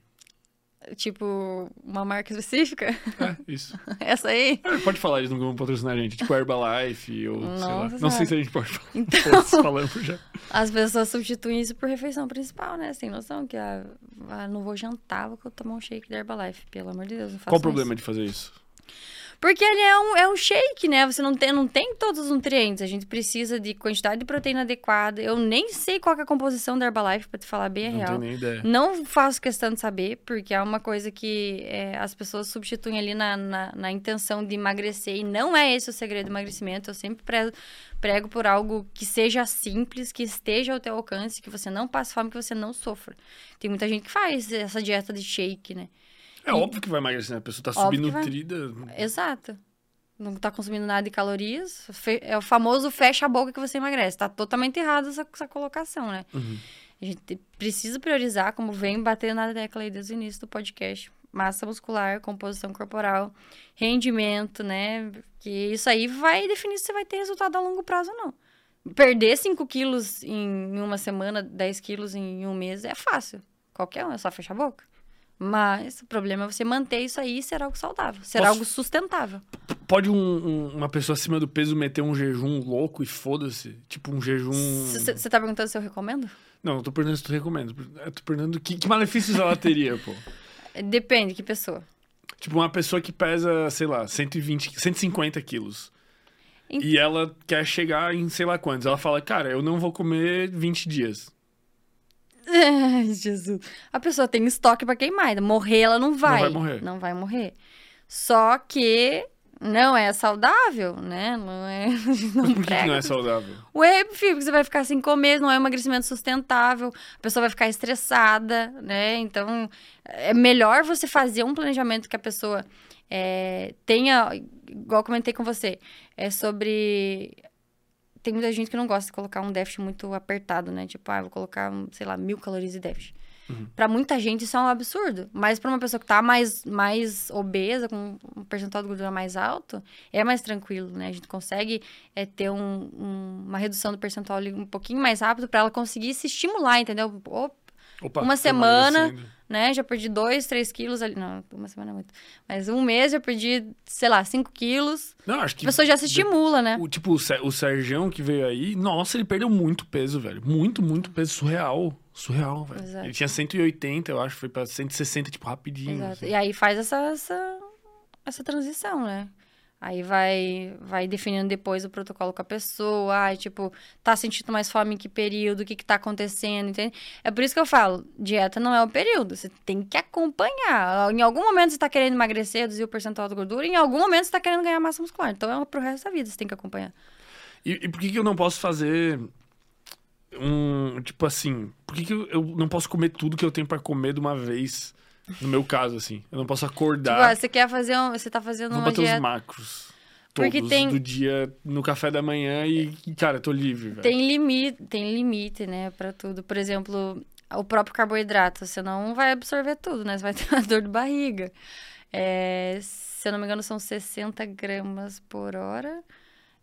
Tipo, uma marca específica? É, isso. Essa aí? É, pode falar, eles não vão patrocinar a gente. Tipo Herbalife ou sei lá. Nossa Não sei se a gente pode falar. Então, falamos já. As pessoas substituem isso por refeição principal, né? Sem noção que ah, ah, não vou jantar, vou tomar um shake da Herbalife. Pelo amor de Deus, não façam Qual o problema isso. de fazer isso? Porque ele é um, é um shake, né? Você não tem, não tem todos os nutrientes. A gente precisa de quantidade de proteína adequada. Eu nem sei qual é a composição da Herbalife, pra te falar bem a não real. tenho nem ideia. Não faço questão de saber, porque é uma coisa que é, as pessoas substituem ali na, na, na intenção de emagrecer. E não é esse o segredo do emagrecimento. Eu sempre prego, prego por algo que seja simples, que esteja ao teu alcance, que você não passe fome, que você não sofra. Tem muita gente que faz essa dieta de shake, né? É óbvio que vai emagrecer, né? A pessoa tá subnutrida. Exato. Não tá consumindo nada de calorias. Fe- É o famoso fecha a boca que você emagrece. Tá totalmente errado essa, essa colocação, né? Uhum. A gente precisa priorizar, como vem batendo na tecla aí desde o início do podcast, massa muscular, composição corporal, rendimento, né? Que isso aí vai definir se você vai ter resultado a longo prazo ou não. Perder 5 quilos em uma semana, 10 quilos em um mês é fácil. Qualquer um, é só fechar a boca. Mas o problema é você manter isso aí e ser algo saudável, ser Posso- algo sustentável. Pode um- um- uma pessoa acima do peso meter um jejum louco e foda-se? Tipo um jejum. Você tá perguntando se eu recomendo? Não, eu tô perguntando se tu recomenda. Eu tô perguntando que, que malefícios ela teria, pô. Depende, que pessoa. Tipo, uma pessoa que pesa, sei lá, 120, 150 quilos. Ent- E ela quer chegar em sei lá quantos. Ela fala, cara, eu não vou comer 20 dias. Ai, Jesus. A pessoa tem estoque pra queimar. Morrer, ela não vai. vai morrer. Não vai morrer. Só que não é saudável, né? Não é. Não por que, não é saudável? Ué, filho, porque você vai ficar sem comer, não é um emagrecimento sustentável, a pessoa vai ficar estressada, né? Então, é melhor você fazer um planejamento que a pessoa é, tenha, igual eu comentei com você, é sobre. Tem muita gente que não gosta de colocar um déficit muito apertado, né? Tipo, ah, vou colocar, sei lá, mil calorias de déficit. Pra muita gente isso é um absurdo. Mas pra uma pessoa que tá mais, mais obesa, com um percentual de gordura mais alto, é mais tranquilo, né? A gente consegue é, ter um- um- uma redução do percentual ali um pouquinho mais rápido pra ela conseguir se estimular, entendeu? Opa, Opa, Uma semana, né? Já perdi dois, três quilos ali. Não, uma semana é muito. Mas um mês já perdi, sei lá, cinco quilos. Não, acho A que. pessoa já se estimula, né? O, tipo, o, Ser- o Sergião que veio aí, nossa, ele perdeu muito peso, velho. Muito, muito peso. Surreal. Surreal, velho. Exato. Ele tinha 180, eu acho, foi pra 160, tipo, rapidinho. Exato. assim. E aí faz essa, essa, essa transição, né? Aí vai, vai definindo depois o protocolo com a pessoa. Ai, tipo, tá sentindo mais fome em que período? O que que tá acontecendo? Entende? É por isso que eu falo, dieta não é o período. Você tem que acompanhar. Em algum momento você tá querendo emagrecer, reduzir o percentual de gordura. Em algum momento você tá querendo ganhar massa muscular. Então é pro resto da vida, você tem que acompanhar. E, e por que, que eu não posso fazer um. Tipo assim. Por que, que eu, eu não posso comer tudo que eu tenho pra comer de uma vez? No meu caso, assim. Eu não posso Tipo, ah, acordar. você quer fazer um, Você tá fazendo vou uma bater os dieta. macros. Todos Porque tem- do dia no café da manhã e, cara, eu tô livre, velho. Tem limite, tem limite, né, pra tudo. Por exemplo, o próprio carboidrato, você não vai absorver tudo, né? Você vai ter uma dor de barriga. É, se eu não me engano, são 60 gramas por hora.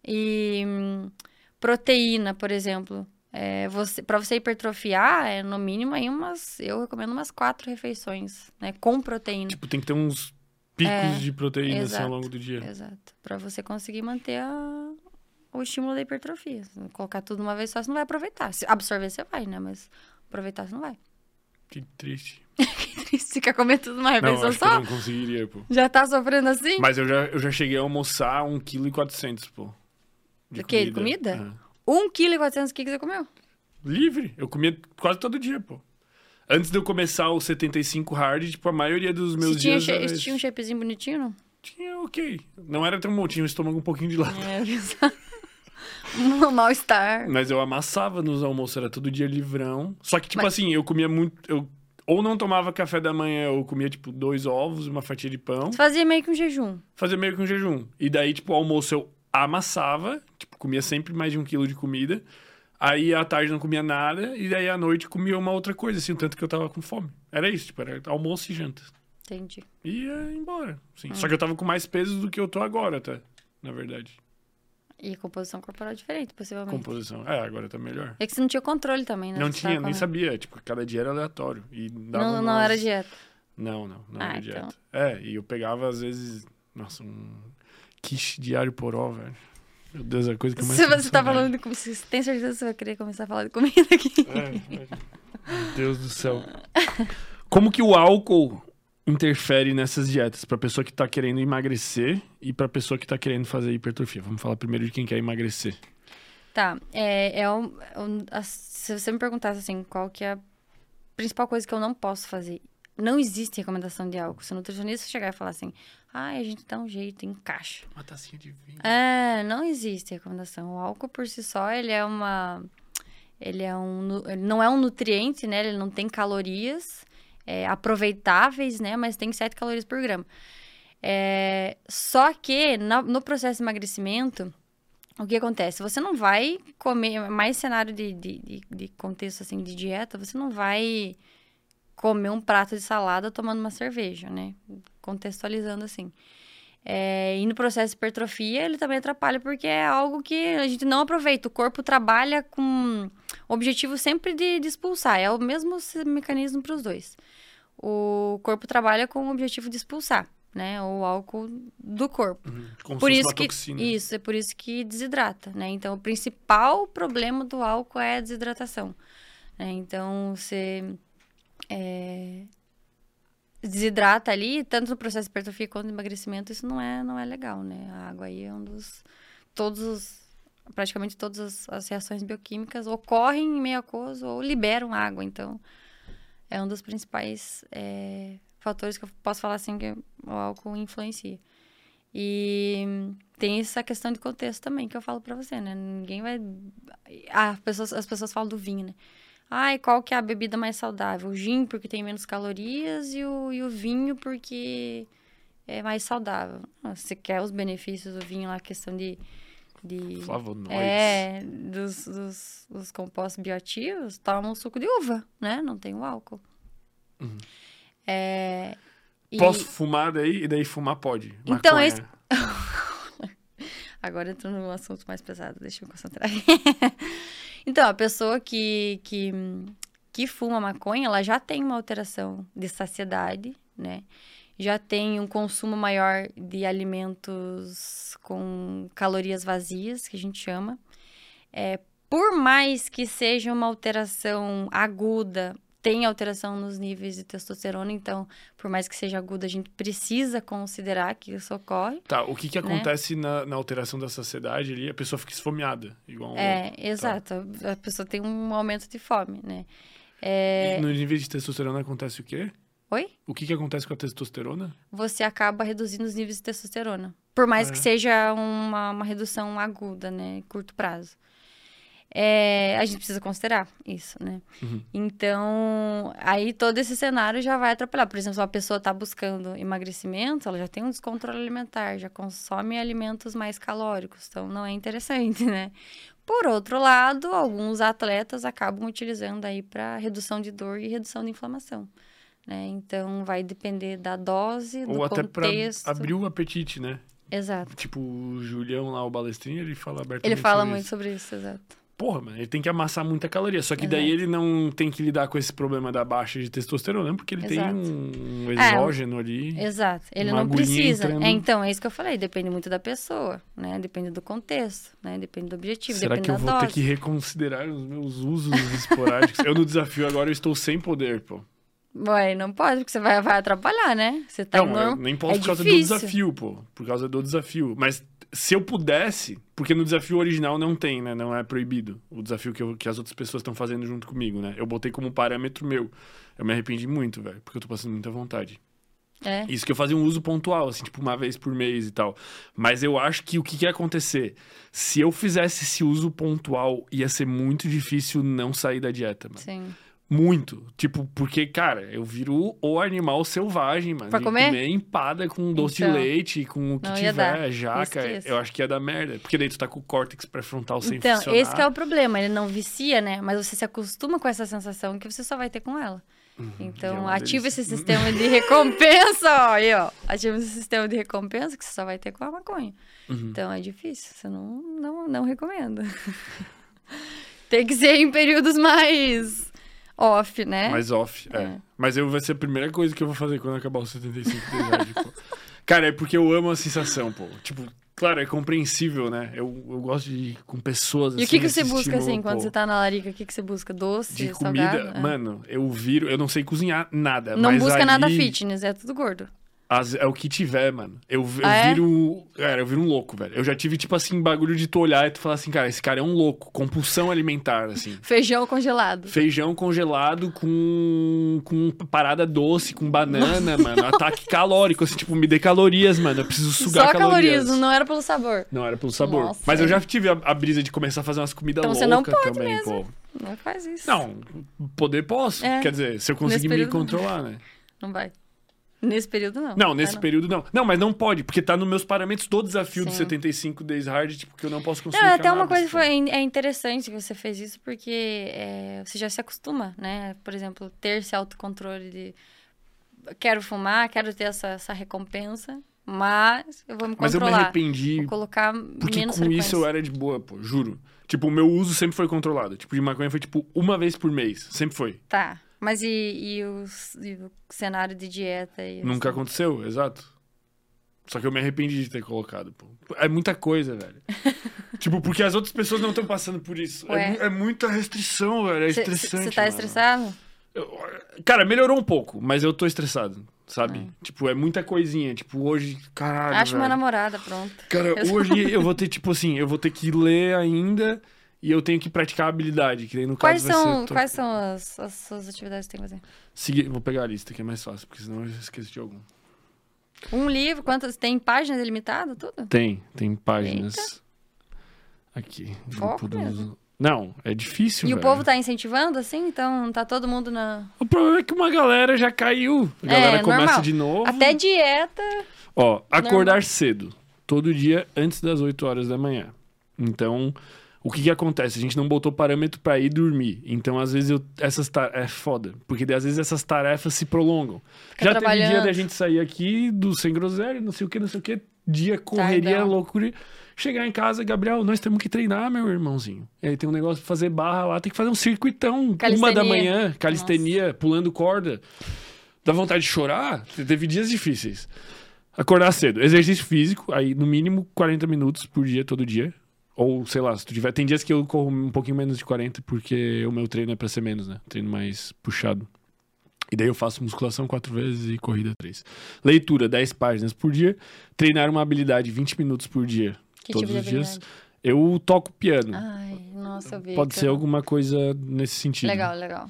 E hum, proteína, por exemplo. É, você, para você hipertrofiar, é no mínimo aí umas. Eu recomendo umas quatro refeições, né? Com proteína. Tipo, tem que ter uns picos É, de proteína assim, ao exato. longo do dia. Exato. Pra você conseguir manter a- o estímulo da hipertrofia. Se colocar tudo de uma vez só, você não vai aproveitar. Se absorver, você vai, né? Mas aproveitar, você não vai. Que triste. Se quer comer tudo numa Não, refeição que eu só, não conseguiria, pô. já tá sofrendo assim? Mas eu já, eu já cheguei a almoçar 1,4 kg, pô. Do quê? De comida? Aham. 1 kg 400 que que você comeu? Livre. Eu comia quase todo dia, pô. Antes de eu começar o 75 hard, tipo, a maioria dos meus tinha, dias che- era tinha um shapezinho bonitinho, não? Tinha, ok. Não era tão bom, tinha o estômago um pouquinho de lado. É, exato. um mal-estar. Mas eu amassava nos almoços, era todo dia livrão. Só que, tipo Mas- assim, eu comia muito... Eu ou não tomava café da manhã, ou comia, tipo, dois ovos, uma fatia de pão. Você fazia meio que um jejum. Fazia meio que um jejum. E daí, tipo, o almoço eu amassava, comia sempre mais de um quilo de comida. Aí à tarde não comia nada, e daí à noite comia uma outra coisa, assim, o tanto que eu tava com fome. Era isso, tipo, era almoço e janta. Entendi. E ia embora. Assim. Hum. Só que eu tava com mais peso do que eu tô agora, até, na verdade. E composição corporal diferente, possivelmente. Composição. É, agora tá melhor. É que você não tinha controle também, né? Não Você tinha, nem comendo. sabia. Tipo, cada dia era aleatório. E dava Não, não umas- era dieta. Não, não, não Ah, era então. dieta. É, e eu pegava, às vezes, nossa, um quiche diário poró, velho. Meu Deus, é a coisa que eu mais Se você tá falando de comida, você tem certeza que você vai querer começar a falar de comida aqui? É, é. Meu Deus do céu. Como que o álcool interfere nessas dietas pra pessoa que tá querendo emagrecer e pra pessoa que tá querendo fazer hipertrofia? Vamos falar primeiro de quem quer emagrecer. Tá, é, é um, um- a- se você me perguntasse assim, qual que é a principal coisa que eu não posso fazer? Não existe recomendação de álcool. Se o nutricionista chegar e falar assim, ah, a gente dá um jeito, encaixa. Uma tacinha de vinho. É, não existe recomendação. O álcool por si só, ele é uma... Ele é um... Ele não é um nutriente, né? Ele não tem calorias é, aproveitáveis, né? Mas tem 7 calorias por grama. É, só que na- no processo de emagrecimento, o que acontece? Você não vai comer, mais cenário de, de, de, de contexto assim de dieta, você não vai comer um prato de salada tomando uma cerveja, né? Contextualizando assim. É, e no processo de hipertrofia, ele também atrapalha porque é algo que a gente não aproveita. O corpo trabalha com o objetivo sempre de, de expulsar. É o mesmo mecanismo para os dois. O corpo trabalha com o objetivo de expulsar, né? O álcool do corpo. Como Por se isso que toxina. isso é por isso que desidrata, né? Então o principal problema do álcool é a desidratação. né? Então você é, desidrata ali, tanto no processo de hipertrofia quanto no emagrecimento, isso não é não é legal, né? A água aí é um dos todos os praticamente todas as, as reações bioquímicas ocorrem em meio aquoso ou liberam água, então é um dos principais é, fatores que eu posso falar assim que o álcool influencia. E tem essa questão de contexto também que eu falo pra você, né? Ninguém vai. Ah, as pessoas, as pessoas falam do vinho, né? Ai, qual que é a bebida mais saudável? O gin porque tem menos calorias e o, e o vinho porque é mais saudável. Ah, Você quer os benefícios do vinho lá, a questão de. de Flavonoides. é, dos, dos, dos compostos bioativos, toma um suco de uva, né? Não tem o álcool. É, e- Posso fumar daí? E daí fumar pode. Então, esse- Agora entrou num assunto mais pesado, deixa eu me concentrar. então, a pessoa que, que, que fuma maconha, ela já tem uma alteração de saciedade, né? Já tem um consumo maior de alimentos com calorias vazias, que a gente chama. É, por mais que seja uma alteração aguda, tem alteração nos níveis de testosterona, então, por mais que seja aguda, a gente precisa considerar que isso ocorre. Tá, o que que né? acontece na, na alteração da saciedade ali? A pessoa fica esfomeada, igual É, louco. exato. A pessoa tem um aumento de fome, né? E É... no nível de testosterona acontece o quê? Oi? O que que acontece com a testosterona? Você acaba reduzindo os níveis de testosterona. Por mais É. que seja uma, uma redução aguda, né? Curto prazo. É, a gente precisa considerar isso, né? Uhum. Então, aí todo esse cenário já vai atrapalhar. Por exemplo, se uma pessoa está buscando emagrecimento, ela já tem um descontrole alimentar, já consome alimentos mais calóricos, então não é interessante, né? Por outro lado, alguns atletas acabam utilizando aí para redução de dor e redução de inflamação. Né? Então, vai depender da dose, do Ou até pra contexto. abrir o apetite, né? Exato. Tipo, o Julião lá, o balestrinho, ele fala abertamente Ele fala sobre muito isso. sobre isso, exato. Porra, mano, ele tem que amassar muita caloria. Só que daí ele não tem que lidar com esse problema da baixa de testosterona, porque ele Exato. tem um É, exógeno ali. Exato. Ele não precisa. entrando. É, então, é isso que eu falei. Depende muito da pessoa, né? Depende do contexto, né? Depende do objetivo, Será que eu vou dose. ter que reconsiderar os meus usos esporádicos? eu no desafio agora eu estou sem poder, pô. Ué, não pode, porque você vai, vai atrapalhar, né? Você tá não, eu nem posso é por causa difícil. do desafio, pô. Por causa do desafio. Mas se eu pudesse, porque no desafio original não tem, né? Não é proibido. O desafio que, eu- que as outras pessoas estão fazendo junto comigo, né? Eu botei como parâmetro meu. Eu me arrependi muito, velho, porque eu tô passando muita vontade. É. Isso que eu fazia um uso pontual, assim, tipo uma vez por mês e tal. Mas eu acho que o que, que ia acontecer? Se eu fizesse esse uso pontual, ia ser muito difícil não sair da dieta, mano. Sim. Muito. Tipo, porque, cara, eu viro o animal selvagem, mano. Pra de comer? empada com doce Então, de leite, com o que tiver, dar. jaca. Esqueça. Eu acho que ia dar merda. Porque daí tu tá com o córtex pré-frontal sem Então, funcionar. esse que é o problema. Ele não vicia, né? Mas você se acostuma com essa sensação que você só vai ter com ela. Uhum, é Então, uma ativa delícia. esse sistema de recompensa, ó, aí, ó. Ativa esse sistema de recompensa que você só vai ter com a maconha. Uhum. Então, é difícil. Você não, não, não recomendo. Tem que ser em períodos mais off, né? Mais off, é. É. Mas eu vai ser a primeira coisa que eu vou fazer quando acabar o 75 de idade, pô. Cara, é porque eu amo a sensação, pô. Tipo, claro, é compreensível, né? Eu, eu gosto de ir com pessoas E o assim, que, que você busca, estímulo, assim, quando pô. você tá na larica? O que, que você busca? Doce, De salgado? comida, É. mano, eu viro, eu não sei cozinhar nada. Não busca nada ali- fitness, é tudo gordo. As- é o que tiver, mano. Eu, eu Ah, é? viro. Cara, eu viro um louco, velho. Eu já tive, tipo assim, bagulho de tu olhar e tu falar assim, cara, esse cara é um louco. Compulsão alimentar, assim. Feijão congelado. Feijão congelado com, com parada doce, com banana, mano. Ataque calórico, assim, tipo, me dê calorias, mano. Eu preciso sugar Só calorias. calorias, não era pelo sabor. Não, era pelo sabor. Nossa. Mas eu já tive a, a brisa de começar a fazer umas comidas Então loucas você não pode também, mesmo. pô. Não faz isso. Não, poder posso. É. Quer dizer, se eu conseguir me período, não. controlar, né? Não vai. Nesse período, não. Não, nesse período não. Não, mas não pode, porque tá nos meus parâmetros do desafio do Sim. 75 days hard, tipo, que eu não posso consumir Não, até uma coisa pô. foi é interessante que você fez isso, porque é, você já se acostuma, né? Por exemplo, ter esse autocontrole de quero fumar, quero ter essa, essa recompensa, mas eu vou me Mas eu me controlar. arrependi, Vou colocar porque menos com isso eu era de boa, pô, juro. Tipo, o meu uso sempre foi controlado. Tipo, de maconha foi, tipo, uma vez por mês. Sempre foi. Tá, mas e, e, os- e o cenário de dieta? E Nunca assim? aconteceu, exato. Só que eu me arrependi de ter colocado, pô. É muita coisa, velho. tipo, porque as outras pessoas não estão passando por isso. É, é muita restrição, velho. É Cê- estressante. Você tá mano. estressado? Eu- Cara, melhorou um pouco, mas eu tô estressado, sabe? É. Tipo, é muita coisinha. Tipo, hoje, caralho. Acho uma velho. namorada, pronto. Cara, Eu- hoje eu vou ter, tipo assim, eu vou ter que ler ainda e eu tenho que praticar a habilidade, que no Quais caso são, ser... quais são as, as suas atividades que tem que fazer? Seguir, vou pegar a lista, que é mais fácil, porque senão eu esqueço de algum. Um livro, quantas? Tem páginas ilimitadas, tudo? Tem, tem páginas. Aqui. Foco mesmo. Não, é difícil, E o velho. povo tá incentivando, assim? Então tá todo mundo na. O problema é que uma galera já caiu. A galera É, começa normal. de novo. Até dieta. Ó, acordar Normal. cedo. Todo dia antes das 8 horas da manhã. Então, O que que acontece? A gente não botou parâmetro pra ir dormir. Então, às vezes, eu, essas é foda. Porque às vezes essas tarefas se prolongam. Fica Já teve dia da gente sair aqui do Sem Groselha, não sei o que, não sei o que. Dia correria, Tardão. loucura. Chegar em casa, Gabriel, nós temos que treinar, meu irmãozinho. E aí tem um negócio pra fazer barra lá, tem que fazer um circuitão. Uma Calistenia. da manhã, calistenia, pulando corda. Dá vontade de chorar? Teve dias difíceis. Acordar cedo. Exercício físico, aí no mínimo 40 minutos por dia, todo dia. Ou, sei lá, se tu tiver. Tem dias que eu corro um pouquinho menos de 40, porque o meu treino é pra ser menos, né? Treino mais puxado. E daí eu faço musculação quatro vezes e corrida três. Leitura, 10 páginas por dia. Treinar uma habilidade 20 minutos por dia. Que todos tipo os dias. Eu toco piano. Ai, nossa, Victor. Pode ser alguma coisa nesse sentido. Legal, legal.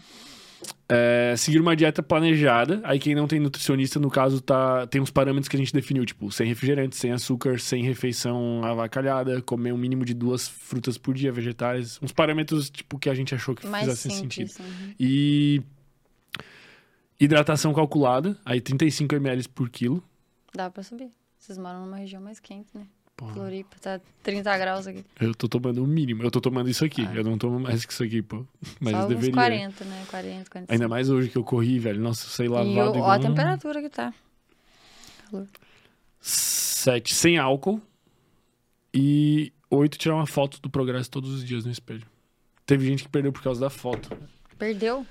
É, seguir uma dieta planejada. Aí quem não tem nutricionista, no caso, tá, tem uns parâmetros que a gente definiu, tipo, sem refrigerante, sem açúcar, sem refeição avacalhada, comer um mínimo de duas frutas por dia, vegetais. Uns parâmetros, tipo, que a gente achou que Mais fizessem sentido. uhum. E hidratação calculada, aí 35 ml por quilo. Dá pra subir. Vocês moram numa região mais quente, né? Porra, Floripa, tá 30 graus aqui. eu tô tomando o mínimo. Eu tô tomando isso aqui. Ah. Eu não tomo mais que isso aqui, pô. Mas Só eu deveria. 40, né? 40, 45. Ainda mais hoje que eu corri, velho. Nossa, eu sei E lavado o, ó igual a temperatura que tá. Sete, sem álcool. E oito, tirar uma foto do progresso todos os dias no espelho. Teve gente que perdeu por causa da foto. Perdeu?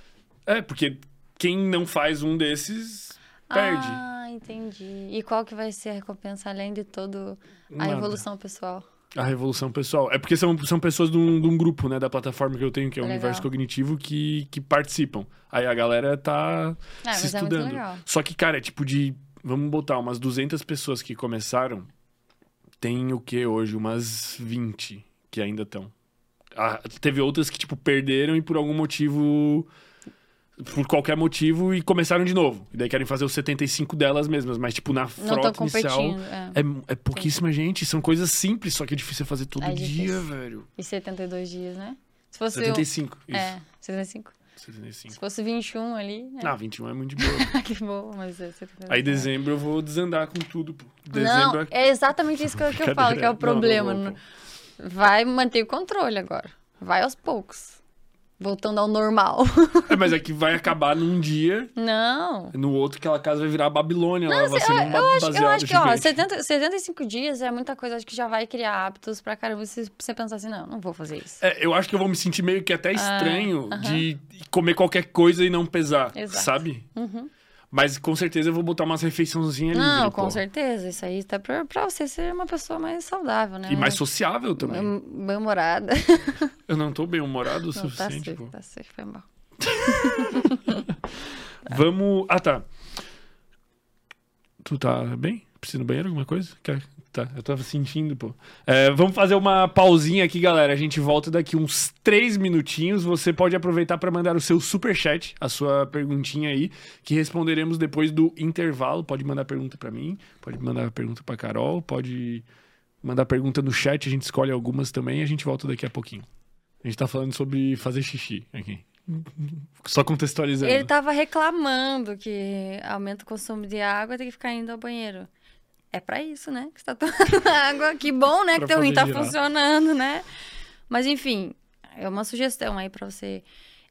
É, porque quem não faz um desses perde. Entendi. E qual que vai ser a recompensa além de toda a Nada. evolução pessoal? A revolução pessoal. É porque são, são pessoas de um, de um grupo, né, da plataforma que eu tenho, que é o Legal. Universo Cognitivo, que, que participam. Aí a galera tá Ah, se é muito estudando. legal. Só que, cara, é tipo de. Vamos botar umas 200 pessoas que começaram. Tem o que hoje? Umas 20 que ainda estão. Ah, teve outras que, tipo, perderam e por algum motivo. Por qualquer motivo e começaram de novo. E daí querem fazer os 75 delas mesmas, mas, tipo, na frota inicial. É. É, é pouquíssima gente, são coisas simples, só que é difícil fazer todo É dia, difícil. velho. E 72 dias, né? Se fosse. 75, o... isso. É, 75. 75. Se fosse 21 ali. né? Não, 21 é muito de boa. que boa, mas é 72. Aí é. dezembro eu vou desandar com tudo, pô. Não, Dezembro é exatamente isso que eu, que eu falo, que é o problema. Não, não Não-. Vai manter o controle agora. Vai aos poucos. Voltando ao normal. É, mas é que vai acabar num dia, Não. no outro aquela casa vai virar a Babilônia, lá vai ser um ba- Eu acho, eu acho que, ó, gigante. 70, 75 dias é muita coisa. Acho que já vai criar hábitos pra caramba. Se você pensar assim, não, não vou fazer isso. É, eu acho que eu vou me sentir meio que até estranho aham. de comer qualquer coisa e não pesar, Exato. sabe? Uhum. Mas com certeza eu vou botar umas refeiçãozinhas Não, livre, com pô. certeza. Isso aí tá pra, pra você ser uma pessoa mais saudável, né? E mais sociável também. Bem- Bem-humorada. Eu não tô bem-humorado o Não, tá suficiente, pô. tá safe, foi mal. Vamos... Ah, tá. Tu tá bem? Precisa ir no banheiro, alguma coisa? Quer? Tá, eu tava sentindo, pô. É, vamos fazer uma pausinha aqui, galera. A gente volta daqui uns três minutinhos. Você pode aproveitar para mandar o seu super chat, a sua perguntinha aí, que responderemos depois do intervalo. Pode mandar pergunta para mim, pode mandar pergunta para Carol, pode mandar pergunta no chat, a gente escolhe algumas também a gente volta daqui a pouquinho. A gente tá falando sobre fazer xixi aqui. Só contextualizando. Ele tava reclamando que aumenta o consumo de água tem que ficar indo ao banheiro. É pra isso, né? Que você tá tomando água. Que bom, né? Que teu rim tá girar. funcionando, né? Mas enfim, é uma sugestão aí pra você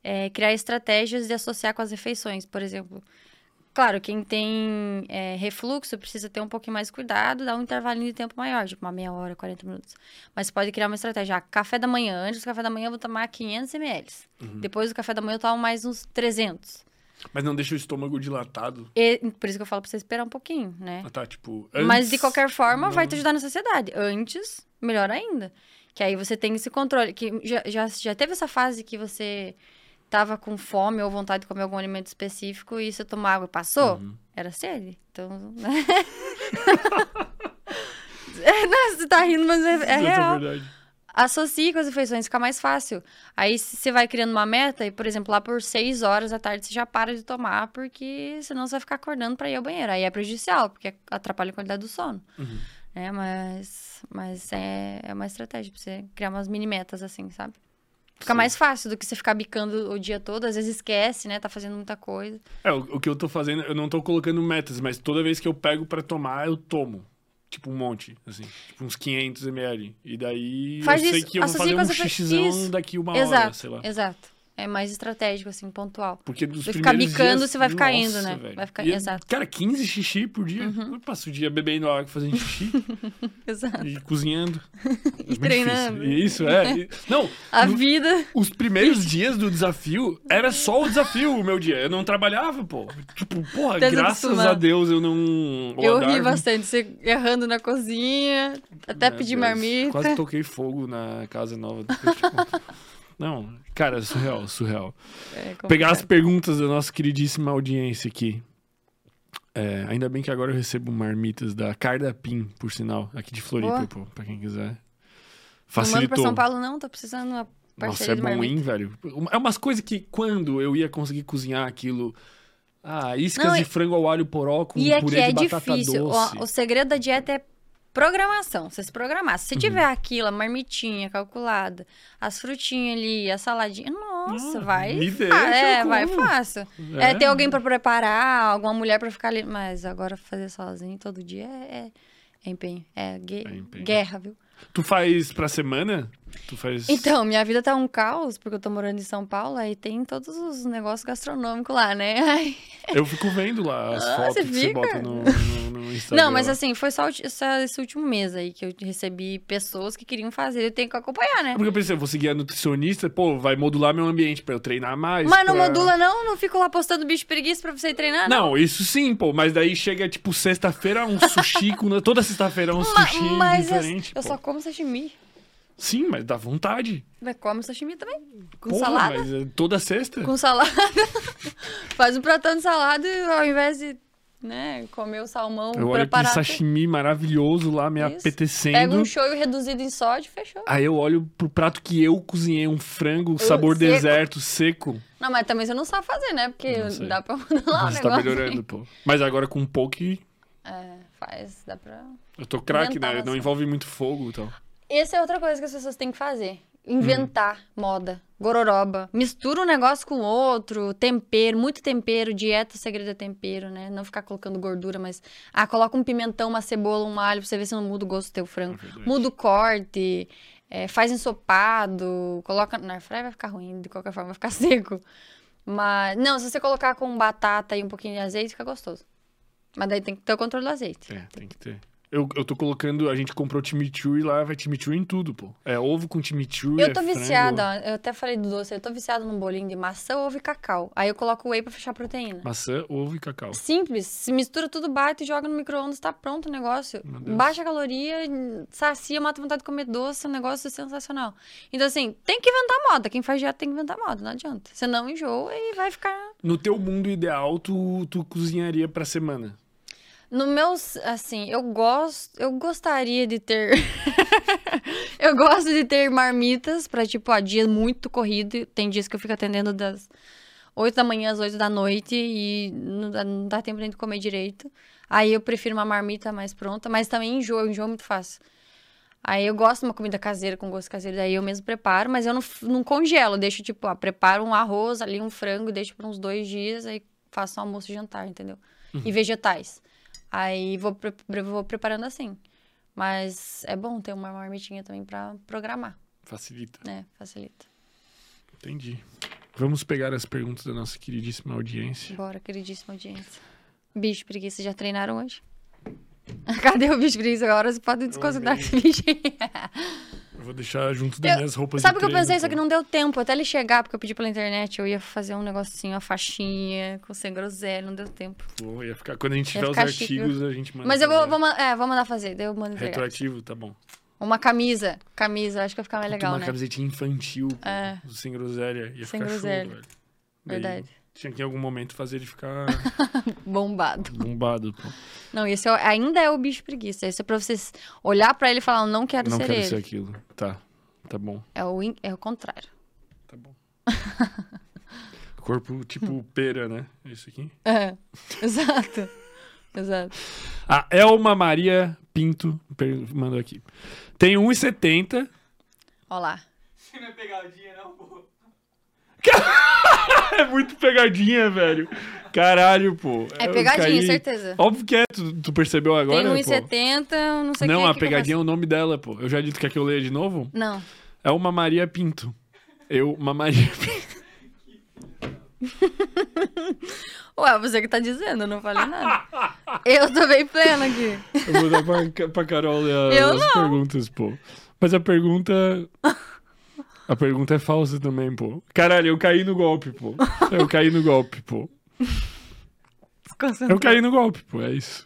é, criar estratégias de associar com as refeições. Por exemplo, claro, quem tem é, refluxo precisa ter um pouquinho mais cuidado, dar um intervalinho de tempo maior, tipo uma meia hora, 40 minutos. Mas você pode criar uma estratégia. Ah, café da manhã. Antes do café da manhã eu vou tomar 500 ml. Uhum. Depois do café da manhã eu tomo mais uns 300. Mas não deixa o estômago dilatado. E, por isso que eu falo pra você esperar um pouquinho, né? Ah, tá, tipo. Mas antes, de qualquer forma, vai te não- ajudar na sociedade. Antes, melhor ainda. Que aí você tem esse controle. Que já, já, já teve essa fase que você tava com fome ou vontade de comer algum alimento específico e você tomou água e passou? Uhum. Era sede. Então, né? É, né? Você tá rindo, mas é, é Essa real. verdade. Associe com as refeições, fica mais fácil. Aí se você vai criando uma meta e, por exemplo, lá por 6 horas da tarde você já para de tomar, porque senão você vai ficar acordando pra ir ao banheiro. Aí é prejudicial, porque atrapalha a qualidade do sono. Uhum. É, mas, mas é, é uma estratégia pra você criar umas mini metas assim, sabe? Fica Sim. mais fácil do que você ficar bicando o dia todo, às vezes esquece, né? Tá fazendo muita coisa. É, o, o que eu tô fazendo, eu não tô colocando metas, mas toda vez que eu pego pra tomar, eu tomo. Tipo, um monte, assim. Tipo, uns 500 ml. E daí Faz eu sei isso, que eu vou fazer um xixizão daqui uma exato, hora, sei lá. exato. É mais estratégico, assim, pontual. Porque dos Você ficar primeiros bicando, dias, você vai ficar nossa, indo, né? velho. Vai ficar- E, exato. Uhum. Cara, 15 xixi por dia. Eu passo o dia bebendo água, fazendo xixi Exato. e cozinhando. É muito treinando. difícil. Isso, é. E- Não, A no- vida. os primeiros dias do desafio era só o desafio o meu dia. Eu não trabalhava, pô. Tipo, porra, graças a Deus eu não. Eu ri bastante. Você errando na cozinha, até Meu pedir Deus, marmita. Quase toquei fogo na casa nova. tipo, Não, cara, surreal, surreal. É Pegar as perguntas da nossa queridíssima audiência aqui. É, ainda bem que agora eu recebo marmitas da Carda Pim, por sinal, aqui de Floripa, pô, pra quem quiser. Não manda Facilitou. pra São Paulo, não. Tô precisando uma Nossa, é bom, marmita. hein, velho? É umas coisas que quando eu ia conseguir cozinhar aquilo. Ah, iscas Não, de frango ao alho poró com E é purê é de batata difícil. doce. O, o segredo da dieta é programação. Você se programar. Uhum. Se você tiver aquilo, a marmitinha calculada, as frutinhas ali, a saladinha, nossa, Ah, vai. me deixa, é, eu vai fácil. É. ter alguém pra preparar, alguma mulher pra ficar ali. Mas agora fazer sozinho todo dia é, é, é empenho. É, É empenho. guerra, viu? Tu faz pra semana? Tu faz. Então, minha vida tá um caos, porque eu tô morando em São Paulo, aí tem todos os negócios gastronômicos lá, né? Ai. Eu fico vendo lá as Ah, fotos você que você fica? bota no, no, no Instagram. Não, mas assim, foi só esse último mês aí que eu recebi pessoas que queriam fazer, eu tenho que acompanhar, né? Porque eu pensei, eu vou seguir a nutricionista, pô, vai modular meu ambiente pra eu treinar mais. Mas não pra- modula não? Não fico lá postando bicho preguiça pra você ir treinar, não? Não, isso sim, pô. Mas daí chega, tipo, sexta-feira, um sushi com. Toda sexta-feira um Ma- sushi mas eu, diferente. eu pô. só como sashimi. Sim, mas dá vontade. Mas come sashimi também. Com Porra, salada. mas é toda sexta? Com salada. Faz um pratão de salada e ao invés de, né, comer o salmão Eu olho aquele sashimi maravilhoso lá, me Isso. apetecendo. Pega um shoyu reduzido em sódio e fechou. Aí eu olho pro prato que eu cozinhei, um frango sabor seco. deserto, seco. Não, mas também você não sabe fazer, né? Porque Não dá pra modelar o Mas tá negócio. melhorando, pô. Mas agora com poke, É, faz, dá pra... eu tô craque, né? Não assim. envolve muito fogo e tal. Essa é outra coisa que as pessoas têm que fazer. Inventar moda, gororoba. Mistura um negócio com outro, tempero, muito tempero, dieta segredo é tempero, né? Não ficar colocando gordura, mas... Ah, coloca um pimentão, uma cebola, um alho, pra você ver se não muda o gosto do teu frango. É muda o corte, é, faz ensopado, coloca... Na airfryer vai ficar ruim, de qualquer forma vai ficar seco. Mas, não, se você colocar com batata e um pouquinho de azeite, fica gostoso. Mas daí tem que ter o controle do azeite. É, tem que ter. Eu, eu tô colocando, a gente comprou chimichurri lá, vai chimichurri em tudo, pô. É ovo com chimichurri, Eu é tô frango. viciada, ó, eu até falei do doce, eu tô viciada num bolinho de maçã, ovo e cacau. Aí eu coloco whey pra fechar a proteína. Maçã, ovo e cacau. Simples, se mistura tudo, bate e joga no micro-ondas, tá pronto o negócio. Baixa a caloria, sacia, mata vontade de comer doce, é um negócio sensacional. Então, assim, tem que inventar moda. Quem faz dieta tem que inventar moda, não adianta. Senão enjoa e vai ficar. No teu mundo ideal, tu, tu cozinharia pra semana. No meus, assim, eu gosto, eu gostaria de ter. eu gosto de ter marmitas pra, tipo, ó, dia muito corrido. Tem dias que eu fico atendendo das 8 da manhã às 8 da noite e não dá, não dá tempo nem de comer direito. Aí eu prefiro uma marmita mais pronta, mas também enjoo, eu enjoo muito fácil. Aí eu gosto de uma comida caseira com gosto caseiro, daí eu mesmo preparo, mas eu não, não congelo, deixo, tipo, ó, preparo um arroz ali, um frango, deixo por uns dois dias, aí faço um almoço e jantar, entendeu? E vegetais. Aí vou, pre- vou preparando assim. Mas é bom ter uma marmitinha também pra programar, Facilita. né? Facilita. Entendi. Vamos pegar as perguntas da nossa queridíssima audiência. Bora, queridíssima audiência. Bicho preguiça, já treinaram hoje? Cadê o bicho preguiça agora? Você pode desconsiderar esse bicho aí. Eu vou deixar junto das Eu- minhas roupas Sabe o que eu pensei? Só pô. que não deu tempo. Até ele chegar, porque eu pedi pela internet. Eu ia fazer um negocinho, uma faixinha, com sem groselha. Não deu tempo. Pô, ia ficar... Quando a gente tiver os chique, artigos, a gente manda Mas eu vou, vou, é, vou mandar fazer. Daí eu mando entregar. Retroativo, tá bom. Uma camisa. Camisa, acho que vai ficar mais legal, uma né? camisetinha infantil, pô, É. sem groselha. Ia Sem ficar groselha. show, velho. Daí Verdade. Tinha que em algum momento fazer ele ficar Bombado. bombado, pô. Não, esse é ainda é o bicho preguiça. Esse é pra vocês olhar pra ele e falar, não quero Não ser quero ele. ser aquilo. Tá, tá bom, É, o, in- é o contrário. tá bom. Corpo tipo pera, né? Isso aqui. É, exato. Exato. A Elma Maria Pinto mandou aqui. Tem 1,70. Ó lá. Você não é pegadinha, não, pô. É muito pegadinha, velho. Caralho, pô. É pegadinha, caí- certeza. Óbvio que é, tu, tu percebeu agora, Tem pô? 1,70, não sei o Não, que. a que pegadinha é o nome dela, pô. Eu já disse que que eu leia de novo? Não. É uma Maria Pinto. Eu, uma Maria Pinto. Ué, você que tá dizendo, eu não falei nada. eu tô bem plena aqui. Eu vou dar pra, pra Carol ler a- as não. perguntas, pô. Mas a pergunta. A pergunta é falsa também, pô. Caralho, eu caí no golpe, pô. Eu caí no golpe, pô. Eu caí no golpe, pô. É isso.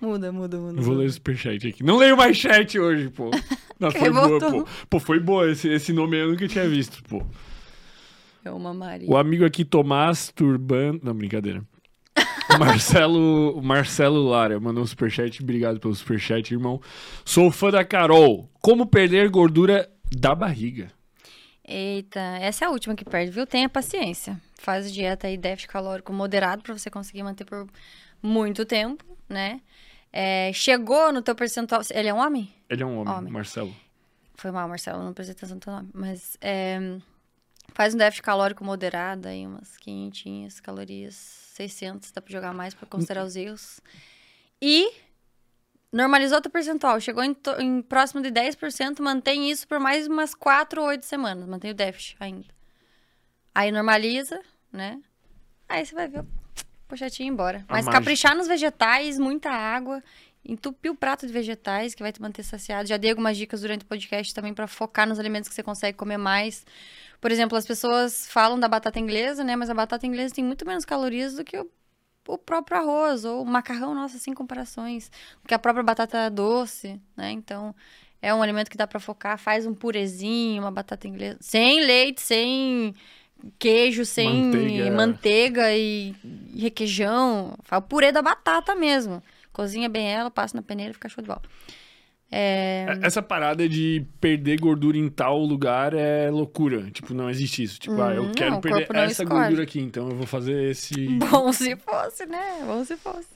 Muda, muda, muda. Eu vou ler o superchat aqui. Não leio mais chat hoje, pô. Não, foi boa, pô. Pô, foi boa. Esse, esse nome eu nunca tinha visto, pô. É uma Maria. O amigo aqui, Tomás Turban. Não, brincadeira. Marcelo, Marcelo Lara mandou um superchat. Obrigado pelo superchat, irmão. Sou fã da Carol. Como perder gordura da barriga? Eita, essa é a última que perde, viu? Tenha paciência. Faz dieta aí, déficit calórico moderado pra você conseguir manter por muito tempo, né? É, chegou no teu percentual. Ele é um homem? Ele é um homem, Homem. Marcelo. Foi mal, Marcelo, não prestei atenção no teu nome. Mas é, faz um déficit calórico moderado, aí umas 500 calorias, 600, dá pra jogar mais pra considerar os erros. E normalizou teu percentual, chegou em, to- em próximo de 10%, mantém isso por mais umas 4 ou 8 semanas, mantém o déficit ainda. Aí normaliza, né? Aí você vai ver o pochetinho embora. Mas caprichar nos vegetais, muita água, entupir o prato de vegetais, que vai te manter saciado. Já dei algumas dicas durante o podcast também pra focar nos alimentos que você consegue comer mais. Por exemplo, as pessoas falam da batata inglesa, né? Mas a batata inglesa tem muito menos calorias do que o, o próprio arroz ou o macarrão, nossa, sem comparações. Do que a própria batata doce, né? Então, é um alimento que dá pra focar. Faz um purezinho, uma batata inglesa. Sem leite, sem queijo, sem Manteiga. manteiga, e, e requeijão. Faz o purê da batata mesmo. Cozinha bem ela, passa na peneira e fica show de bola. É, É- Essa parada de perder gordura em tal lugar é loucura. Tipo, não existe isso. Tipo, ah, eu Hum, quero não, perder não essa escolhe. gordura aqui, então eu vou fazer esse. Bom se fosse, né? Bom se fosse.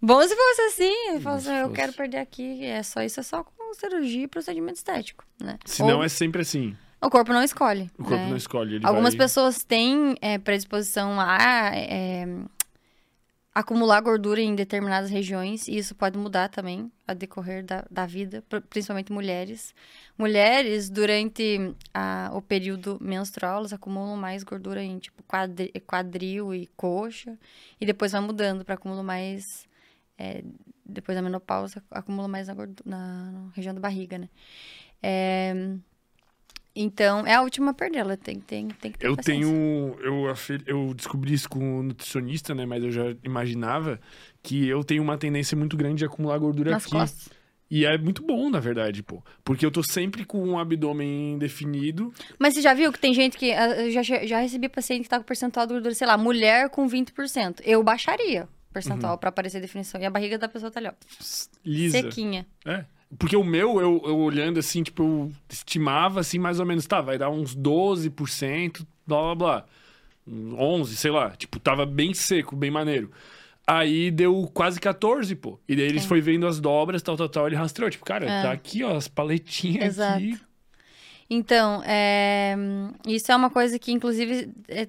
Bom se fosse assim. Eu, assim, eu fosse. quero perder aqui. É só isso, é só com cirurgia e procedimento estético, né? Se não Ou é sempre assim. O corpo não escolhe. O corpo né? não escolhe. Algumas vai... pessoas têm é, predisposição a é, acumular gordura em determinadas regiões, e isso pode mudar também a decorrer da, da vida, pr- principalmente mulheres. Mulheres, durante a- o período menstrual, elas acumulam mais gordura em tipo quadri- quadril e coxa, e depois vai mudando para acumular mais. é, depois da menopausa, acumula mais na, gordu- na- na região da barriga, né? É, então, é a última a perder, ela tem, tem, tem que ter Eu paciência. tenho. Eu, eu descobri isso com o nutricionista, né? Mas eu já imaginava que eu tenho uma tendência muito grande de acumular gordura Nas aqui. costas. E é muito bom, na verdade, pô. Porque eu tô sempre com um abdômen definido. Mas você já viu que tem gente que. ah, Eu já, já recebi paciente que tá com percentual de gordura, sei lá, mulher com 20%. Eu baixaria percentual Uhum. pra aparecer definição. E a barriga da pessoa tá ali, ó. Lisa. Sequinha. É. Porque o meu, eu, eu olhando assim, tipo, eu estimava assim, mais ou menos, tá, vai dar uns 12%, blá blá blá. Uns 11, sei lá. Tipo, tava bem seco, bem maneiro. Aí deu quase 14, pô. E daí eles É. foi vendo as dobras, tal, tal, tal. Ele rastreou. Tipo, cara, É. tá aqui, ó, as paletinhas Exato. aqui. Então, é, isso é uma coisa que, inclusive, é,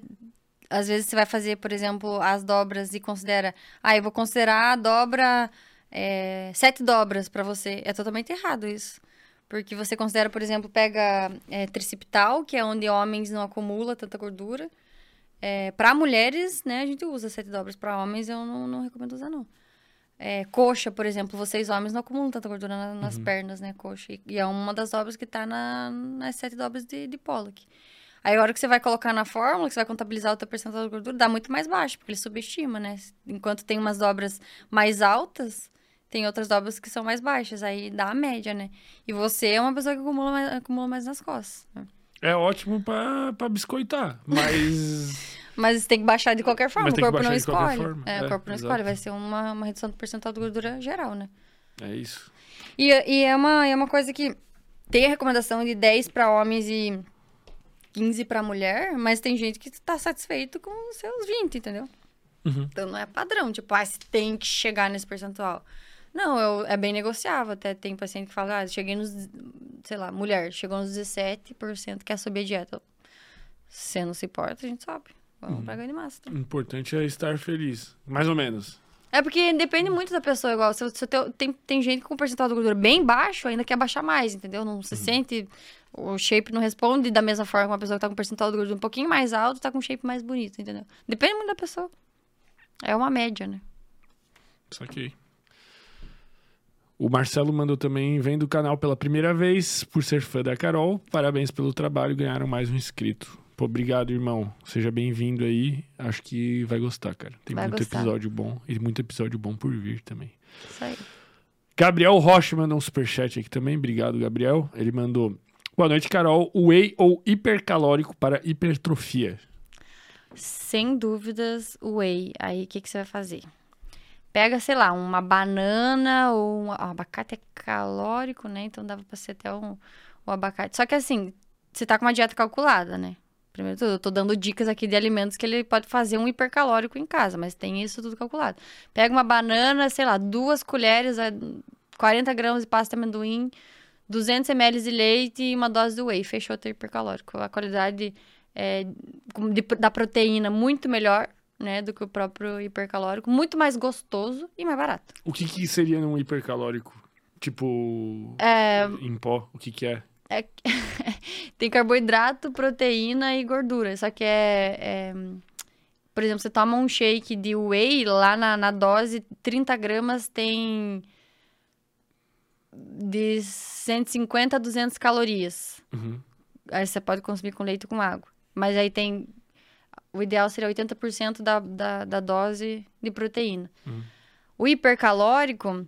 às vezes você vai fazer, por exemplo, as dobras e considera. Ah, eu vou considerar a dobra. É, sete dobras pra você. É totalmente errado isso. Porque você considera, por exemplo, pega é, tricipital, que é onde homens não acumula tanta gordura. É, para mulheres, né, a gente usa sete dobras. Para homens, eu não, não recomendo usar, não. É, coxa, por exemplo, vocês homens não acumulam tanta gordura na- nas pernas, né, coxa. E, e é uma das dobras que tá na- nas sete dobras de, de Pollock. Aí, a hora que você vai colocar na fórmula, que você vai contabilizar o teu percentual de gordura, dá muito mais baixo, porque ele subestima, né? Enquanto tem umas dobras mais altas, tem outras dobras que são mais baixas. Aí dá a média, né? E você é uma pessoa que acumula mais, acumula mais nas costas. né? É ótimo pra, pra biscoitar, mas. Mas tem que baixar de qualquer forma. O corpo não escolhe. É, É, o corpo não exato. escolhe. Vai ser uma, uma redução do percentual de gordura geral, né? é isso. E, e é, uma, é uma coisa que tem a recomendação de 10 para homens e 15 para mulher, mas tem gente que tá satisfeito com os seus 20, entendeu? Uhum. Então não é padrão, tipo, ah, você tem que chegar nesse percentual. Não, eu, é bem negociável. Até tem paciente que fala, ah, cheguei nos, sei lá, mulher, chegou nos 17%, quer subir a dieta. Se não se importa, a gente sobe. Vamos pra ganho de massa. O importante é estar feliz. Mais ou menos. É porque depende muito da pessoa, igual. Se, se teu- tem, tem gente com percentual de gordura bem baixo, ainda quer baixar mais, entendeu? Não se sente. O shape não responde da mesma forma que uma pessoa que tá com percentual de gordura um pouquinho mais alto, tá com um shape mais bonito, entendeu? Depende muito da pessoa. É uma média, né? Saquei. O Marcelo mandou também, vem do canal pela primeira vez, por ser fã da Carol. Parabéns pelo trabalho, ganharam mais um inscrito. Pô, obrigado, irmão. Seja bem-vindo aí. Acho que vai gostar, cara. Tem Vai muito gostar. episódio bom e muito episódio bom por vir também. Isso aí. Gabriel Rocha mandou um superchat aqui também. Obrigado, Gabriel. Ele mandou: Boa noite, Carol. Whey ou hipercalórico para hipertrofia? Sem dúvidas, whey. Aí o que, que você vai fazer? Pega, sei lá, uma banana ou um abacate é calórico, né? Então dava pra ser até um, um abacate. Só que assim, você tá com uma dieta calculada, né? Primeiro tudo, eu tô dando dicas aqui de alimentos que ele pode fazer um hipercalórico em casa, mas tem isso tudo calculado. Pega uma banana, sei lá, duas colheres, eh, 40 gramas de pasta de amendoim, 200 ml de leite e uma dose de whey. Fechou o teu hipercalórico. A qualidade é, de- da proteína muito melhor, né, do que o próprio hipercalórico, muito mais gostoso e mais barato. O que, que seria num hipercalórico? Tipo. É, Em pó? O que, que é? é- tem carboidrato, proteína e gordura, só que é, é- por exemplo, você toma um shake de whey, lá na, na dose, 30 gramas tem de 150 a 200 calorias. Uhum. Aí você pode consumir com leite ou com água. Mas aí tem. O ideal seria 80% da, da, da dose de proteína. Uhum. O hipercalórico,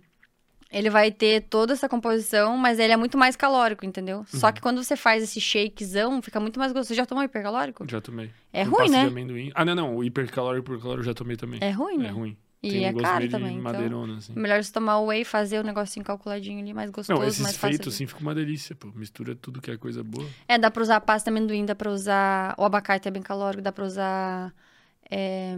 ele vai ter toda essa composição, mas ele é muito mais calórico, entendeu? Só que quando você faz esse shakezão, fica muito mais gostoso. Você já tomou hipercalórico? Já tomei. É Com ruim, né? Ah, não, não. O hipercalórico por calórico eu já tomei também. É ruim, né? É ruim. E Tem um é gosto caro também. Então, madeirona, assim. melhor você tomar o whey e fazer o negocinho calculadinho ali, mais gostoso, Não, esses mais fácil. feitos assim ficam uma delícia, pô. Mistura tudo que é coisa boa. É, dá pra usar pasta de amendoim, dá pra usar. O abacate é bem calórico, dá pra usar. é,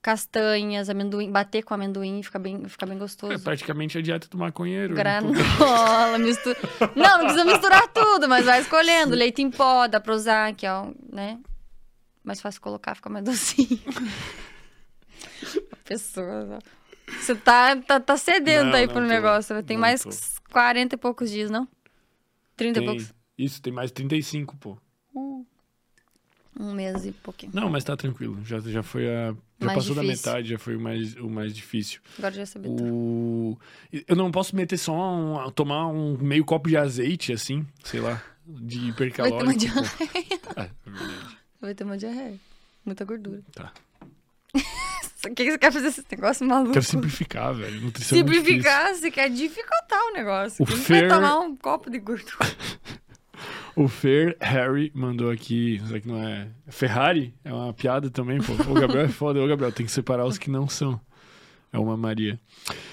Castanhas, amendoim, bater com amendoim, fica bem, fica bem É gostoso. praticamente a dieta do maconheiro. né? Granola, mistura. Não, não precisa misturar tudo, mas vai escolhendo. Leite em pó, dá pra usar, que ó, né? Mais fácil colocar, fica mais docinho. A pessoa. Você tá, tá, tá sedento Não, aí não pro tô. negócio. Tem Não mais tô. 40 e poucos dias, não? 30 e Tem- poucos. Isso, tem mais 35, pô. Um mês e pouquinho. Não, mas tá tranquilo. Já, já foi a. Já Mais passou da difícil. metade, já foi o mais, o mais difícil. Agora já sabia tudo. O... Eu não posso meter só um, tomar um meio copo de azeite, assim, sei lá, de hipercalórico. Vai ter uma pô. É, é verdade. Vai ter uma diarreia. Muita gordura. Tá. O que você quer fazer esse negócio maluco? Quero simplificar, velho. Nutrição é. Simplificar, você quer dificultar o negócio. O Quem Fer- vai tomar um copo de gordura? O Fer Harry mandou aqui. Será que não é? Ferrari? É uma piada também, pô. O Gabriel é foda. Ô, Gabriel, tem que separar os que não são. É uma Maria.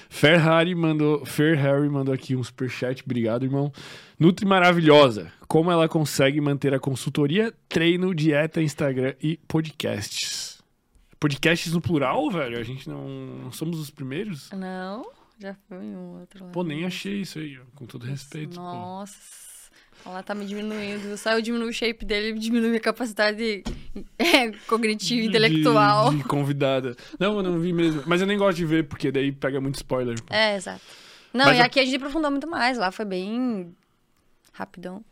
Ferrari mandou. Fer Harry mandou aqui um superchat. Obrigado, irmão. Nutri maravilhosa. Como ela consegue manter a consultoria, treino, dieta, Instagram e podcasts? Podcasts no plural, velho? A gente não, não somos os primeiros? Não, já foi um outro lá. Pô, nem achei isso aí, com todo respeito. pô. Nossa. Ela tá me diminuindo. Só eu diminuo o shape dele, diminui minha capacidade é, cognitiva intelectual. De, de convidada. Não, eu não vi mesmo. Mas eu nem gosto de ver, porque daí pega muito spoiler. pô. É, exato. Não, Mas e eu- aqui a gente aprofundou muito mais. Lá foi bem rapidão.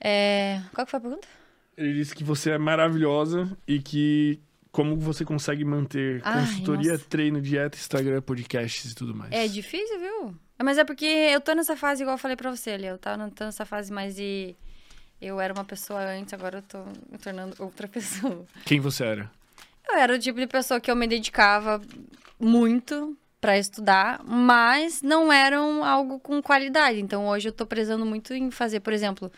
É... Qual que foi a pergunta? Ele disse que você é maravilhosa e que como você consegue manter Ai, consultoria, nossa. treino, dieta, Instagram, podcasts e tudo mais. É difícil, viu? Mas é porque eu tô nessa fase, igual eu falei pra você ali. Eu tava tô nessa fase mais de. Eu era uma pessoa antes, agora eu tô me tornando outra pessoa. Quem você era? Eu era o tipo de pessoa que eu me dedicava muito pra estudar, mas não eram algo com qualidade. Então hoje eu tô prezando muito em fazer, por exemplo,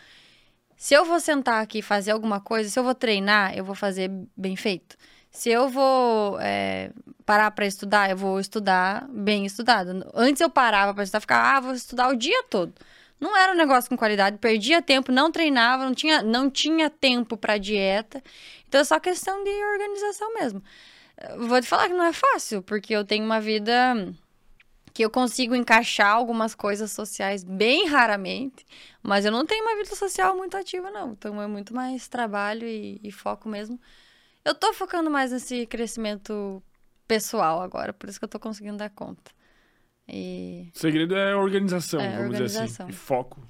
se eu vou sentar aqui e fazer alguma coisa, se eu vou treinar, eu vou fazer bem feito. Se eu vou é, parar pra estudar, eu vou estudar bem estudado. Antes eu parava pra estudar, ficava, ah, vou estudar o dia todo. Não era um negócio com qualidade, perdia tempo, não treinava, não tinha, não tinha tempo pra dieta. Então é só questão de organização mesmo. Vou te falar que não é fácil, porque eu tenho uma vida que eu consigo encaixar algumas coisas sociais bem raramente, mas eu não tenho uma vida social muito ativa, não. Então é muito mais trabalho e, e foco mesmo. Eu tô focando mais nesse crescimento pessoal agora, por isso que eu tô conseguindo dar conta. E... O segredo é organização, É, vamos dizer organização. assim. E foco.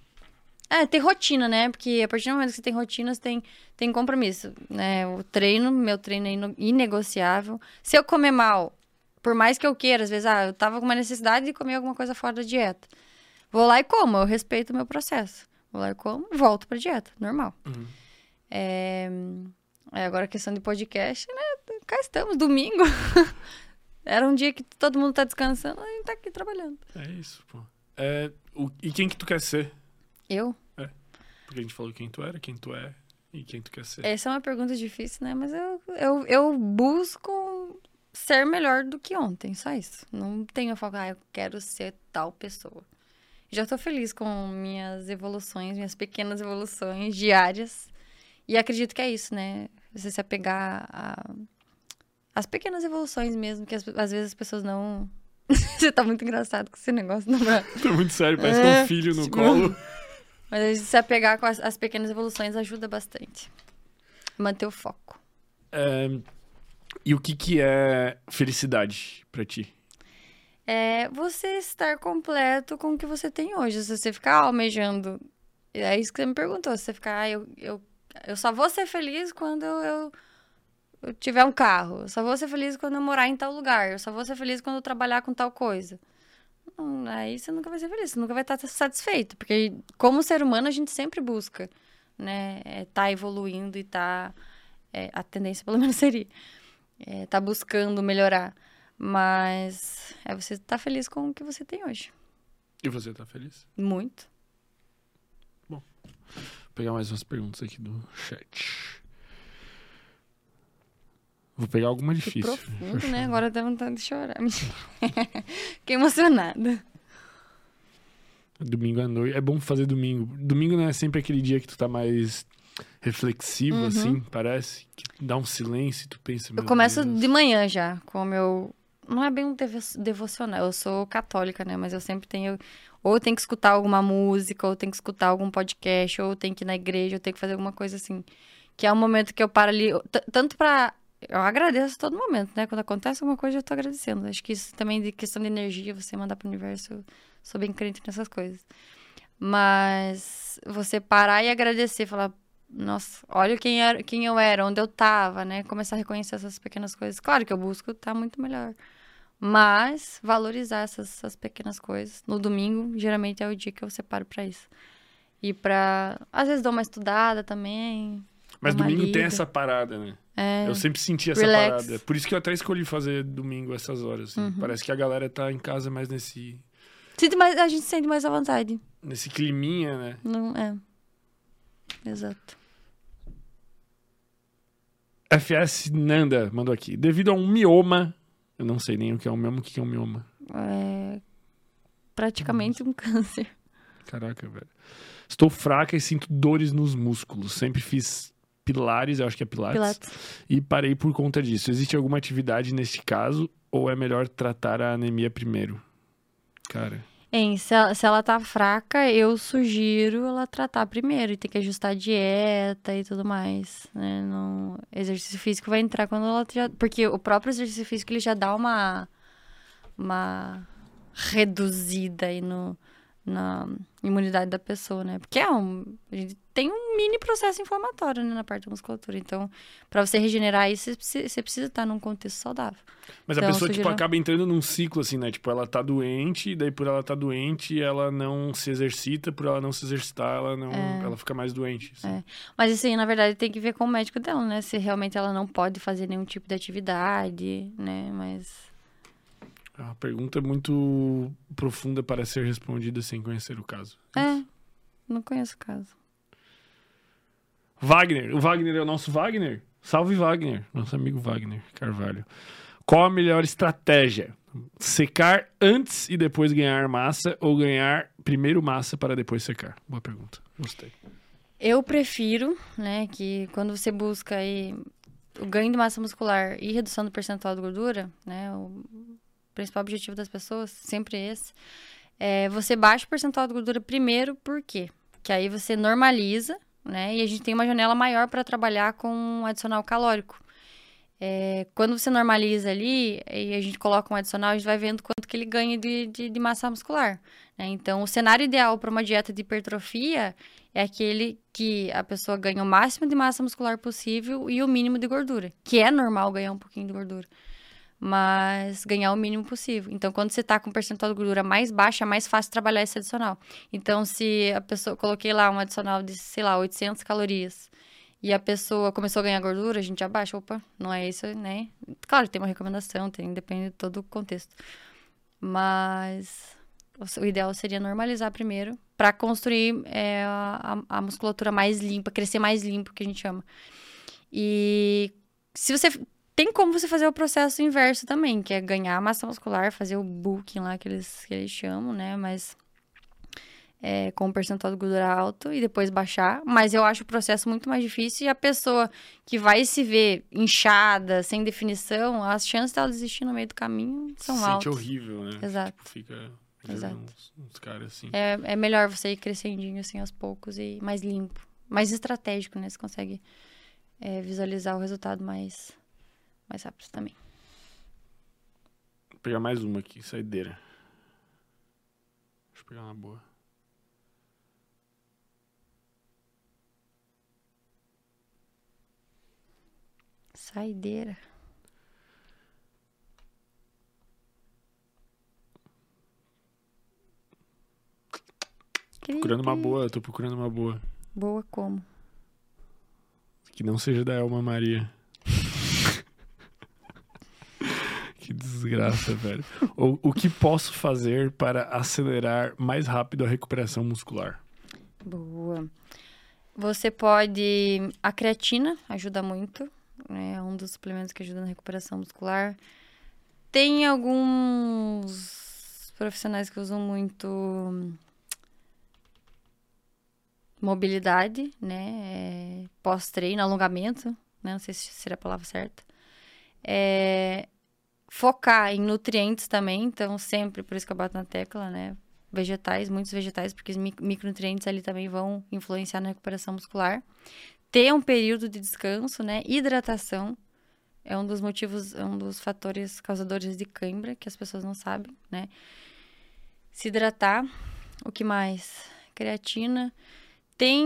É, ter rotina, né? Porque a partir do momento que você tem rotina, você tem, tem compromisso, né? O treino, meu treino é inegociável. Se eu comer mal, por mais que eu queira, às vezes, ah, eu tava com uma necessidade de comer alguma coisa fora da dieta. Vou lá e como, eu respeito o meu processo. Vou lá e como, volto pra dieta, normal. Uhum. É, é, agora a questão de podcast, né? Cá estamos, domingo. Era um dia que todo mundo tá descansando, a gente tá aqui trabalhando. É isso, pô. É, o- e quem que tu quer ser? Eu? Porque a gente falou quem tu era, quem tu é e quem tu quer ser. Essa é uma pergunta difícil, né? Mas eu, eu, eu busco ser melhor do que ontem, só isso. Não tenho foco, ah, eu quero ser tal pessoa. Já tô feliz com minhas evoluções, minhas pequenas evoluções diárias. E acredito que é isso, né? Você se apegar a... as pequenas evoluções mesmo, que as- às vezes as pessoas não. Você tá muito engraçado com esse negócio, não é? Tô muito sério, parece que é É, um filho no tipo- colo. Mas se apegar com as, as pequenas evoluções ajuda bastante. Manter o foco. É, e o que que é felicidade pra ti? É você estar completo com o que você tem hoje. Se você ficar almejando. É isso que você me perguntou. Se você ficar, ah, eu, eu, eu só vou ser feliz quando eu, eu, tiver um carro. Eu só vou ser feliz quando eu morar em tal lugar. Eu só vou ser feliz quando eu trabalhar com tal coisa. Não, aí você nunca vai ser feliz, você nunca vai estar satisfeito. Porque, como ser humano, a gente sempre busca, né? É, tá evoluindo e tá. é, a tendência, pelo menos, seria. É, tá buscando melhorar. Mas é você estar feliz com o que você tem hoje. E você tá feliz? Muito. Vou pegar mais umas perguntas aqui do chat. Vou pegar alguma Que difícil. profundo, né? Agora dá vontade de chorar. Fiquei emocionada. Domingo à noite. É bom fazer domingo. Domingo não é sempre aquele dia que tu tá mais reflexivo, Uhum. assim, parece. Que dá um silêncio e tu pensa. Eu "Meu começo Deus." de manhã já, com o meu. Não é bem um devo- devocional, eu sou católica, né? Mas eu sempre tenho. Ou tenho que escutar alguma música, ou tenho que escutar algum podcast, ou tenho que ir na igreja, ou tenho que fazer alguma coisa assim. Que é um momento que eu paro ali. Tanto pra. Eu agradeço todo momento, né? Quando acontece alguma coisa, eu tô agradecendo. Acho que isso também de questão de energia, você mandar pro universo. Eu sou bem crente nessas coisas. Mas você parar e agradecer, falar, nossa, olha quem, era, quem eu era, onde eu tava, né? Começar a reconhecer essas pequenas coisas. Claro que eu busco estar muito melhor. Mas valorizar essas, essas pequenas coisas. No domingo, geralmente é o dia que eu separo pra isso. E pra. Às vezes dou uma estudada também. Mas domingo tem lida. essa parada, né? É. Eu sempre senti essa Relax. parada. Por isso que eu até escolhi fazer domingo essas horas. assim. Uhum. Parece que a galera tá em casa mais nesse, Sinto mais, a gente sente mais à vontade. nesse climinha, né? Não, é. Exato. FS Nanda mandou aqui. Devido a um mioma, eu não sei nem o que é um mioma, o que é um mioma. É praticamente um câncer. Caraca, velho. Estou fraca e sinto dores nos músculos. Sempre fiz pilares, eu acho que é pilates, Pilates. e parei por conta disso. Existe alguma atividade neste caso ou é melhor tratar a anemia primeiro? Cara, Se ela, se ela tá fraca, eu sugiro ela tratar primeiro e ter que ajustar a dieta e tudo mais, né? No exercício físico vai entrar quando ela já... Porque o próprio exercício físico, ele já dá uma... Uma reduzida aí no, na imunidade da pessoa, né? Porque é um... A gente tem um mini processo inflamatório, né? Na parte da musculatura. Então, pra você regenerar isso, você precisa, estar num contexto saudável. mas a Então, pessoa tipo acaba entrando num ciclo assim, né? Tipo, ela tá doente, e daí por ela tá doente, ela não se exercita, por ela não se exercitar, ela não, ela fica mais doente. assim. É. Mas isso aí, na verdade, tem que ver com o médico dela, né? Se realmente ela não pode fazer nenhum tipo de atividade, né? Mas. É uma pergunta muito profunda para ser respondida sem conhecer o caso. É. Não conheço o caso. Wagner. O Wagner é o nosso Wagner? Salve Wagner, nosso amigo Wagner Carvalho. Qual a melhor estratégia? Secar antes e depois ganhar massa ou ganhar primeiro massa para depois secar? Boa pergunta. Gostei. Eu prefiro, né, que quando você busca aí o ganho de massa muscular e redução do percentual de gordura, né, o- principal objetivo das pessoas, sempre esse, é você baixa o percentual de gordura primeiro, por quê? Que aí você normaliza, né? E a gente tem uma janela maior para trabalhar com um adicional calórico. É, quando você normaliza ali e a gente coloca um adicional, a gente vai vendo quanto que ele ganha de, de, de massa muscular. Né? Então, o cenário ideal para uma dieta de hipertrofia é aquele que a pessoa ganha o máximo de massa muscular possível e o mínimo de gordura, que é normal ganhar um pouquinho de gordura, mas ganhar o mínimo possível. Então, quando você está com um percentual de gordura mais baixa, é mais fácil trabalhar esse adicional. Então, se a pessoa coloquei lá um adicional de, sei lá, 800 calorias, e a pessoa começou a ganhar gordura, a gente abaixa, opa, não é isso, né? Claro, tem uma recomendação, tem, depende de todo o contexto. Mas o ideal seria normalizar primeiro para construir é, a, a, musculatura mais limpa, crescer mais limpo, que a gente chama. E se você tem como você fazer o processo inverso também, que é ganhar massa muscular, fazer o bulking lá que eles, que eles chamam, né? Mas é, com um percentual de gordura alto e depois baixar. Mas eu acho o processo muito mais difícil e a pessoa que vai se ver inchada, sem definição, as chances dela desistir no meio do caminho são se altas. Sente horrível, né? Exato. Tipo, fica Exato. Uns, uns caras assim. É, é melhor você ir crescendinho assim aos poucos e mais limpo. Mais estratégico, né? Você consegue é, visualizar o resultado mais, mais rápido também. Vou pegar mais uma aqui, saideira. Deixa eu pegar uma boa. Saideira. Procurando uma boa, tô procurando uma boa. Boa como? Que não seja da Elma Maria. Que desgraça, velho. O, o que posso fazer para acelerar mais rápido a recuperação muscular? Boa. Você pode. A creatina ajuda muito. né? É um dos suplementos que ajuda na recuperação muscular. Tem alguns profissionais que usam muito mobilidade, né? É, Pós-treino, alongamento, né? Não sei se seria a palavra certa. É, focar em nutrientes também, então sempre, por isso que eu bato na tecla, né? Vegetais, muitos vegetais, porque os micronutrientes ali também vão influenciar na recuperação muscular. Ter um período de descanso, né? Hidratação é um dos motivos, é um dos fatores causadores de cãibra, que as pessoas não sabem, né? Se hidratar, o que mais? Creatina. Tem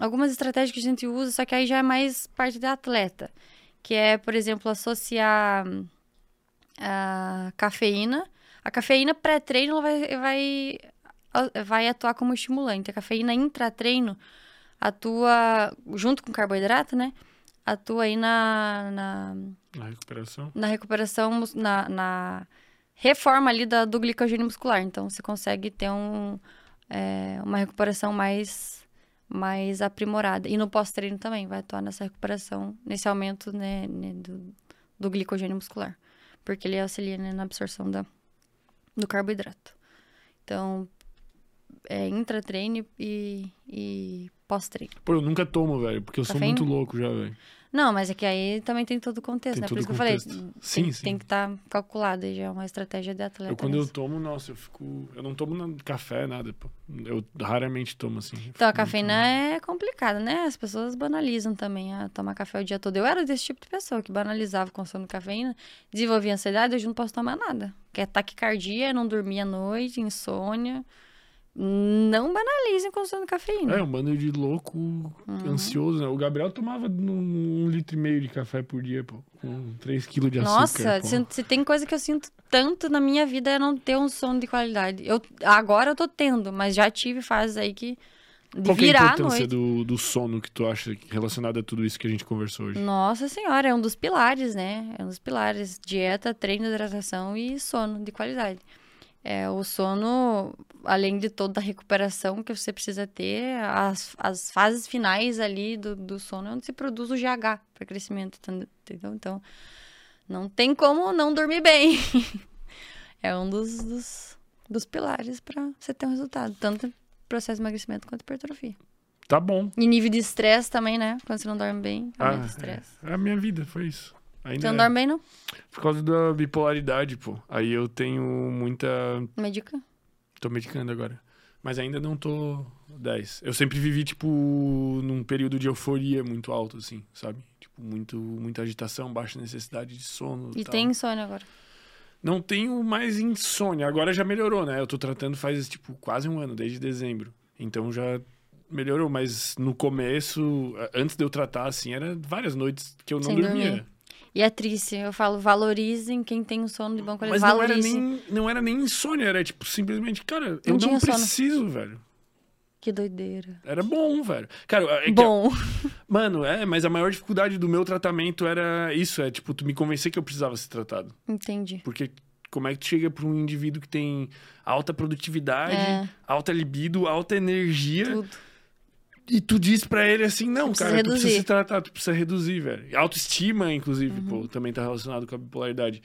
algumas estratégias que a gente usa, só que aí já é mais parte da atleta, que é, por exemplo, associar a cafeína. A cafeína pré-treino vai, vai, vai atuar como estimulante. A cafeína intra-treino atua junto com o carboidrato, né? Atua aí na, na, Na recuperação? na recuperação, na, na reforma ali da, do glicogênio muscular. Então, você consegue ter um, é, uma recuperação mais, mais aprimorada. E no pós-treino também vai atuar nessa recuperação, nesse aumento né, né, do, do glicogênio muscular. Porque ele auxilia né, na absorção da, do carboidrato. Então, é intra-treino e, e pós-treino. Pô, eu nunca tomo, velho, porque eu sou muito louco já, velho. Não, mas é que aí também tem todo o contexto, Tem né? Por isso que eu falei. Sim, tem, sim. tem que estar calculado, e já é uma estratégia de atleta. Eu, quando eu mesmo. tomo, nossa, eu fico. Eu não tomo café, nada, pô. Eu raramente tomo assim. Eu Então, a cafeína é complicada, né? As pessoas banalizam também a tomar café o dia todo. Eu era desse tipo de pessoa que banalizava o consumo de cafeína, desenvolvia ansiedade, hoje não posso tomar nada. Que é taquicardia, não dormir à noite, insônia. Não banalizem consumo de cafeína. É, um bando de louco Uhum. ansioso, né? O Gabriel tomava um, um litro e meio de café por dia, pô. Com 3 quilos de Nossa, açúcar. pô. se, se tem coisa que eu sinto tanto na minha vida é não ter um sono de qualidade. Eu, agora eu tô tendo, mas já tive fases aí que. De Qual que é a virar importância do, do sono que tu acha relacionado a tudo isso que a gente conversou hoje? Nossa senhora, é um dos pilares, né? É um dos pilares. Dieta, treino, hidratação e sono de qualidade. É, o sono, além de toda a recuperação que você precisa ter, as, as fases finais ali do, do sono é onde se produz o GH para crescimento, entendeu? Então, não tem como não dormir bem. é um dos, dos, dos pilares para você ter um resultado, tanto processo de emagrecimento quanto hipertrofia. Tá bom. E nível de estresse também, né? Quando você não dorme bem, Ah, aumenta o estresse. é. a minha vida, foi isso. Ainda Você não é. dorme bem, não? Por causa da bipolaridade, pô. Aí eu tenho muita. Medica? Tô medicando agora. Mas ainda não tô 10. Eu sempre vivi, tipo, num período de euforia muito alto, assim, sabe? Tipo, muito, muita agitação, baixa necessidade de sono. E tal. tem insônia agora. Não tenho mais insônia. Agora já melhorou, né? Eu tô tratando faz, tipo, quase um ano, desde dezembro. Então já melhorou. Mas no começo, antes de eu tratar, assim, era várias noites que eu não Sem dormia. dormir. E é triste. Eu falo, valorizem quem tem um sono de bom Mas qualidade. não era, nem, não era nem insônia, era tipo, simplesmente, cara, eu Não não sono. preciso, velho. Que doideira. Era bom, velho. Cara, é que- Bom. Mano, é, mas a maior dificuldade do meu tratamento era isso, é tipo, tu me convencer que eu precisava ser tratado. Entendi. Porque como é que tu chega pra um indivíduo que tem alta produtividade, É. alta libido, alta energia, Tudo. E tu diz pra ele assim, não, cara, tu precisa reduzir. se tratar, tu precisa reduzir, velho. Autoestima, inclusive, Uhum. pô, também tá relacionado com a bipolaridade.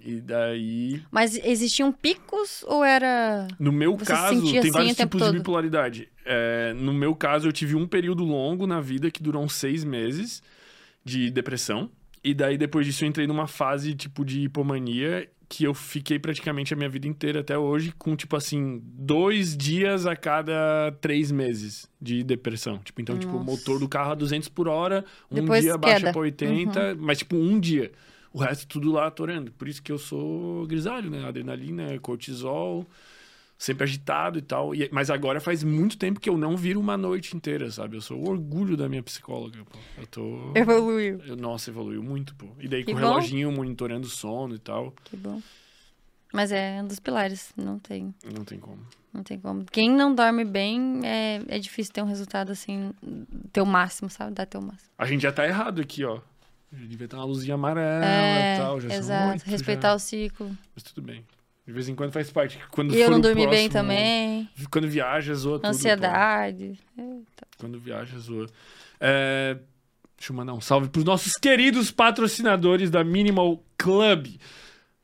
E daí, Mas existiam picos ou era. no meu Você se caso, sentia tem assim vários tipos de bipolaridade. É, no meu caso, eu tive um período longo na vida que durou uns seis meses de depressão. E daí, depois disso, eu entrei numa fase, tipo, de hipomania que eu fiquei praticamente a minha vida inteira até hoje com, tipo assim, dois dias a cada três meses de depressão. Tipo, então, tipo, o Nossa. motor do carro a 200 por hora, um Depois dia baixa queda. pra 80, mas, tipo, um dia. O resto tudo lá atorando. Por isso que eu sou grisalho, né? Adrenalina, cortisol, sempre agitado e tal. E- mas agora faz muito tempo que eu não viro uma noite inteira, sabe? Eu sou o orgulho da minha psicóloga, pô. Eu tô... Evoluiu. Eu- Nossa, evoluiu muito, pô. E daí Que com o reloginho monitorando o sono e tal. Que bom. Mas é um dos pilares. Não tem. Não tem como. Não tem como. Quem não dorme bem, é, é difícil ter um resultado assim, ter o máximo, sabe? Dar teu máximo. A gente já tá errado aqui, ó. Já devia ter uma luzinha amarela É, e tal. Já exato. Respeitar já. o ciclo. Mas tudo bem. De vez em quando faz parte. Quando E eu não dormi bem também. Quando viaja, zoa tudo. Ansiedade. Quando viaja, zoa. É, Deixa eu mandar um salve pros nossos queridos patrocinadores da Minimal Club.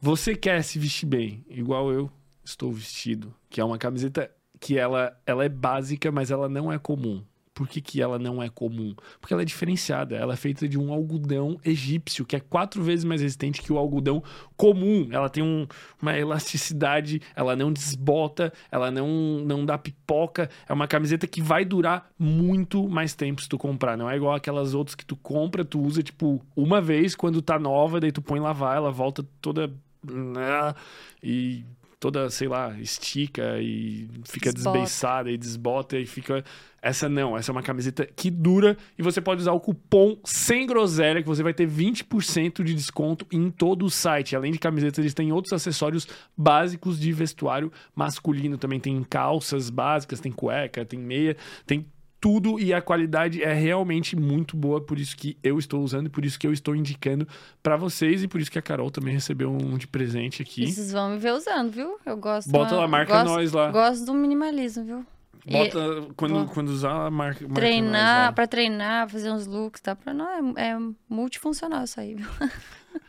Você quer se vestir bem, igual eu estou vestido, que é uma camiseta que ela, ela é básica, mas ela não é comum. Por que, que ela não é comum? Porque ela é diferenciada. Ela é feita de um algodão egípcio, que é quatro vezes mais resistente que o algodão comum. Ela tem um- uma elasticidade, ela não desbota, ela não, não dá pipoca. É uma camiseta que vai durar muito mais tempo se tu comprar. Não é igual aquelas outras que tu compra, tu usa, tipo, uma vez quando tá nova, daí tu põe lavar, ela volta toda. né, E toda, sei lá, estica e fica Desbota. desbeiçada e desbota e fica. Essa não, essa é uma camiseta que dura e você pode usar o cupom sem groselha que você vai ter 20% de desconto em todo o site. Além de camisetas, eles têm outros acessórios básicos de vestuário masculino. Também tem calças básicas, tem cueca, tem meia, tem tudo e a qualidade é realmente muito boa, por isso que eu estou usando e por isso que eu estou indicando pra vocês e por isso que a Carol também recebeu um de presente aqui. E vocês vão me ver usando, viu? Eu gosto. Bota lá, marca gosto, nós lá. Gosto do minimalismo, viu? E Bota quando, vou- quando usar a marca. treinar, pra treinar, fazer uns looks, tá? Pra não, é, é multifuncional isso aí, viu?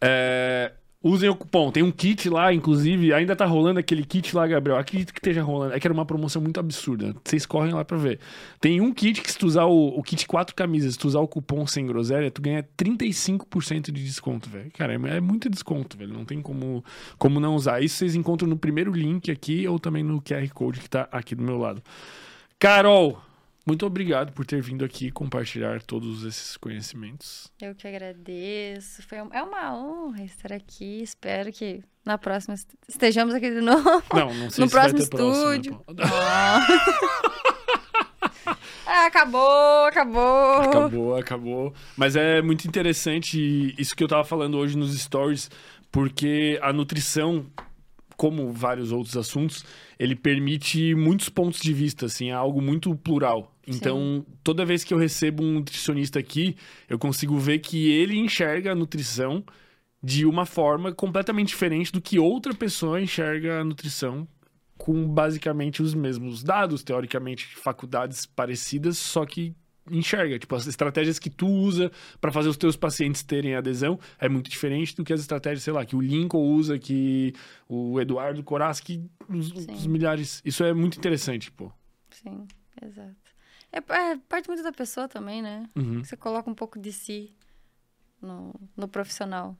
É, usem o cupom. Tem um kit lá, inclusive. Ainda tá rolando aquele kit lá, Gabriel. Acredito que esteja rolando. É que era uma promoção muito absurda. Vocês correm lá pra ver. Tem um kit que, se tu usar o, o kit quatro camisas, se tu usar o cupom sem groselha, tu ganha 35% de desconto, velho. Cara, é, é muito desconto, velho. Não tem como, como não usar. Isso vocês encontram no primeiro link aqui ou também no QR Code que tá aqui do meu lado. Carol, muito obrigado por ter vindo aqui compartilhar todos esses conhecimentos. Eu que agradeço. Foi um- é uma honra estar aqui. Espero que na próxima est- estejamos aqui de novo. Não, não sei No se vai próximo estúdio. pô. Ah, acabou, acabou. Acabou, acabou. Mas é muito interessante isso que eu tava falando hoje nos stories, porque a nutrição, como vários outros assuntos, ele permite muitos pontos de vista, assim, é algo muito plural. Então, toda vez que eu recebo um nutricionista aqui, eu consigo ver que ele enxerga a nutrição de uma forma completamente diferente do que outra pessoa enxerga a nutrição com basicamente os mesmos dados, teoricamente, faculdades parecidas, só que enxerga, tipo, as estratégias que tu usa para fazer os teus pacientes terem adesão é muito diferente do que as estratégias, sei lá, que o Lincoln usa, que o Eduardo Koraski, os, Sim. os milhares. Isso é muito interessante, pô. Sim, exato. É, é parte muito da pessoa também, né? Uhum. Você coloca um pouco de si no, no profissional.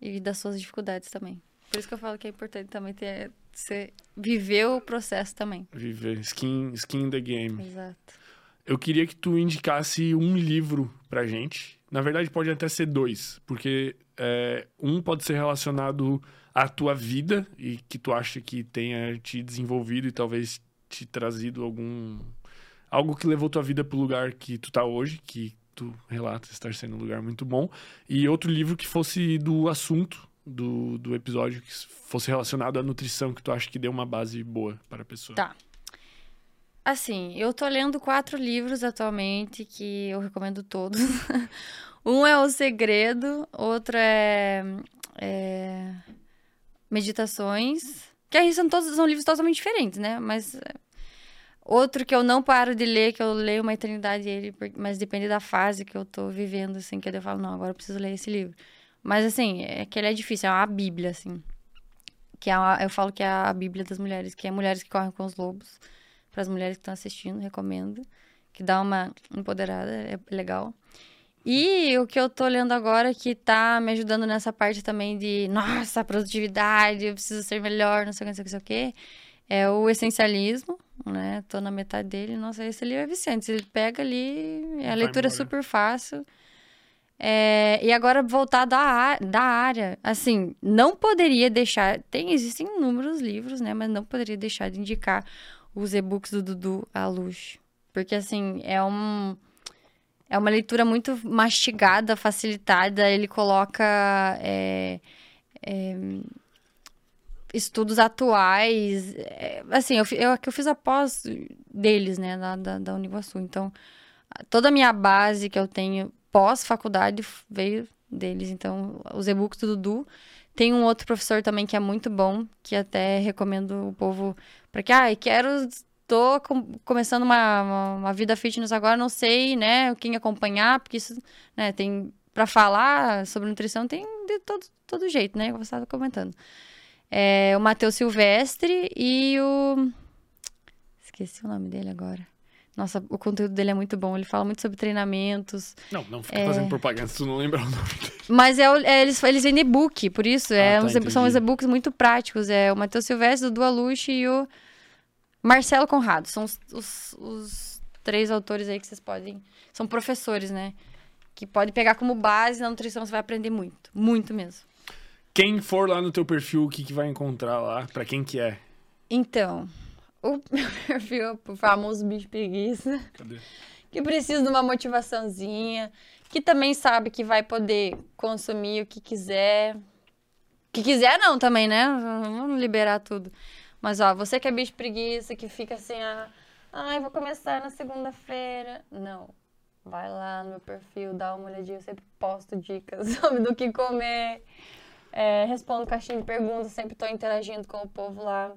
E das suas dificuldades também. Por isso que eu falo que é importante também ter. Você viver o processo também. Viver. Skin, skin in the game. Exato. Eu queria que tu indicasse um livro pra gente. Na verdade, pode até ser dois, porque é, um pode ser relacionado à tua vida e que tu acha que tenha te desenvolvido e talvez te trazido algum algo que levou tua vida pro lugar que tu tá hoje, que tu relata estar sendo um lugar muito bom, e outro livro que fosse do assunto do, do episódio, que fosse relacionado à nutrição, que tu acha que deu uma base boa para a pessoa. Tá. Assim, eu tô lendo quatro livros atualmente que eu recomendo todos. um é O Segredo, outro é, é Meditações. Que aí são todos são livros totalmente diferentes, né? Mas é, outro que eu não paro de ler, que eu leio uma eternidade ele, mas depende da fase que eu tô vivendo, assim, que eu falo, não, agora eu preciso ler esse livro. Mas assim, é que ele é difícil, é uma bíblia, assim. Que é uma, eu falo que é a bíblia das mulheres, que é Mulheres que Correm com os Lobos para as mulheres que estão assistindo, recomendo. Que dá uma empoderada, é legal. E o que eu tô lendo agora que tá me ajudando nessa parte também de, nossa, produtividade, eu preciso ser melhor, não sei o que, não sei o que, não sei o que, é o essencialismo, né? Tô na metade dele, nossa, esse livro é viciante. Ele pega ali, a leitura é super fácil. É, e agora voltar da, da área, assim, não poderia deixar, tem, existem inúmeros livros, né? Mas não poderia deixar de indicar os e-books do Dudu à luz. Porque, assim, é um... É uma leitura muito mastigada, facilitada. Ele coloca é, é, estudos atuais. É, assim, eu, eu, eu fiz a pós deles, né, da, da, da Uniguaçu. Então, toda a minha base que eu tenho pós-faculdade veio deles. Então, os e-books do Dudu. Tem um outro professor também que é muito bom, que até recomendo o povo para que, ah, quero tô com, começando uma, uma, uma, vida fitness agora, não sei, né, quem acompanhar, porque isso, né, tem para falar sobre nutrição tem de todo, todo jeito, né, que você estava comentando. É, o Matheus Silvestre e o esqueci o nome dele agora. Nossa, o conteúdo dele é muito bom. Ele fala muito sobre treinamentos. Não, não fica é... fazendo propaganda se tu não lembrar o nome dele. Mas é, é eles, eles vendem e-book, por isso. É, ah, tá, são os e-books muito práticos. É o Matheus Silvestre, o Dualuche e o Marcelo Conrado. São os, os, os, três autores aí que vocês podem... São professores, né? Que pode pegar como base na nutrição, você vai aprender muito. Muito mesmo. Quem for lá no teu perfil, o que, que vai encontrar lá? Pra quem que é? Então, o meu perfil, o famoso bicho preguiça. Cadê? Que precisa de uma motivaçãozinha. Que também sabe que vai poder consumir o que quiser. Que quiser não também, né? Vamos liberar tudo. Mas, ó, você que é bicho preguiça, que fica assim, ah, ai, vou começar na segunda-feira. Não. Vai lá no meu perfil, dá uma olhadinha, eu sempre posto dicas sobre do que comer. É, respondo caixinha de perguntas, sempre estou interagindo com o povo lá.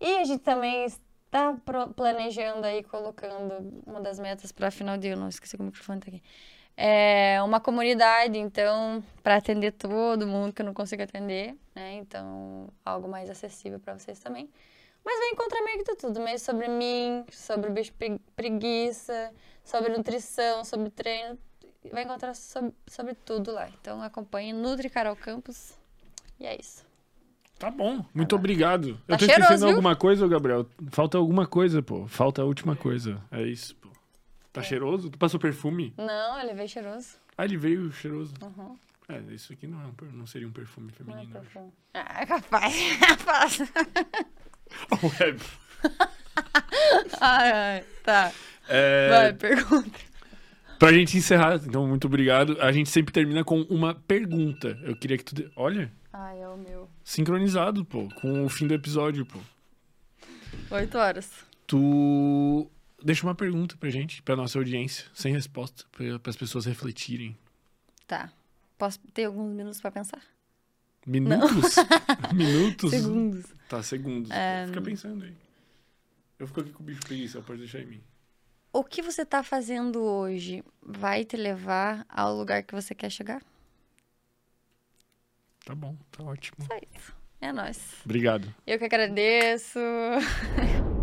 E a gente também está planejando aí, colocando uma das metas para final de ano, não esqueci como o microfone tá aqui. É uma comunidade, então, para atender todo mundo que eu não consigo atender, né? Então, algo mais acessível para vocês também. Mas vai encontrar meio que tudo, meio sobre mim, sobre o bicho preguiça, sobre nutrição, sobre treino. Vai encontrar sobre, sobre tudo lá. Então acompanhe Nutri Carol Campos. E é isso. Tá bom, muito tá obrigado. Tá eu tô cheiroso, esquecendo viu? alguma coisa, Gabriel? Falta alguma coisa, pô. Falta a última coisa. É isso, pô. Tá é. cheiroso? Tu passou perfume? Não, ele veio cheiroso. Ah, ele veio cheiroso. Uhum. É, isso aqui não, é um, não seria um perfume feminino. Não é perfume. Ah, é capaz. Web. ai, ai, tá. É... Vai, pergunta. Pra gente encerrar, então, muito obrigado. A gente sempre termina com uma pergunta. Eu queria que tu. De... Olha. Ai, é o meu. Sincronizado, pô, com o fim do episódio, pô. Oito horas. Tu. Deixa uma pergunta pra gente, pra nossa audiência, sem resposta, para as pessoas refletirem. Tá. Posso ter alguns minutos pra pensar? Minutos? minutos? Segundos. Tá, segundos. É... Fica pensando aí. Eu fico aqui com o bicho preguiça, pode deixar em mim. O que você tá fazendo hoje vai te levar ao lugar que você quer chegar? Tá bom, tá ótimo. Só isso. É nóis. Obrigado. Eu que agradeço.